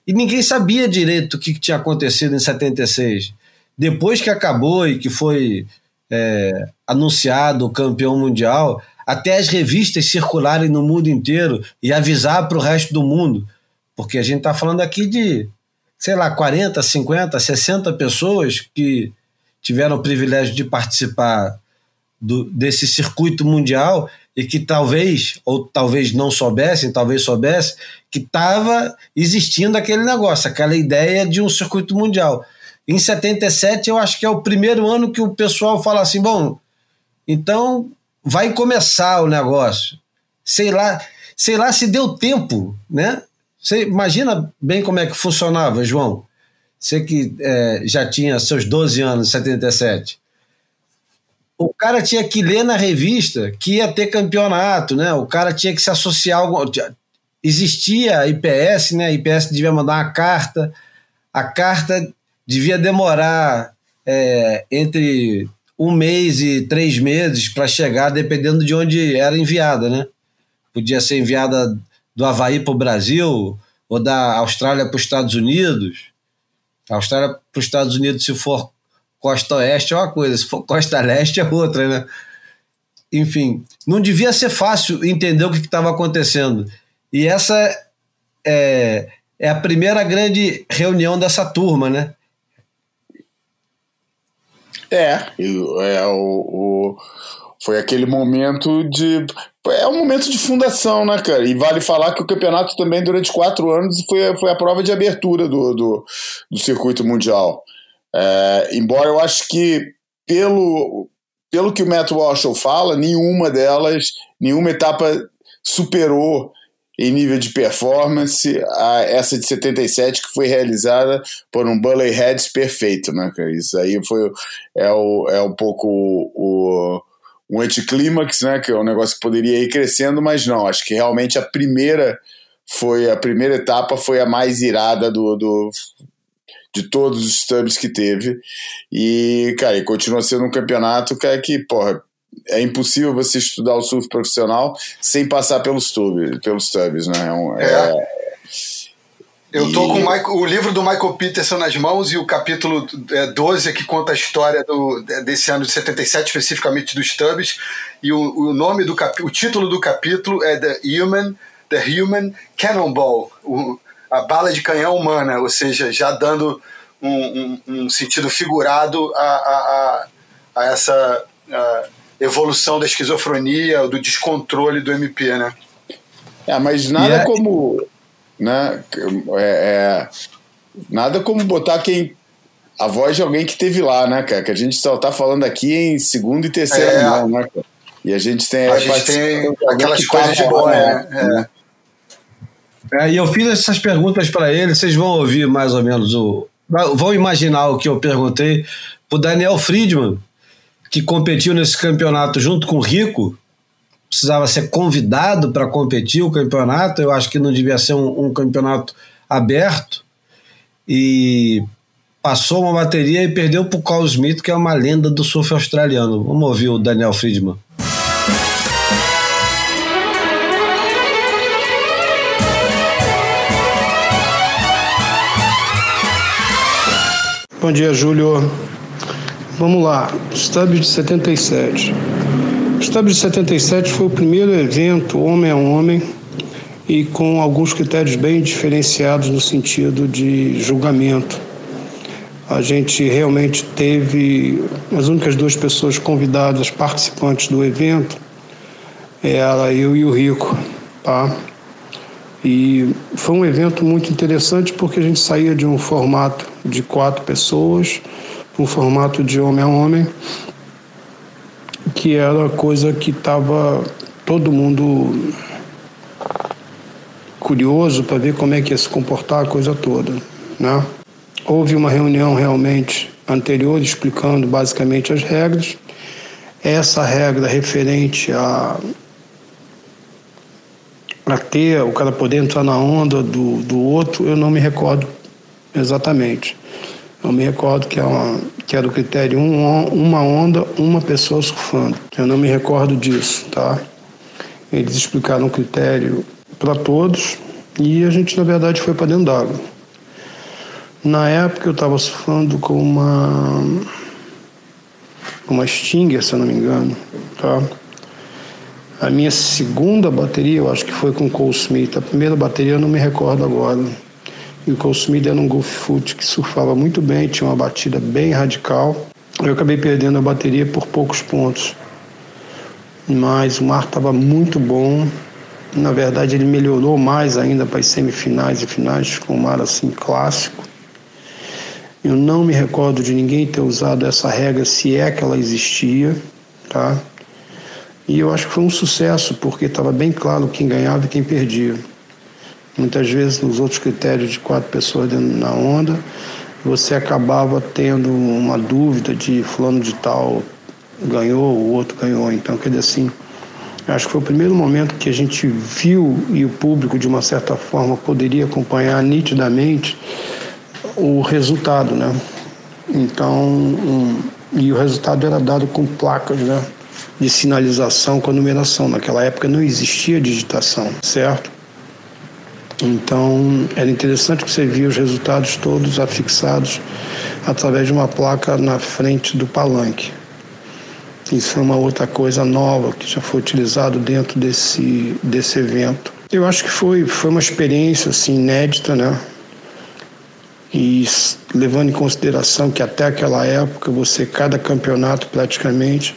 e ninguém sabia direito o que tinha acontecido em 76 depois que acabou e que foi é, anunciado o campeão mundial, até as revistas circularem no mundo inteiro e avisar para o resto do mundo, porque a gente está falando aqui de, sei lá, 40, 50, 60 pessoas que tiveram o privilégio de participar do, desse circuito mundial e que talvez, ou talvez não soubessem, talvez soubessem, que estava existindo aquele negócio, aquela ideia de um circuito mundial. Em 77, eu acho que é o primeiro ano que o pessoal fala assim: bom, então vai começar o negócio. Sei lá, sei lá se deu tempo, né? Você imagina bem como é que funcionava, João. Você que é, já tinha seus 12 anos, em 77. O cara tinha que ler na revista que ia ter campeonato, né? O cara tinha que se associar. Existia a IPS, né? A IPS devia mandar uma carta. A carta devia demorar é, entre um mês e três meses para chegar, dependendo de onde era enviada, né? Podia ser enviada do Havaí para o Brasil ou da Austrália para os Estados Unidos. A Austrália para os Estados Unidos, se for costa oeste, é uma coisa, se for costa leste, é outra, né? Enfim, não devia ser fácil entender o que estava acontecendo. E essa é, é a primeira grande reunião dessa turma, né? É, é o, o, foi aquele momento de. É um momento de fundação, né, cara? E vale falar que o campeonato também, durante quatro anos, foi, foi a prova de abertura do, do, do circuito mundial. É, embora eu acho que, pelo, pelo que o Matt Walsh fala, nenhuma delas, nenhuma etapa superou em nível de performance, a, essa de 77 que foi realizada por um Bully Heads perfeito, né, Isso aí foi é, o, é um pouco o, um anticlímax, né, que é um negócio que poderia ir crescendo, mas não, acho que realmente a primeira foi a primeira etapa foi a mais irada do, do de todos os stubs que teve e, cara, e continua sendo um campeonato cara, que, porra, é impossível você estudar o surf profissional sem passar pelos tubes, pelos tubs, né? É, um, é. É... Eu tô e... com o, Michael, o, livro do Michael Peterson nas mãos e o capítulo é, 12 que conta a história do, desse ano de 77, especificamente dos tubs. E o, o nome do cap, o título do capítulo é The Human, The Human Cannonball, o, a bala de canhão humana, ou seja, já dando um, um, um sentido figurado a, a, a, a essa. A, evolução da esquizofrenia, do descontrole do MP, né? É, mas nada é... como. Né, é, é, nada como botar quem. A voz de alguém que teve lá, né, cara? Que a gente só tá falando aqui em segundo e terceiro é, mão, né, cara? E a gente tem. A gente tem aquelas coisas de boa, né? É. É, e eu fiz essas perguntas para ele, vocês vão ouvir mais ou menos o. Vão imaginar o que eu perguntei para o Daniel Friedman, que competiu nesse campeonato junto com o Rico, precisava ser convidado para competir o campeonato. Eu acho que não devia ser um, um campeonato aberto. E passou uma bateria e perdeu para o Carl Smith, que é uma lenda do surf australiano. Vamos ouvir o Daniel Friedman. Bom dia, Júlio. Vamos lá, Stub de 77. O Stub de 77 foi o primeiro evento homem a homem e com alguns critérios bem diferenciados no sentido de julgamento. A gente realmente teve as únicas duas pessoas convidadas, participantes do evento, era eu e o Rico, tá? E foi um evento muito interessante porque a gente saía de um formato de quatro pessoas um formato de homem a homem, que era coisa que estava todo mundo curioso para ver como é que ia se comportar a coisa toda, né? Houve uma reunião realmente anterior explicando basicamente as regras. Essa regra referente a, a ter o cara poder entrar na onda do, do outro, eu não me recordo exatamente. Eu me recordo que, é uma, que era o critério um, uma onda, uma pessoa surfando. Eu não me recordo disso, tá? Eles explicaram o critério para todos e a gente, na verdade, foi para dentro d'água. Na época eu estava surfando com uma uma Stinger, se eu não me engano, tá? A minha segunda bateria, eu acho que foi com Cole Smith. A primeira bateria eu não me recordo agora. E o era um Golf Foot que surfava muito bem, tinha uma batida bem radical. Eu acabei perdendo a bateria por poucos pontos. Mas o mar estava muito bom, na verdade, ele melhorou mais ainda para as semifinais e finais, com um mar assim clássico. Eu não me recordo de ninguém ter usado essa regra, se é que ela existia, tá? E eu acho que foi um sucesso, porque estava bem claro quem ganhava e quem perdia. Muitas vezes, nos outros critérios de quatro pessoas dentro na onda, você acabava tendo uma dúvida de fulano de tal ganhou, o outro ganhou. Então, quer dizer assim, Acho que foi o primeiro momento que a gente viu e o público, de uma certa forma, poderia acompanhar nitidamente o resultado, né? Então, um, e o resultado era dado com placas, né? De sinalização com a numeração. Naquela época não existia digitação, certo? Então, era interessante que você via os resultados todos afixados através de uma placa na frente do palanque. Isso é uma outra coisa nova que já foi utilizado dentro desse, desse evento. Eu acho que foi, foi uma experiência assim, inédita, né? E levando em consideração que até aquela época você, cada campeonato praticamente,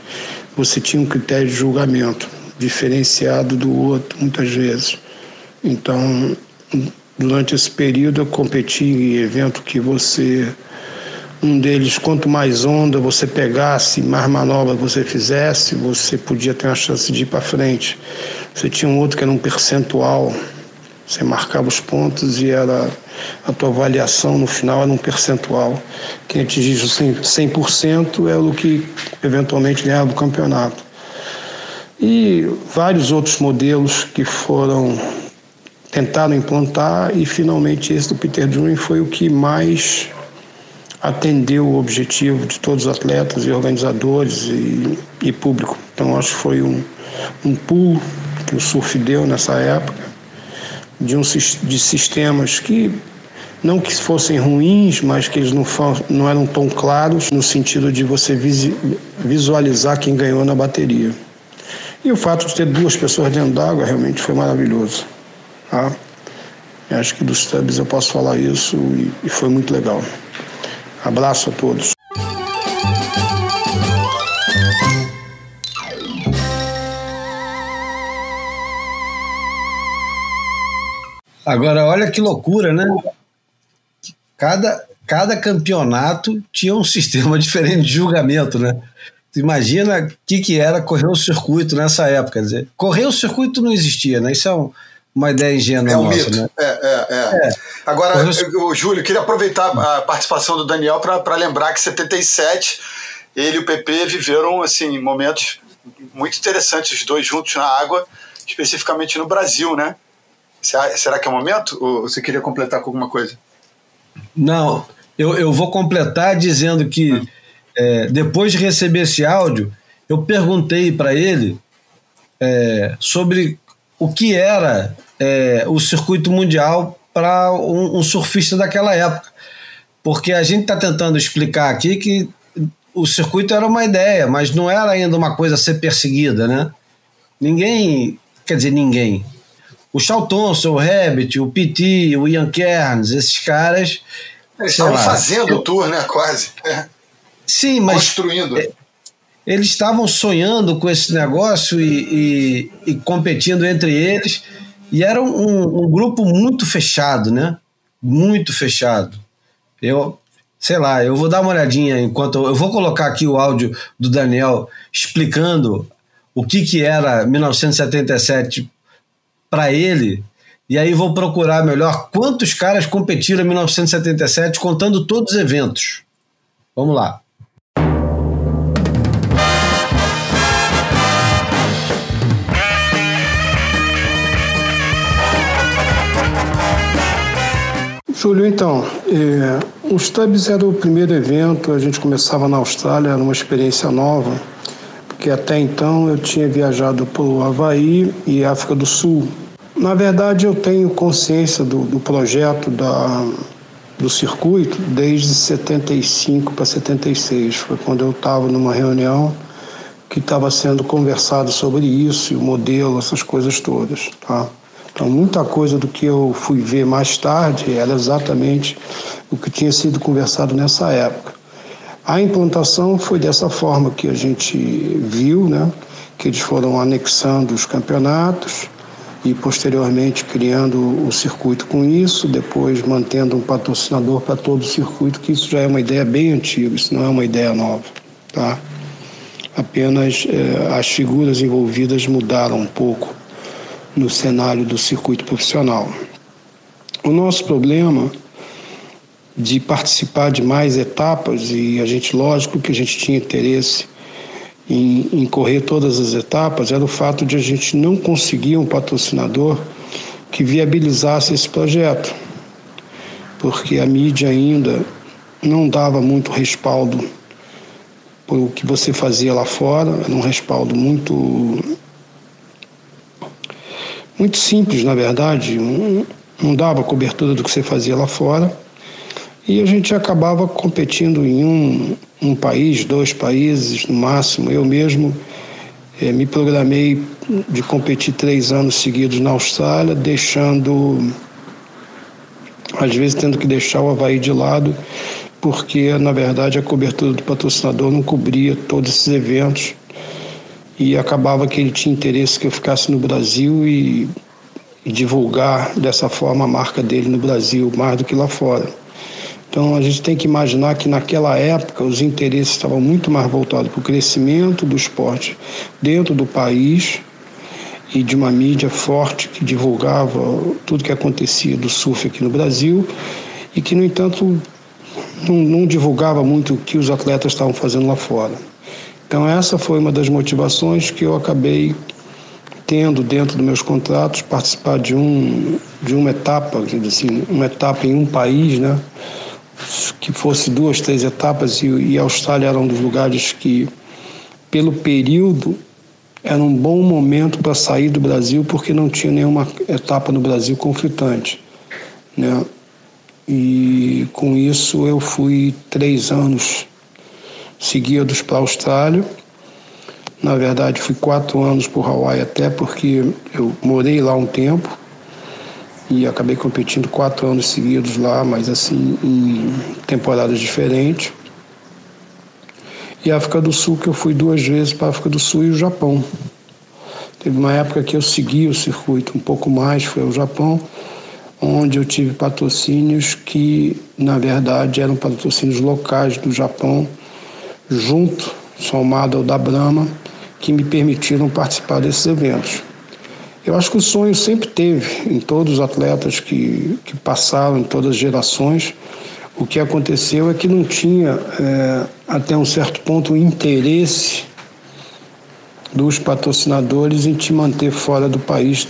você tinha um critério de julgamento diferenciado do outro, muitas vezes. Então, durante esse período eu competi em evento que você um deles, quanto mais onda você pegasse, mais manobra você fizesse, você podia ter uma chance de ir para frente. Você tinha um outro que era um percentual, você marcava os pontos e era a tua avaliação no final era um percentual. Quem atingisse 100% é o que eventualmente ganhava o campeonato. E vários outros modelos que foram tentaram implantar e finalmente esse do Peter Drury foi o que mais atendeu o objetivo de todos os atletas e organizadores e, e público. Então acho que foi um, um pulo que o surf deu nessa época de, um, de sistemas que não que fossem ruins, mas que eles não, não eram tão claros no sentido de você visualizar quem ganhou na bateria. E o fato de ter duas pessoas dentro d'água realmente foi maravilhoso. Tá? Acho que dos tubs eu posso falar isso e, e foi muito legal. Abraço a todos. Agora, olha que loucura, né? Cada, cada campeonato tinha um sistema diferente de julgamento, né? imagina o que, que era correr o circuito nessa época. Quer dizer, correr o circuito não existia, né? Isso é um, uma ideia ingênua é um nossa, mito. né? É, é, é. é. Agora, o Júlio, queria aproveitar a participação do Daniel para lembrar que 77 ele e o PP viveram assim momentos muito interessantes, os dois juntos na água, especificamente no Brasil, né? Será que é o momento? Ou você queria completar com alguma coisa? Não, eu, eu vou completar dizendo que é, depois de receber esse áudio, eu perguntei para ele é, sobre o que era é, o circuito mundial para um, um, surfista daquela época. Porque a gente está tentando explicar aqui que o circuito era uma ideia, mas não era ainda uma coisa a ser perseguida, né? Ninguém, quer dizer, ninguém. O Charles Thompson, o Rabbit, o Petit, o Ian Cairns, esses caras. Eles estavam fazendo eu, o tour, né? Quase. É. Sim, mas. Construindo. É, eles estavam sonhando com esse negócio e, e, e competindo entre eles. E era um, um, grupo muito fechado, né? Muito fechado. Eu, sei lá, eu vou dar uma olhadinha enquanto. Eu, eu vou colocar aqui o áudio do Daniel explicando o que, que era 1977 para ele. E aí vou procurar melhor quantos caras competiram em 1977, contando todos os eventos. Vamos lá. Júlio, então, é, o Stubbs era o primeiro evento, a gente começava na Austrália, era uma experiência nova, porque até então eu tinha viajado para o Havaí e África do Sul. Na verdade, eu tenho consciência do, do projeto da, do circuito desde 75 para 76. Foi quando eu estava numa reunião que estava sendo conversado sobre isso, o modelo, essas coisas todas. Tá? Então, muita coisa do que eu fui ver mais tarde era exatamente o que tinha sido conversado nessa época. A implantação foi dessa forma que a gente viu, né? que eles foram anexando os campeonatos e posteriormente criando o circuito com isso, depois mantendo um patrocinador para todo o circuito, que isso já é uma ideia bem antiga, isso não é uma ideia nova. Tá? Apenas eh, as figuras envolvidas mudaram um pouco no cenário do circuito profissional. O nosso problema de participar de mais etapas, e a gente, lógico que a gente tinha interesse em, em correr todas as etapas, era o fato de a gente não conseguir um patrocinador que viabilizasse esse projeto, porque a mídia ainda não dava muito respaldo para o que você fazia lá fora, era um respaldo muito muito simples, na verdade, não, não dava cobertura do que você fazia lá fora. E a gente acabava competindo em um, um país, dois países no máximo. Eu mesmo eh, me programei de competir três anos seguidos na Austrália, deixando, às vezes tendo que deixar o Havaí de lado, porque na verdade a cobertura do patrocinador não cobria todos esses eventos e acabava que ele tinha interesse que eu ficasse no Brasil e, e divulgar dessa forma a marca dele no Brasil mais do que lá fora. Então a gente tem que imaginar que naquela época os interesses estavam muito mais voltados para o crescimento do esporte dentro do país e de uma mídia forte que divulgava tudo que acontecia do surf aqui no Brasil e que, no entanto, não, não divulgava muito o que os atletas estavam fazendo lá fora. Então essa foi uma das motivações que eu acabei tendo dentro dos meus contratos participar de um de uma etapa, assim, uma etapa em um país, né? Que fosse duas, três etapas e, e a Austrália era um dos lugares que, pelo período, era um bom momento para sair do Brasil porque não tinha nenhuma etapa no Brasil conflitante, né? E com isso eu fui três anos seguidos para a Austrália. Na verdade, fui quatro anos por Hawaii até porque eu morei lá um tempo e acabei competindo quatro anos seguidos lá, mas assim em temporadas diferentes. E África do Sul, que eu fui duas vezes para a África do Sul e o Japão. Teve uma época que eu segui o circuito um pouco mais, foi o Japão, onde eu tive patrocínios que, na verdade, eram patrocínios locais do Japão, junto, somado ao da Brahma, que me permitiram participar desses eventos. Eu acho que o sonho sempre teve em todos os atletas que, que passaram, em todas as gerações. O que aconteceu é que não tinha, é, até um certo ponto, o interesse dos patrocinadores em te manter fora do país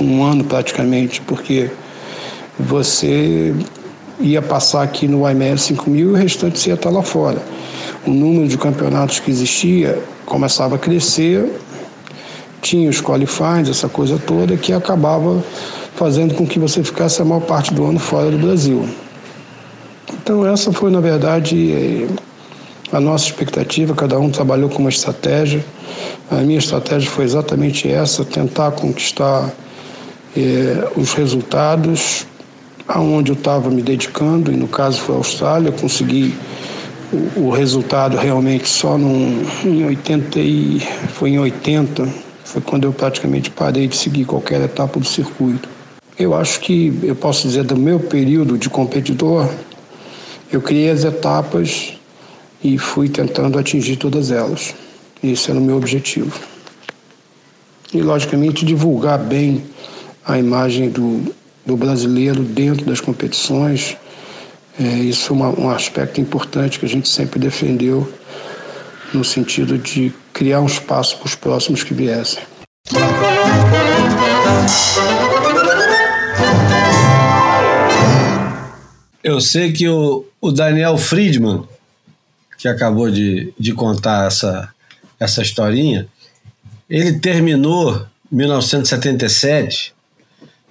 um ano praticamente, porque você ia passar aqui no IMF 5000 e o restante você ia estar lá fora. O número de campeonatos que existia começava a crescer tinha os qualifiers, essa coisa toda, que acabava fazendo com que você ficasse a maior parte do ano fora do Brasil. Então essa foi, na verdade, eh, a nossa expectativa, cada um trabalhou com uma estratégia. A minha estratégia foi exatamente essa, tentar conquistar eh, os resultados aonde eu estava me dedicando, e no caso foi a Austrália, consegui o, resultado realmente só num, em 80 e, foi em 80, foi quando eu praticamente parei de seguir qualquer etapa do circuito. Eu acho que eu posso dizer do meu período de competidor, eu criei as etapas e fui tentando atingir todas elas. Esse era o meu objetivo. E, logicamente, divulgar bem a imagem do, do brasileiro dentro das competições. É, isso é uma, um aspecto importante que a gente sempre defendeu no sentido de criar um espaço para os próximos que viessem. Eu sei que o, o Daniel Friedman, que acabou de, de contar essa, essa historinha, ele terminou 1977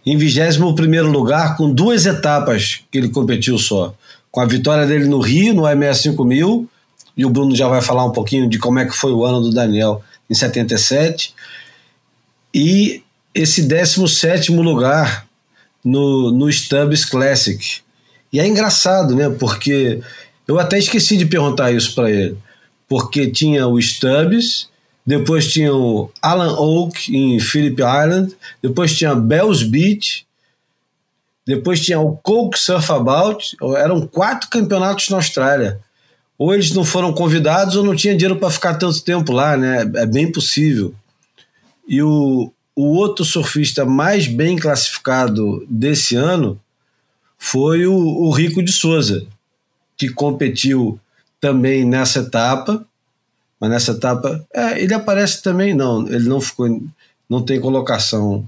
em 21 lugar com duas etapas que ele competiu só. Com a vitória dele no Rio, no MS 5000, e o Bruno já vai falar um pouquinho de como é que foi o ano do Daniel em 77. E esse 17 lugar no, no Stubbs Classic. E é engraçado, né? Porque eu até esqueci de perguntar isso para ele. Porque tinha o Stubbs, depois tinha o Alan Oak em Phillip Island, depois tinha Bells Beach, depois tinha o Coke Surf About. Eram quatro campeonatos na Austrália ou eles não foram convidados ou não tinha dinheiro para ficar tanto tempo lá, né? É bem possível. E o, o outro surfista mais bem classificado desse ano foi o, o Rico de Souza, que competiu também nessa etapa, mas nessa etapa, é, ele aparece também, não, ele não ficou, não tem colocação,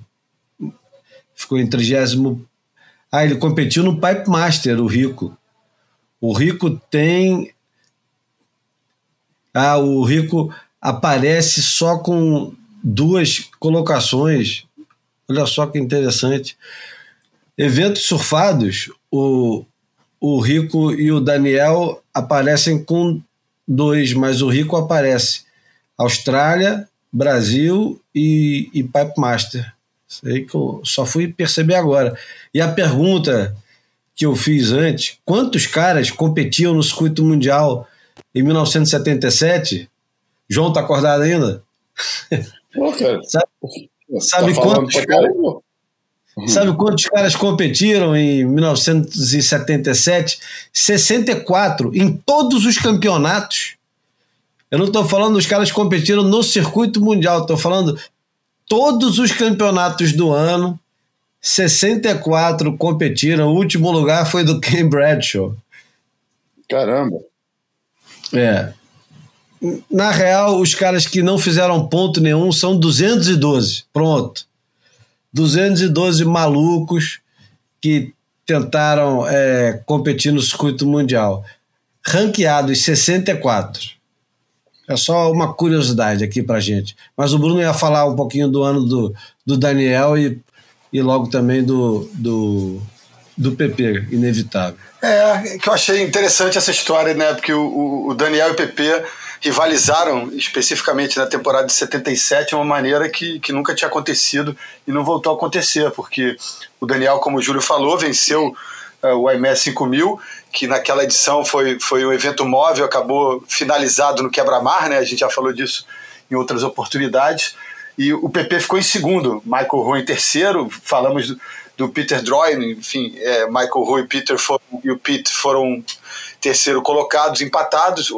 ficou em trigésimo, ah, ele competiu no Pipe Master, o Rico. O Rico tem ah, o Rico aparece só com duas colocações. Olha só que interessante. Eventos surfados, o, o Rico e o Daniel aparecem com dois, mas o Rico aparece Austrália, Brasil e, e Pipe Master. Sei que eu só fui perceber agora. E a pergunta que eu fiz antes: quantos caras competiam no circuito mundial em 1977. João tá acordado ainda? Pô, cara. sabe, tá sabe quantos caras, sabe quantos caras competiram em 1977? 64 em todos os campeonatos. Eu não estou falando dos caras que competiram no circuito mundial, estou falando todos os campeonatos do ano. 64 competiram. O último lugar foi do Ken Bradshaw. Caramba. É. Na real, os caras que não fizeram ponto nenhum são 212. Pronto. 212 malucos que tentaram é, competir no circuito mundial. Ranqueados 64. É só uma curiosidade aqui pra gente. Mas o Bruno ia falar um pouquinho do ano do, do Daniel e, e logo também do, do, do PP, inevitável. É, que eu achei interessante essa história, né? Porque o, o Daniel e o PP rivalizaram especificamente na temporada de 77 de uma maneira que, que nunca tinha acontecido e não voltou a acontecer, porque o Daniel, como o Júlio falou, venceu uh, o IMS 5000, que naquela edição foi, foi um evento móvel, acabou finalizado no quebra-mar, né? A gente já falou disso em outras oportunidades. E o PP ficou em segundo, Michael Rowe em terceiro. Falamos do, do Peter Droyne, enfim, é, Michael Rowe e, Peter foram, e o Pete foram terceiro colocados, empatados.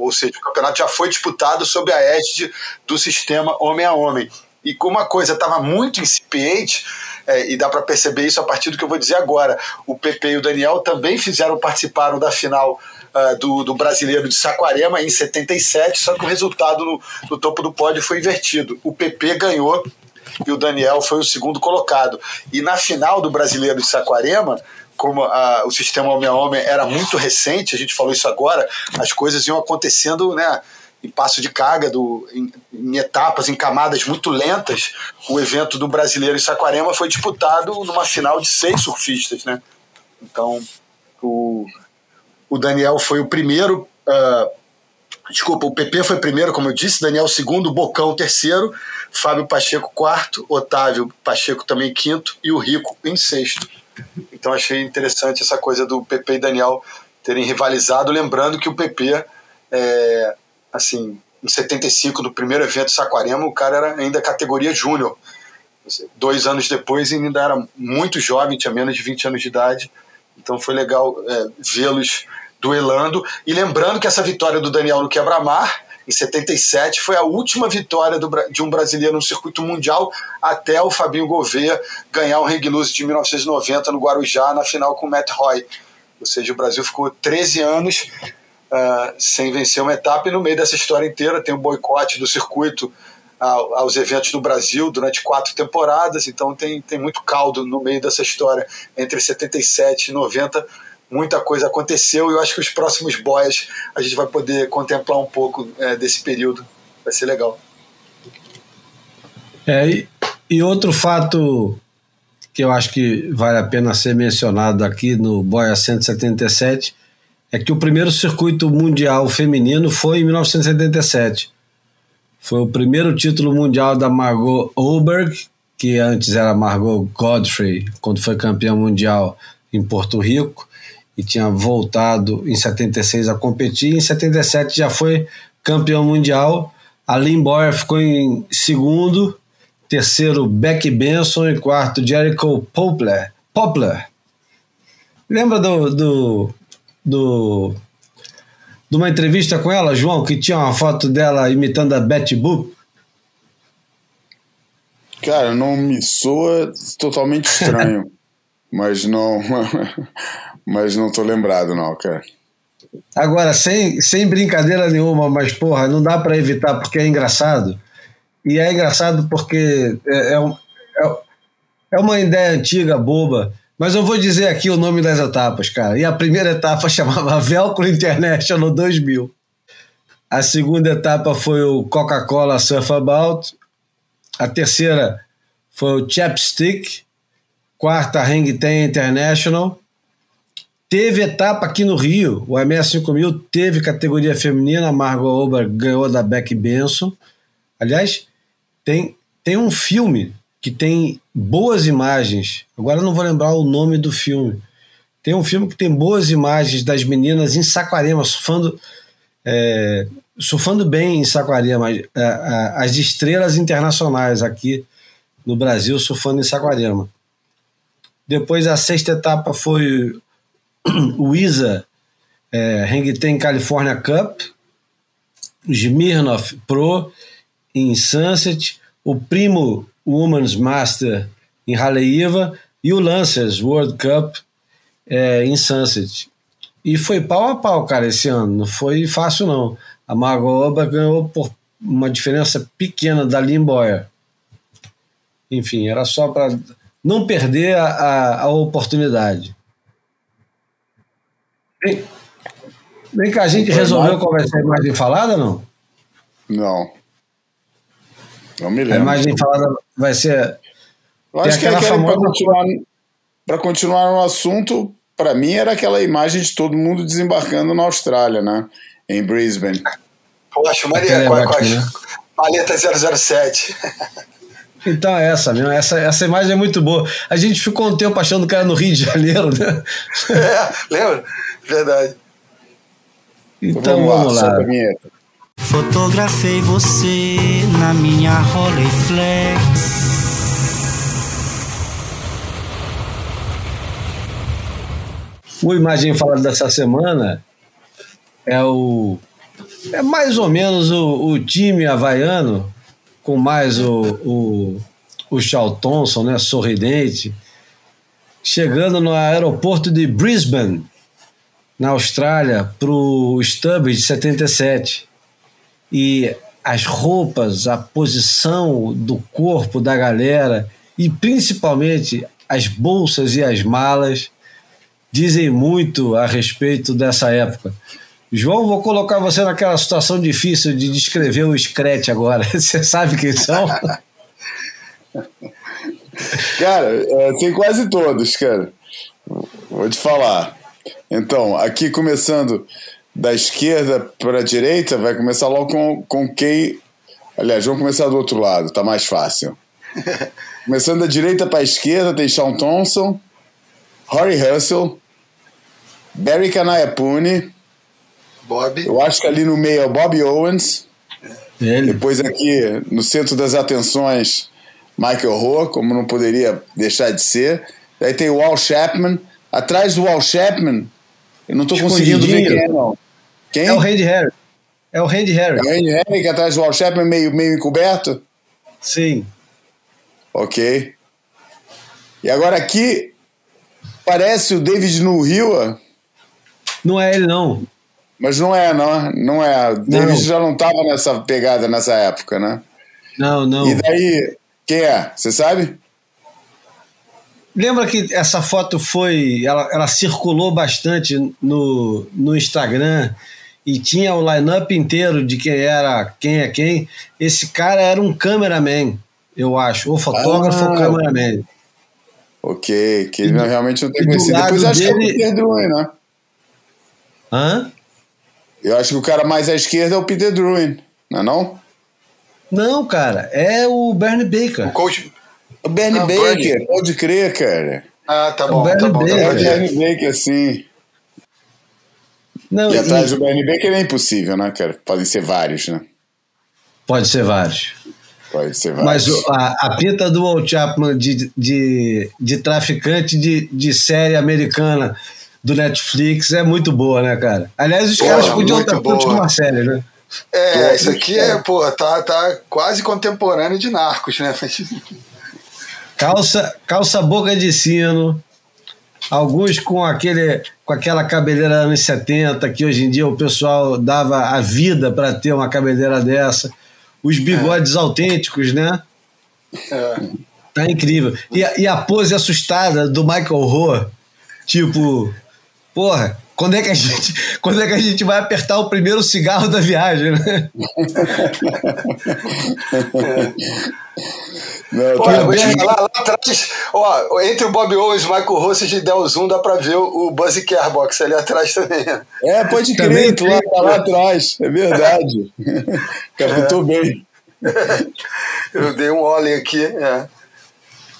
Ou seja, o campeonato já foi disputado sob a égide do sistema homem a homem. E como a coisa estava muito incipiente, é, e dá para perceber isso a partir do que eu vou dizer agora, o PP e o Daniel também fizeram, participaram da final uh, do, do brasileiro de Saquarema em 77, só que o resultado no, no topo do pódio foi invertido. O PP ganhou e o Daniel foi o segundo colocado. E na final do brasileiro de Saquarema, como a, o sistema homem a homem era muito recente, a gente falou isso agora, as coisas iam acontecendo, né? em passo de carga, do, em, em, etapas, em camadas muito lentas, o evento do brasileiro em Saquarema foi disputado numa final de seis surfistas. Né? Então, o, o Daniel foi o primeiro. Uh, desculpa, o PP foi primeiro, como eu disse, Daniel segundo, Bocão terceiro, Fábio Pacheco quarto, Otávio Pacheco também quinto e o Rico em sexto. Então achei interessante essa coisa do PP e Daniel terem rivalizado, lembrando que o PP, é, assim, em 75, no primeiro evento Saquarema, o cara era ainda categoria júnior. Dois anos depois ainda era muito jovem, tinha menos de 20 anos de idade. Então foi legal é, vê-los duelando. E lembrando que essa vitória do Daniel no Quebra-Mar em 77 foi a última vitória do, de um brasileiro no circuito mundial até o Fabinho Gouveia ganhar o Ring Loose de 1990 no Guarujá na final com o Matt Roy. Ou seja, o Brasil ficou 13 anos uh, sem vencer uma etapa e no meio dessa história inteira tem o um boicote do circuito aos eventos no Brasil durante quatro temporadas, então tem, tem muito caldo no meio dessa história entre 77 e 90 muita coisa aconteceu e eu acho que os próximos boys a gente vai poder contemplar um pouco é, desse período. Vai ser legal. É, e, e, outro fato que eu acho que vale a pena ser mencionado aqui no Boia 177 é que o primeiro circuito mundial feminino foi em 1977. Foi o primeiro título mundial da Margot Oberg, que antes era Margot Godfrey, quando foi campeã mundial em Porto Rico e tinha voltado em 76 a competir. Em 77 já foi campeão mundial. A Lynn Boyer ficou em segundo, terceiro Becky Benson e quarto Jericho Poplar. Poplar. Lembra do, do, do de uma entrevista com ela, João, que tinha uma foto dela imitando a Betty Boop? Cara, não me soa totalmente estranho, mas não. mas não tô lembrado, não, cara. Agora, sem, sem brincadeira nenhuma, mas porra, não dá para evitar porque é engraçado. E é engraçado porque é, é, é, é uma ideia antiga, boba. Mas eu vou dizer aqui o nome das etapas, cara. E a primeira etapa chamava Velcro International 2000. A segunda etapa foi o Coca-Cola Surf About. A terceira foi o Chapstick. Quarta, Hang Ten International. Teve etapa aqui no Rio, o MS5000 teve categoria feminina, a Margot Ober ganhou da Beck Benson. Aliás, tem, tem um filme que tem boas imagens, agora não vou lembrar o nome do filme. Tem um filme que tem boas imagens das meninas em Saquarema, surfando, é, surfando bem em Saquarema, as estrelas internacionais aqui no Brasil surfando em Saquarema. Depois a sexta etapa foi o ISA é, California Cup, Smirnoff Pro em Sunset, o Primo Women's Master em Haleiwa e o Lancers World Cup é, em Sunset. E foi pau a pau, cara, esse ano. Não foi fácil, não. A Magoba ganhou por uma diferença pequena da Limboia. Enfim, era só para não perder a, a, a oportunidade. Vem, vem cá, a gente resolveu qual ser a imagem falada não? Não. Não me lembro. A imagem falada vai ser. Eu acho que é famosa... para continuar, continuar no assunto, para mim era aquela imagem de todo mundo desembarcando na Austrália, né? Em Brisbane. Poxa, Maria, com né? paleta 007. Então é essa mesmo, essa, essa imagem é muito boa. A gente ficou um tempo achando que era no Rio de Janeiro, né? É, lembra? Verdade. Então vamos, lá. Fotografei você na minha Rolleiflex. O imagem falada dessa semana é o É mais ou menos o, o time havaiano, com mais o, o, o Charl Thompson, né, sorridente, chegando no aeroporto de Brisbane, na Austrália, para o Stubbs de 77. E as roupas, a posição do corpo da galera e principalmente as bolsas e as malas dizem muito a respeito dessa época. João, vou colocar você naquela situação difícil de descrever o Scratch agora. Você sabe quem são? Cara, é, tem quase todos, cara. Vou te falar. Então, aqui começando da esquerda para a direita, vai começar logo com, com quem. Aliás, vamos começar do outro lado, tá mais fácil. Começando da direita para a esquerda, tem Sean Thompson, Rory Russell, Barry Kanayapuni. Bob. Eu acho que ali no meio é o Bob Owens. Ele. Depois aqui no centro das atenções, Michael Rowe, como não poderia deixar de ser. Daí tem o Al Chapman. Atrás do Al Chapman, eu não estou conseguindo ver quem é, não. Quem? É o Randy Harry. É o Randy Harry. É o Randy Harry, que atrás do Al Chapman, meio, meio encoberto? Sim. Ok. E agora aqui, parece o David Nuhiwa, Não é ele, não. mas não é, não. Não é. O David já não estava nessa pegada nessa época, né? Não, não. E daí, quem é? Você sabe? Lembra que essa foto foi. Ela, ela circulou bastante no, no Instagram e tinha o line-up inteiro de quem era quem é quem. Esse cara era um cameraman, eu acho. Ou fotógrafo Ah. ou cameraman. Ok, que ele realmente não tem do conhecido. Depois acho que é o Peter Druin, né? Hã? Eu acho que o cara mais à esquerda é o Peter Druin, não é não? Não, cara, é o Bernie Baker. O coach. O Bernie Ah, Baker, Bernie. pode crer, cara. Ah, tá O bom, tá Bernie bom. Tá Baker. É o bom. Bernie Baker, sim. Não, E e- atrás do Bernie Baker é impossível, né, cara? Podem ser vários, né? Pode ser vários. Pode ser Mas vários. o- a, a pinta do Walt Chapman de, de, de traficante de, de série americana do Netflix é muito boa, né, cara? Aliás, os caras podiam estar putos com boa. uma série, né? É, isso aqui é, pô, tá, tá quase contemporâneo de Narcos, né? Calça, calça boca de sino, alguns com, aquele, com aquela cabeleira anos 70, que hoje em dia o pessoal dava a vida para ter uma cabeleira dessa. Os bigodes autênticos, né? É. Tá incrível. E, a- e a pose assustada do Michael Rowe, tipo, porra, quando é que a gente, quando é que a gente vai apertar o primeiro cigarro da viagem, né? Não, Pô, eu te falar, lá atrás, ó, entre o Bob Owens e o Michael gente der o zoom, dá pra ver o, Buzzy Carbox ali atrás também. É, pode crer, tu lá, tá lá atrás. É verdade. Captou bem. Eu dei um ollie aqui, é.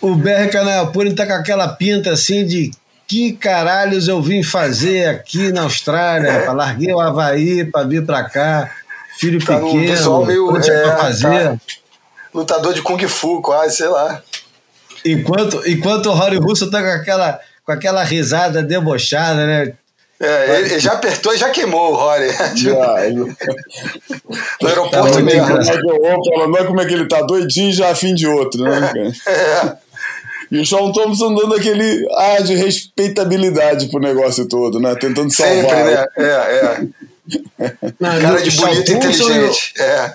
O BR Canaiapuri tá com aquela pinta assim de que caralhos eu vim fazer aqui na Austrália? rapaz? Larguei o Havaí pra vir pra cá, filho Tá pequeno, visual meio, não tinha é, pra fazer. tá. Lutador de Kung Fu, quase, sei lá. Enquanto, enquanto o Rory Russo tá com aquela, com aquela risada debochada, né? É, ele, ele já apertou e já queimou o Rory. Já, ele- no aeroporto Tá mesmo. falando, olha como é que ele tá doidinho já a fim de outro, né, cara? É. E o Sean Thompson dando aquele ar de respeitabilidade pro negócio todo, né? Tentando salvar. Sempre, né? É, é. Não, Cara de bonito e inteligente. É.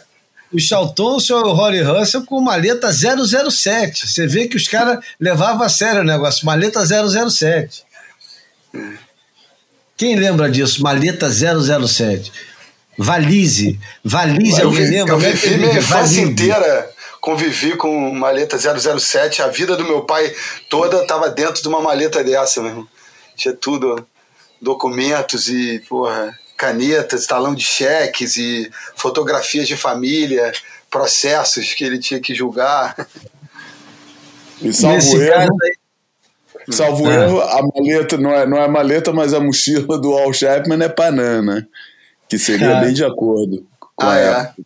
O Charl Thompson e o Rory Russell com maleta 007. Você vê que os caras levavam a sério o negócio. Maleta 007. Quem lembra disso? Maleta 007. Valise. Valise, Eu, alguém vi, lembra? eu Como é que vivi minha infância inteira, convivi com maleta 007. A vida do meu pai toda estava dentro de uma maleta dessa, meu irmão. Tinha tudo, documentos e, porra, canetas, talão de cheques e fotografias de família, processos que ele tinha que julgar. E salvo erro, aí, salvo Ah. erro, a maleta, não é, não é maleta, mas a mochila do Al Chapman é Panam, né? Que seria Ah. bem de acordo com Ah, a é? época.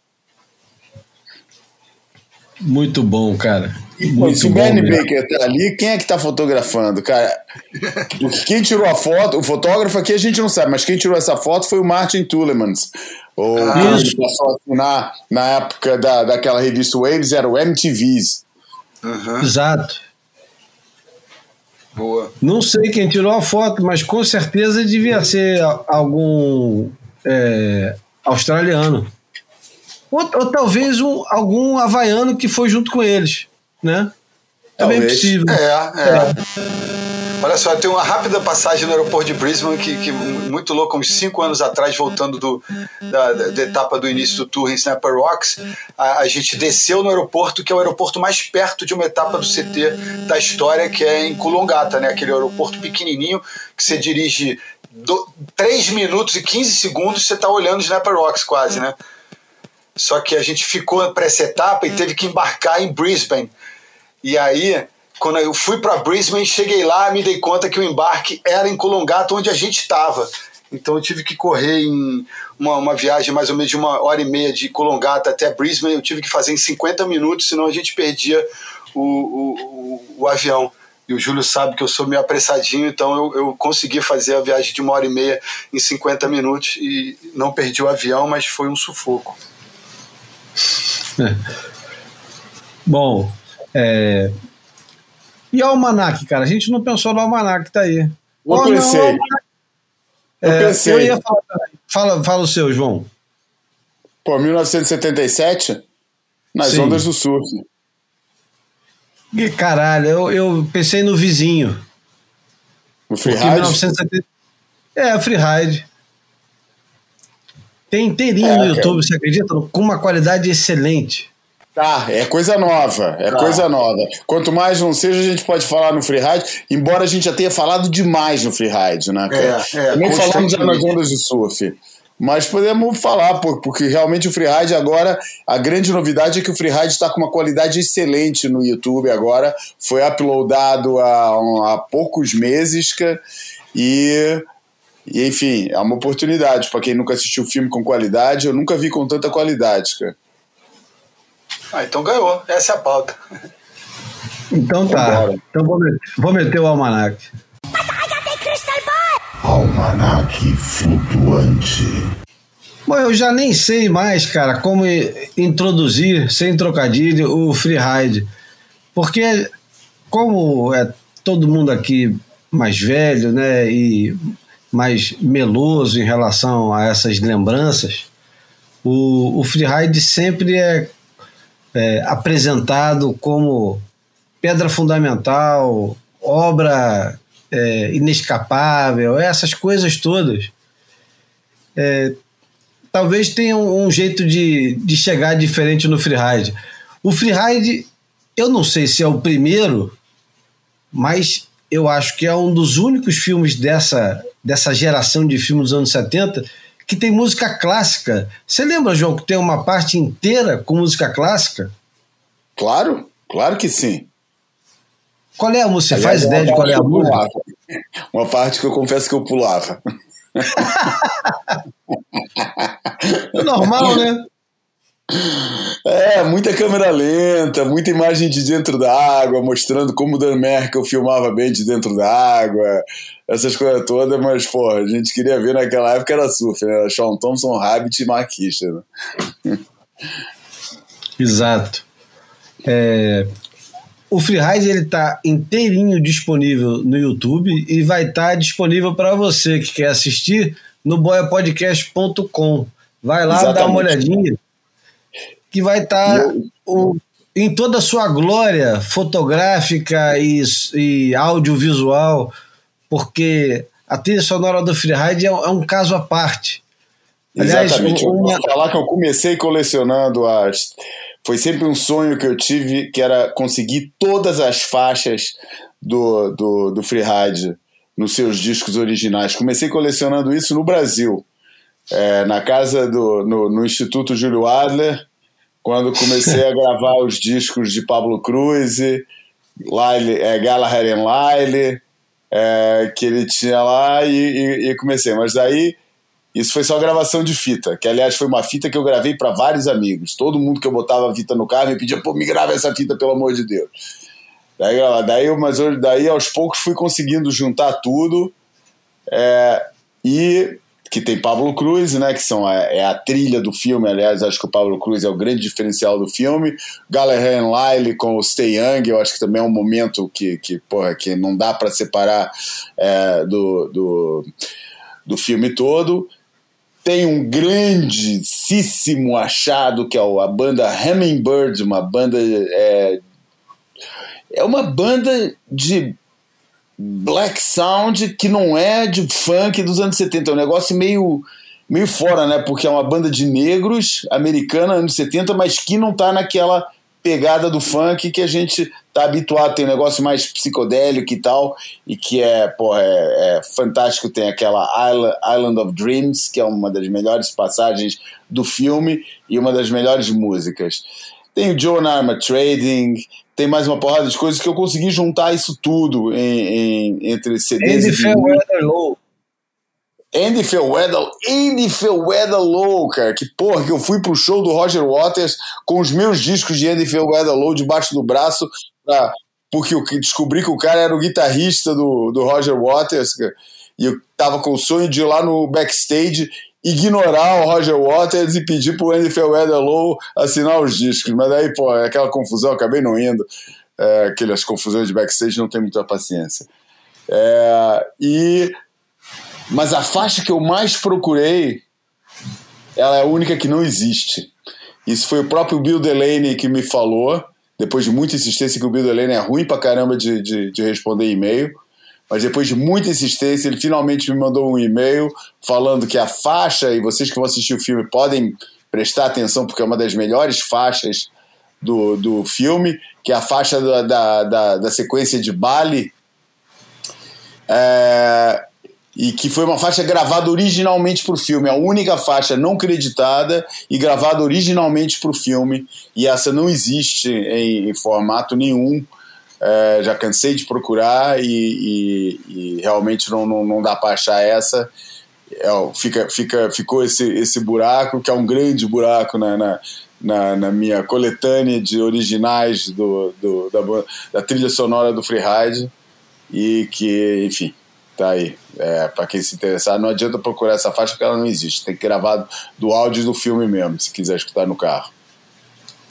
Muito bom, cara. E, Muito se o mesmo. Baker tá ali, quem é que tá fotografando, cara? Quem tirou a foto, o fotógrafo aqui a gente não sabe, mas quem tirou essa foto foi o Martin Tulemans. O que isso. ele passou a assinar na época da, daquela revista Waves era o MTVs. Exato. Boa. Não sei quem tirou a foto, mas com certeza devia ser algum é, australiano. Ou, ou talvez um, algum havaiano que foi junto com eles, né? É bem Talvez. possível. É, é. Olha só, tem uma rápida passagem no aeroporto de Brisbane que, que muito louco, uns cinco anos atrás, voltando do, da, da- etapa do início do tour em Snapper Rocks, a, a gente desceu no aeroporto, que é o aeroporto mais perto de uma etapa do CT da história, que é em Coolangatta, né? Aquele aeroporto pequenininho que você dirige do, 3 minutos e 15 segundos, você está olhando Snapper Rocks quase, né? Só que a gente ficou para essa etapa e teve que embarcar em Brisbane. E aí, quando eu fui para Brisbane, cheguei lá, me dei conta que o embarque era em Coolangatta, onde a gente estava. Então eu tive que correr em uma, uma viagem mais ou menos de uma hora e meia de Coolangatta até Brisbane. Eu tive que fazer em 50 minutos, senão a gente perdia o, o, o, o avião. E o Júlio sabe que eu sou meio apressadinho, então eu, eu consegui fazer a viagem de uma hora e meia em 50 minutos e não perdi o avião, mas foi um sufoco. Bom, é... e o Almanac, cara? A gente não pensou no Almanac, tá aí. Eu Oh, não, pensei. o Almanac- Eu É, pensei. eu ia falar. Fala, fala o seu, João. Pô, 1977, nas Sim. ondas do surf. E, caralho, eu, eu pensei no vizinho. No Porque freeride. 1970... É, Freeride. Tem inteirinho É, no. YouTube, você acredita? Com uma qualidade excelente. Tá, é coisa nova, é Tá. coisa nova. Quanto mais não seja, a gente pode falar no freeride, embora a gente já tenha falado demais no freeride, né, cara? É, é, Nem falamos já nas ondas do surf. Mas podemos falar, porque realmente o freeride agora, a grande novidade é que o freeride está com uma qualidade excelente no YouTube agora. Foi uploadado há, há poucos meses, e, e enfim, é uma oportunidade para quem nunca assistiu filme com qualidade. Eu nunca vi com tanta qualidade, cara. Ah, então ganhou. Essa é a pauta. Então tá. Vambora. Então vou meter, vou meter o Almanac. Almanac flutuante. Bom, eu já nem sei mais, cara, como introduzir, sem trocadilho, o freeride. Porque, como é todo mundo aqui mais velho, né, e mais meloso em relação a essas lembranças, o, o freeride sempre é, é apresentado como pedra fundamental, obra é, inescapável, essas coisas todas. É, talvez tenha um, um jeito de, de chegar diferente no freeride. O freeride, eu não sei se é o primeiro, mas eu acho que é um dos únicos filmes dessa, dessa geração de filmes dos anos 70 que tem música clássica. Você lembra, João, que tem uma parte inteira com música clássica? Claro, claro que sim. Qual é a música? Você faz uma ideia de qual é a música? Uma parte que eu confesso que eu pulava. É normal, né? É, muita câmera lenta, muita imagem de dentro da água, mostrando como o Dan Merkel filmava bem de dentro da água, essas coisas todas, mas, pô, a gente queria ver naquela época era surf, né? Era Sean Thompson, Rabbit e Mark né? Exato. É, o Freeride ele está inteirinho disponível no YouTube e vai estar disponível para você que quer assistir no boiapodcast.com. Vai lá, dá uma Exatamente. olhadinha que vai estar em toda a sua glória fotográfica e, e audiovisual, porque a trilha sonora do Freeride é, é um caso à parte. Aliás, Exatamente. Eu uma- posso falar que eu comecei colecionando as. Foi sempre um sonho que eu tive, que era conseguir todas as faixas do, do, do Freeride nos seus discos originais. Comecei colecionando isso no Brasil, é, na casa do. No, no Instituto Júlio Adler, quando comecei a gravar os discos de Pablo Cruz, Lyle, é, Gallagher and Lyle, é, que ele tinha lá, e, e- e comecei. Mas aí Isso foi só gravação de fita, que aliás foi uma fita que eu gravei para vários amigos. Todo mundo que eu botava a fita no carro me pedia, pô, me grava essa fita, pelo amor de Deus. Daí, daí, mas daí aos poucos fui conseguindo juntar tudo. É, e que tem Pablo Cruz, né, que são é a trilha do filme, aliás, acho que o Pablo Cruz é o grande diferencial do filme. Gallagher Lyle com o Stay Young, eu acho que também é um momento que, que, porra, que não dá para separar é, do, do, do filme todo. Tem um grandíssimo achado que é a banda Hummingbird, uma banda é, é uma banda de black sound que não é de funk dos anos 70, é um negócio meio meio fora, né? Porque é uma banda de negros americana anos 70, mas que não tá naquela pegada do funk que a gente tá habituado, tem um negócio mais psicodélico e tal, e que é, pô, é, é fantástico, tem aquela Island, Island of Dreams, que é uma das melhores passagens do filme e uma das melhores músicas. Tem o Joe Arma Trading, tem mais uma porrada de coisas que eu consegui juntar isso tudo em, em entre CDs Andy e Fairweather Low. Andy Fairweather, Andy Fairweather Low, cara, que porra, que eu fui pro show do Roger Waters com os meus discos de Andy Fairweather Low debaixo do braço, pra, porque eu descobri que o cara era o guitarrista do, do Roger Waters, cara, e eu tava com o sonho de ir lá no backstage ignorar o Roger Waters e pedir pro Andy Fairweather Low assinar os discos. Mas daí, pô, é aquela confusão, acabei não indo. É, aquelas confusões de backstage não tem muita paciência. É, e mas a faixa que eu mais procurei, ela é a única que não existe. Isso foi o próprio Bill Delaney que me falou, depois de muita insistência, que o Bill Delaney é ruim pra caramba de, de, de responder e-mail mas depois de muita insistência, ele finalmente me mandou um e-mail falando que a faixa, e vocês que vão assistir o filme podem prestar atenção, porque é uma das melhores faixas do, do filme, que é a faixa da, da, da, da sequência de Bali, é, e que foi uma faixa gravada originalmente para o filme, a única faixa não creditada e gravada originalmente para o filme, e essa não existe em, em formato nenhum. É, já cansei de procurar e, e, e realmente não, não, não dá para achar essa. É, fica, fica, ficou esse, esse buraco, que é um grande buraco na, na, na, na minha coletânea de originais do, do, da, da trilha sonora do Freeride e que, enfim, tá aí. É, para quem se interessar, não adianta procurar essa faixa porque ela não existe. Tem que gravar do áudio do filme mesmo, se quiser escutar no carro.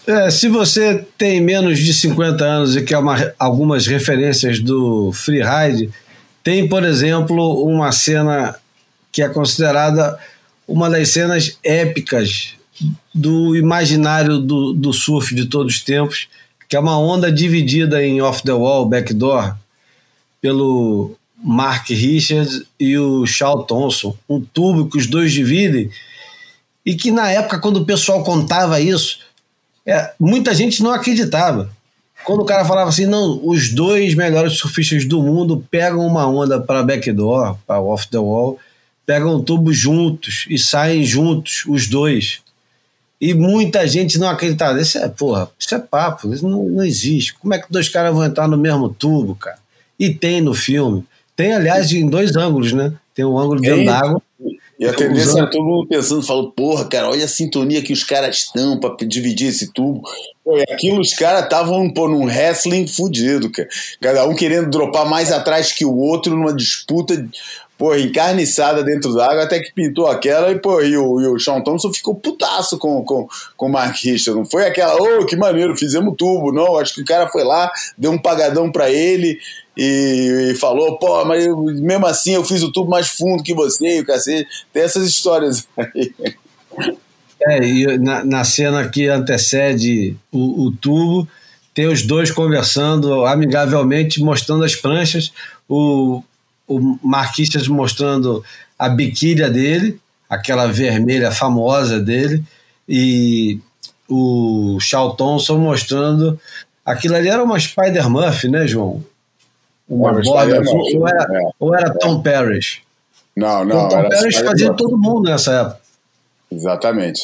É, se você tem menos de 50 anos e quer uma, algumas referências do freeride, tem, por exemplo, uma cena que é considerada uma das cenas épicas do imaginário do, do surf de todos os tempos, que é uma onda dividida em Off the Wall, Backdoor, pelo Mark Richards e o Charles Thompson, um tubo que os dois dividem, e que na época, quando o pessoal contava isso, é, muita gente não acreditava. Quando o cara falava assim, não, os dois melhores surfistas do mundo pegam uma onda para backdoor, para off the wall, pegam o tubo juntos e saem juntos, os dois. E muita gente não acreditava. Isso é, porra, isso é papo, isso não, não existe. Como é que dois caras vão entrar no mesmo tubo, cara? E tem no filme. Tem, aliás, em dois ângulos, né? Tem um ângulo dentro d'água e a tendência era todo mundo pensando, falando, porra, cara, olha a sintonia que os caras estão pra dividir esse tubo. Pô, e aquilo os caras estavam num wrestling fudido, cara. Cada um querendo dropar mais atrás que o outro numa disputa, porra, encarniçada dentro d'água, até que pintou aquela e, pô, e o, e o Sean Thompson ficou putaço com, com, com o Mark Richard. Não foi aquela, ô, oh, que maneiro, fizemos tubo. Não, acho que o cara foi lá, deu um pagadão pra ele e, e, falou, pô, mas eu, mesmo assim eu fiz o tubo mais fundo que você, o cacete. Tem essas histórias aí. É, e na, na cena que antecede o, o, tubo, tem os dois conversando amigavelmente, mostrando as pranchas, o, o Marquistas mostrando a biquília dele, aquela vermelha famosa dele, e o Charles Thompson mostrando. Aquilo ali era uma Spider-Muff, né, João? Uma borda, ou, era, é. ou era Tom Parrish? Não, não. Então, Tom Parrish fazia todo mundo nessa época. Exatamente.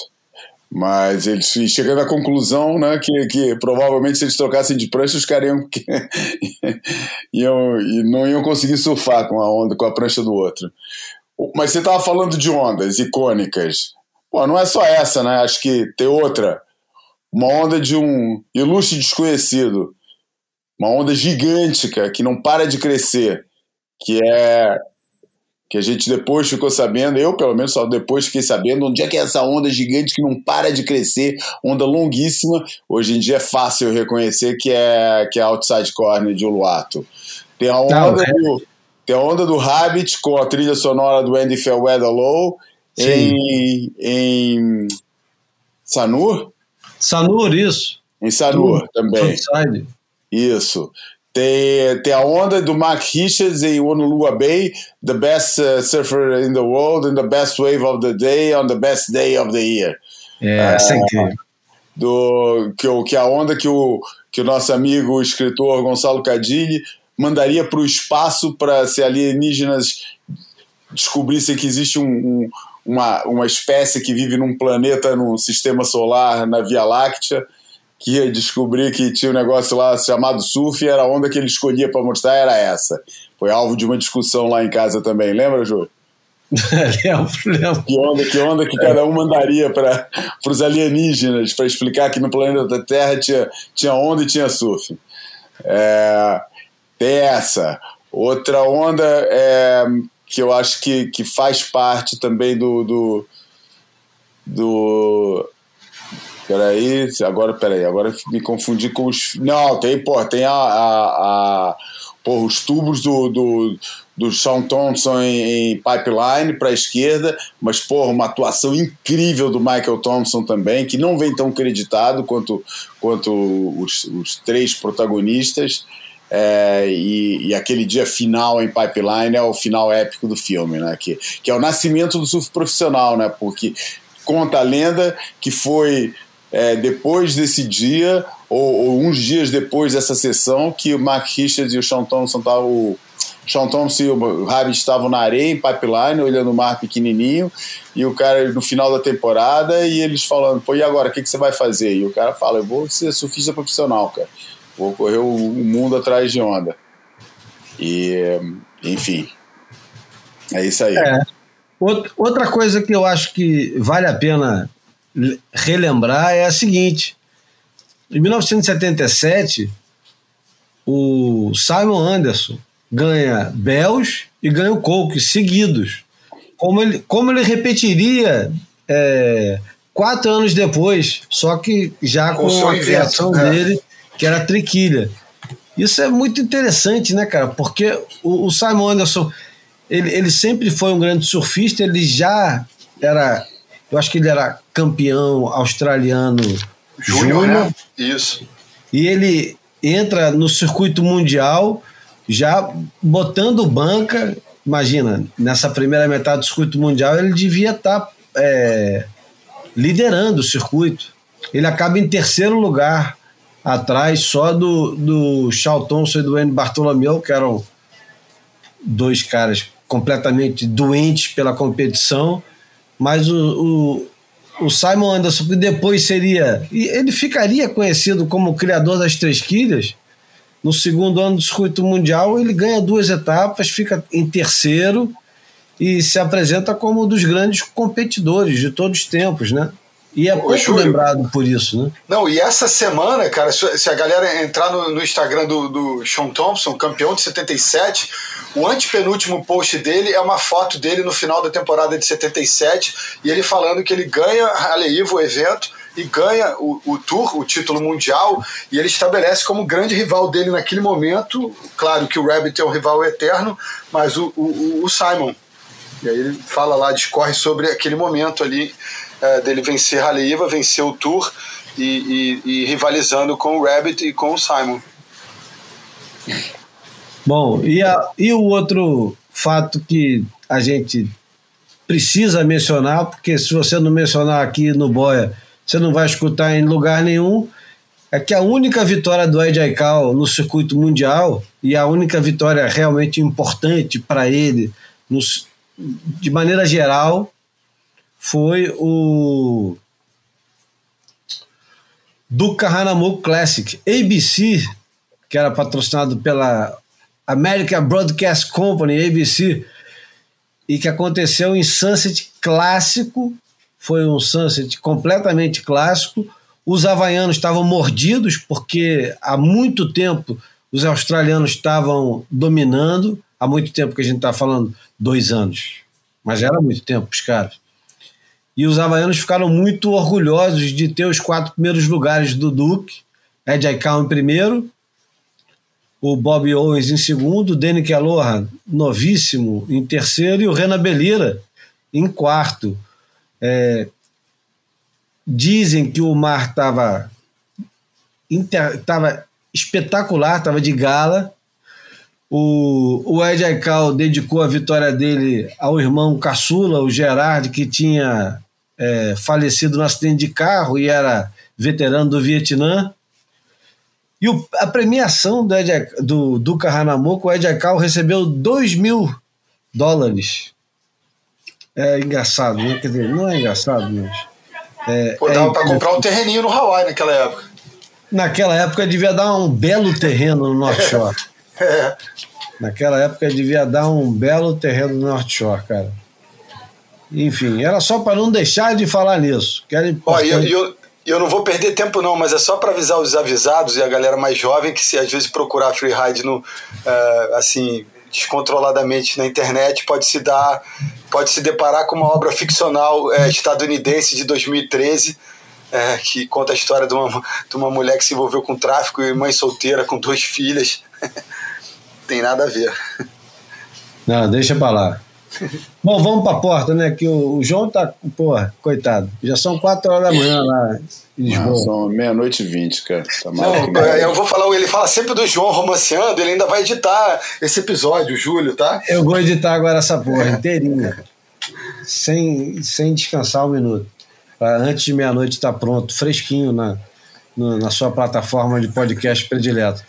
Mas eles chegando à conclusão né, que, que provavelmente se eles trocassem de prancha, os caras iam, iam, e não iam conseguir surfar com a onda, com a prancha do outro. Mas você estava falando de ondas icônicas. Pô, não é só essa, né? Acho que tem outra. Uma onda de um ilustre desconhecido. Uma onda gigântica que não para de crescer. Que é. Que a gente depois ficou sabendo, eu pelo menos só depois fiquei sabendo onde é que é essa onda gigante que não para de crescer, onda longuíssima. Hoje em dia é fácil reconhecer que é, que é Outside Corner de Uluato. Tem a onda Não, é. do. Tem a onda do Rabbit com a trilha sonora do Andy Fairweather Low em, em Sanur? Sanur, isso. Em Sanur também. Frontside. Isso. Tem, tem a onda do Mark Richards em Honolulu Bay, the best uh, surfer in the world and the best wave of the day on the best day of the year. É, essa é incrível. Do, que, que a onda que o, que o nosso amigo o escritor Gonçalo Cadilli mandaria para o espaço para se alienígenas descobrissem que existe um, um- uma, uma espécie que vive num planeta, num sistema solar, na Via Láctea, que ia descobrir que tinha um negócio lá chamado surf e era a onda que ele escolhia para mostrar era essa. Foi alvo de uma discussão lá em casa também. Lembra, Ju? lembro, lembro. Que onda, que onda que cada um mandaria para os alienígenas para explicar que no planeta Terra tinha, tinha onda e tinha surf. É, tem essa. Outra onda é, que eu acho que, que faz parte também do. do, do Peraí, agora, peraí, agora me confundi com os. Não, tem, pô, tem a. a, a porra, os tubos do, do, do Sean Thompson em, em pipeline para a esquerda, mas, porra, uma atuação incrível do Michael Thompson também, que não vem tão creditado quanto, quanto os, os três protagonistas. É, e, e aquele dia final em Pipeline é o final épico do filme, né? Que, que é o nascimento do surf profissional, né? Porque conta a lenda que foi é, depois desse dia, ou, ou, uns dias depois dessa sessão, que o Mark Richards e o Sean Thompson estavam. O Sean Thompson e o Rabbit estavam na areia, em pipeline, olhando o mar pequenininho, e o cara no final da temporada, e eles falando: pô, e agora, o que, que você vai fazer? E o cara fala: eu vou ser surfista profissional, cara. Vou correr o, o mundo atrás de onda. E, enfim. É isso aí. É. Outra coisa que eu acho que vale a pena relembrar é a seguinte: em 1977, o Simon Anderson ganha Bells e ganha o Coke seguidos. Como ele, como ele repetiria é, quatro anos depois, só que já com, com a criação invento, dele, que era a triquilha. Isso é muito interessante, né, cara? Porque o, o Simon Anderson, ele, ele sempre foi um grande surfista, ele já era, eu acho que ele era campeão australiano júnior, né? Isso. E ele entra no circuito mundial já botando banca. Imagina, nessa primeira metade do circuito mundial, ele devia estar tá, é, liderando o circuito. Ele acaba em terceiro lugar, atrás só do, do Charles Thompson e do Andy Bartolomeu, que eram dois caras completamente doentes pela competição. Mas o, o, o Simon Anderson, que depois seria. Ele ficaria conhecido como o criador das três quilhas no segundo ano do circuito mundial, ele ganha duas etapas, fica em terceiro e se apresenta como um dos grandes competidores de todos os tempos, né? E é pouco Júlio, lembrado por isso, né? Não, e essa semana, cara, se a galera entrar no, no Instagram do, do Sean Thompson, campeão de 77, o antepenúltimo post dele é uma foto dele no final da temporada de 77 e ele falando que ele ganha a Leiva, o evento, e ganha o, o Tour, o título mundial, e ele estabelece como grande rival dele naquele momento. Claro que o Rabbit é um rival eterno, mas o, o, o Simon. E aí ele fala lá, discorre sobre aquele momento ali é, dele vencer a Leiva, vencer o Tour e, e, e rivalizando com o Rabbit e com o Simon. Bom, e, a, e o outro fato que a gente precisa mencionar, porque se você não mencionar aqui no Boia, você não vai escutar em lugar nenhum, é que a única vitória do Ed Aikau no circuito mundial e a única vitória realmente importante para ele, no, de maneira geral, foi o do Kahanamoku Classic, ABC, que era patrocinado pela American Broadcast Company, ABC, e que aconteceu em Sunset clássico, foi um Sunset completamente clássico. Os havaianos estavam mordidos porque há muito tempo os australianos estavam dominando, há muito tempo que a gente está falando, dois anos, mas era muito tempo os caras. E os havaianos ficaram muito orgulhosos de ter os quatro primeiros lugares do Duke, Ed Aikau em primeiro, o Bob Owens em segundo, Danny Kellohan, novíssimo, em terceiro, e o Renan Belira em quarto. É, dizem que o mar estava tava espetacular, estava de gala. O, o Ed Aikau dedicou a vitória dele ao irmão caçula, o Gerard, que tinha é, falecido no acidente de carro e era veterano do Vietnã. E o, a premiação do, Ed, do Duca Hanamoku, o Ed Aikau recebeu 2 mil dólares. É engraçado, né? Quer dizer, não é engraçado, mas. É, Pô, dava é para comprar um terreninho no Hawaii naquela época. Naquela época devia dar um belo terreno no North Shore. é. Naquela época devia dar um belo terreno no North Shore, cara. Enfim, era só para não deixar de falar nisso. Que Ó, eu, eu, eu não vou perder tempo não, mas é só para avisar os avisados e a galera mais jovem que se às vezes procurar freeride no, uh, assim, descontroladamente na internet pode se dar, pode se deparar com uma obra ficcional é, estadunidense de 2013 é, que conta a história de uma, de uma mulher que se envolveu com tráfico e mãe solteira com duas filhas. Tem nada a ver. Não, deixa pra lá. Bom, vamos pra porta, né? Que o, o João tá, porra, coitado. Já são quatro horas da manhã lá em Lisboa. Não, são meia-noite e vinte, cara. Tá Não, eu vou falar, ele fala sempre do João romanceando, ele ainda vai editar esse episódio, o Júlio, tá? Eu vou editar agora essa porra inteirinha. sem, sem descansar um minuto. Pra antes de meia-noite estar tá pronto, fresquinho na, na sua plataforma de podcast predileto.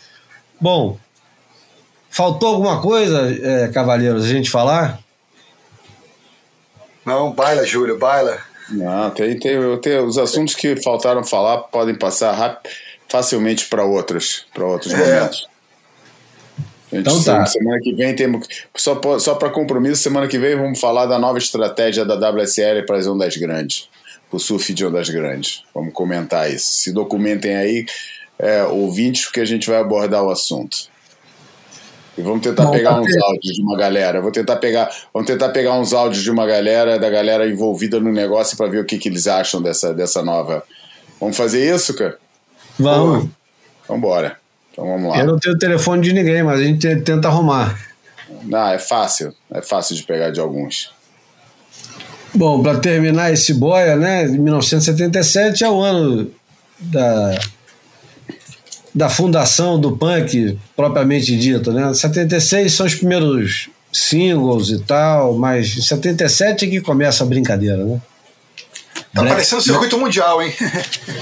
Bom, faltou alguma coisa, é, Cavaleiros, a gente falar? Não, baila, Júlio, baila. Não, tem, tem, tem os assuntos que faltaram falar podem passar rápido, facilmente para outros, para outros é. momentos. Gente, então tá. Semana que vem temos. Só, só para compromisso, semana que vem vamos falar da nova estratégia da WSL para as ondas grandes, para o surf de ondas grandes. Vamos comentar isso. Se documentem aí, é, ouvintes, porque a gente vai abordar o assunto. E vamos tentar Bom, pegar uns áudios de uma galera. Vou tentar pegar, vamos tentar pegar uns áudios de uma galera, da galera envolvida no negócio para ver o que, que eles acham dessa, dessa nova. Vamos fazer isso, cara? Vamos. Então bora. Então vamos lá. Eu não tenho o telefone de ninguém, mas a gente tenta arrumar. Não, é fácil. É fácil de pegar de alguns. Bom, para terminar esse boia, né? 1977 é o ano da da fundação do punk propriamente dito, né? 76 são os primeiros singles e tal, mas em 77 é que começa a brincadeira, né? Tá Black, parecendo circuito mundial, hein?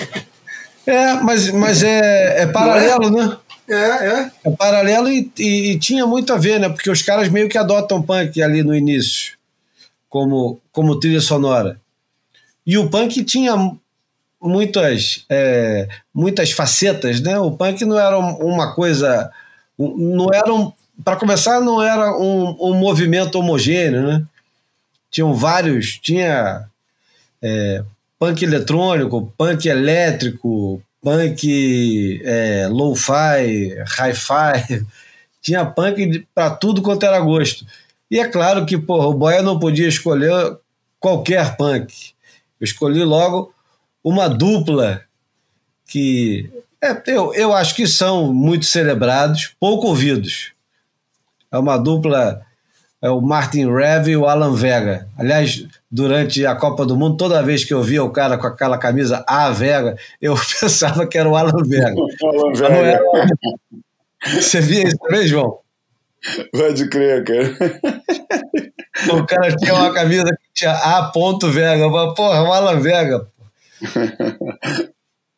é, mas, mas é, é paralelo, né? É, é. É paralelo e, e, e, tinha muito a ver, né? Porque os caras meio que adotam punk ali no início, como, como trilha sonora. E o punk tinha muitas, é, muitas facetas, né? O punk não era uma coisa, não era um, para começar, não era um, um, movimento homogêneo, né? Tinham vários, tinha é, punk eletrônico, punk elétrico, punk é, low-fi, hi-fi, tinha punk para tudo quanto era gosto. E é claro que porra, o Boia não podia escolher qualquer punk. Eu escolhi logo uma dupla que é, eu, eu acho que são muito celebrados, pouco ouvidos. É uma dupla, é o Martin Rev e o Alan Vega. Aliás, durante a Copa do Mundo, toda vez que eu via o cara com aquela camisa A Vega, eu pensava que era o Alan Vega. Alan Vega. Era... Você via isso também, João? Pode crer, cara. O cara tinha uma camisa que tinha A. Vega. Eu falei, porra, o Alan Vega.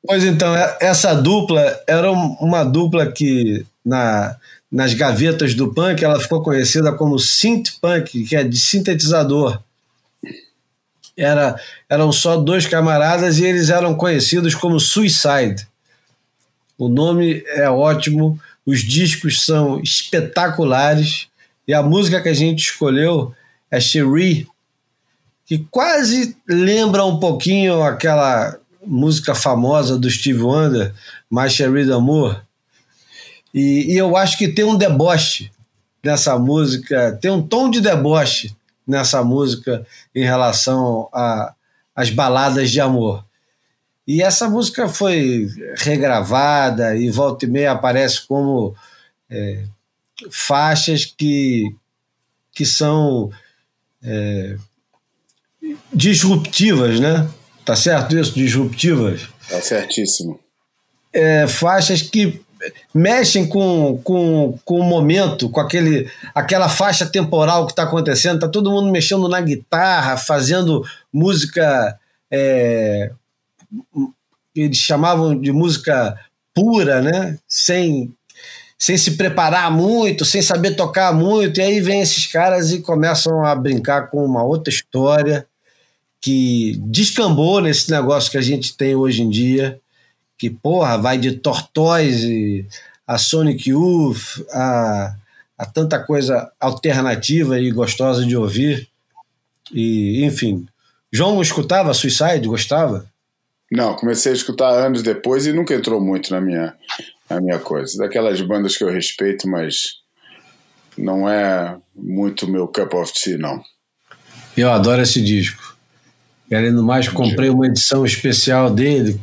Pois então, é, essa dupla era uma dupla que na, nas gavetas do punk ela ficou conhecida como synth punk, que é de sintetizador. Era, eram só dois camaradas e eles eram conhecidos como Suicide. O nome é ótimo, os discos são espetaculares e a música que a gente escolheu é Cherie, que quase lembra um pouquinho aquela música famosa do Steve Wonder, My Cherie d'Amour. E, e eu acho que tem um deboche nessa música, tem um tom de deboche nessa música em relação às baladas de amor. E essa música foi regravada e volta e meia aparece como é, faixas que, que são é, disruptivas, né? Tá certo isso? Disruptivas? Tá certíssimo. É, faixas que mexem com, com, com o momento, com aquele, aquela faixa temporal que está acontecendo. Tá todo mundo mexendo na guitarra, fazendo música. É, eles chamavam de música pura, né? Sem, sem se preparar muito, sem saber tocar muito. E aí vem esses caras e começam a brincar com uma outra história que descambou nesse negócio que a gente tem hoje em dia que, porra, vai de Tortoise a Sonic Youth, a, a tanta coisa alternativa e gostosa de ouvir. E, enfim. João escutava Suicide? Gostava? Não, comecei a escutar anos depois e nunca entrou muito na minha, na minha coisa. Daquelas bandas que eu respeito, mas não é muito meu cup of tea, não. Eu adoro esse disco. E além do mais, comprei uma edição especial dele.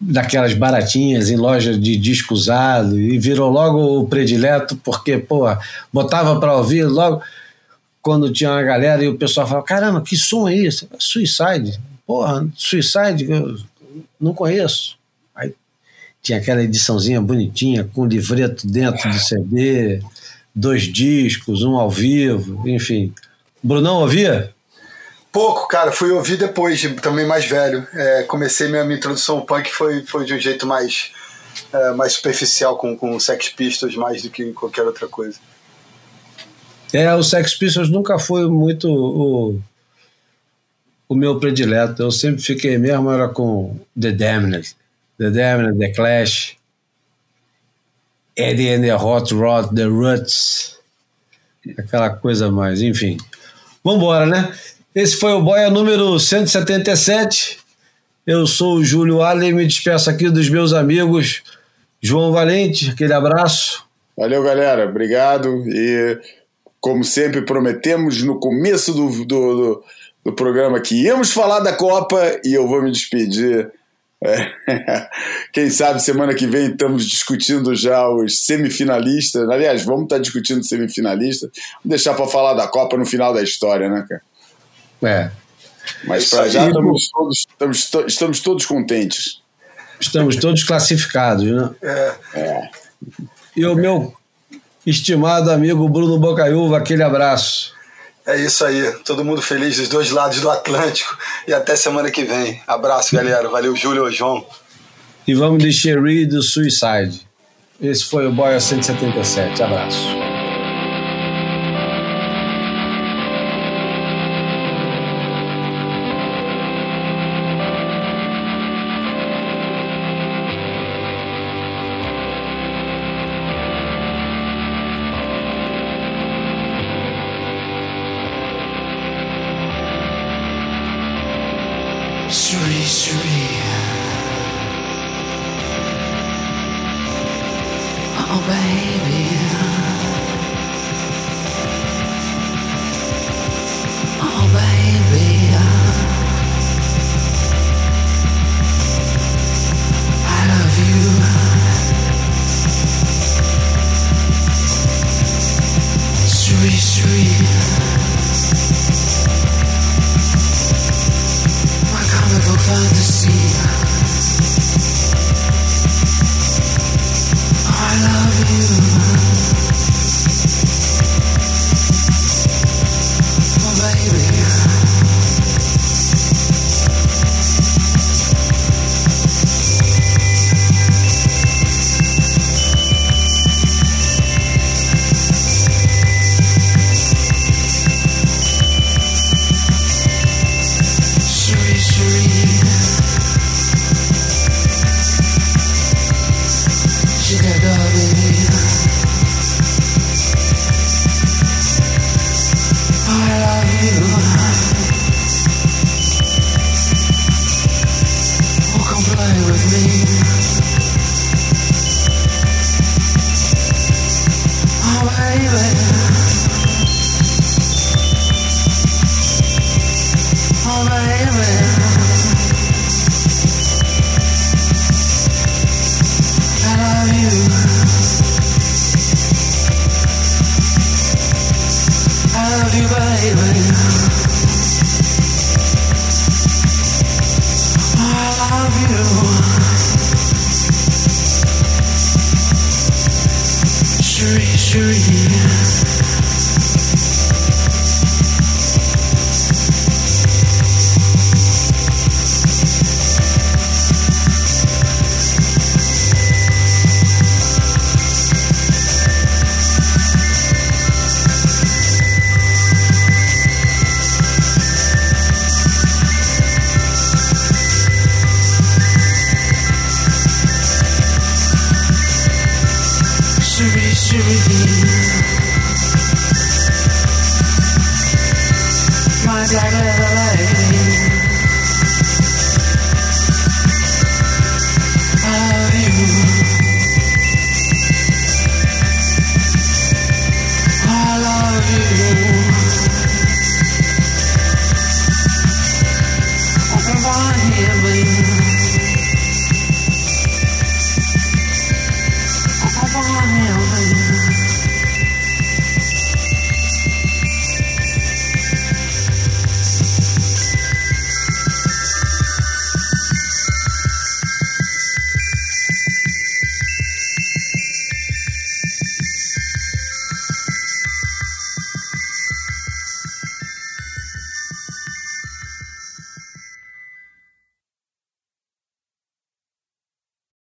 Daquelas baratinhas em loja de disco usado e virou logo o predileto porque, pô, botava para ouvir logo quando tinha uma galera e o pessoal falava, caramba, que som é isso? Suicide. Porra, Suicide, eu não conheço. Aí tinha aquela ediçãozinha bonitinha com livreto dentro do CD, dois discos, um ao vivo, enfim. Brunão ouvia? Pouco, cara. Fui ouvir depois, também mais velho. É, comecei minha, minha introdução ao punk foi, foi de um jeito mais, é, mais superficial, com, com Sex Pistols, mais do que qualquer outra coisa. É, o Sex Pistols nunca foi muito o, o meu predileto. Eu sempre fiquei mesmo, era com The Damned. The Damned, The Clash, Eddie and the Hot Rod, The Roots, aquela coisa mais, enfim. Vambora, né? Esse foi o Boia número 177. Eu sou o Júlio Allen, me despeço aqui dos meus amigos. João Valente, aquele abraço. Valeu, galera. Obrigado. E, como sempre, prometemos no começo do, do, do, do programa que íamos falar da Copa e eu vou me despedir. É. Quem sabe semana que vem estamos discutindo já os semifinalistas. Aliás, vamos estar discutindo semifinalistas. Vamos deixar para falar da Copa no final da história, né, cara? É. Mas para já estamos todos, estamos, estamos todos contentes. Estamos todos classificados, né? É. é. E o meu estimado amigo Bruno Bocaiúva, aquele abraço. É isso aí, todo mundo feliz dos dois lados do Atlântico e até semana que vem. Abraço, galera. Valeu, Júlio e João. E vamos de Sherry do Suicide. Esse foi o Boia 177. Abraço.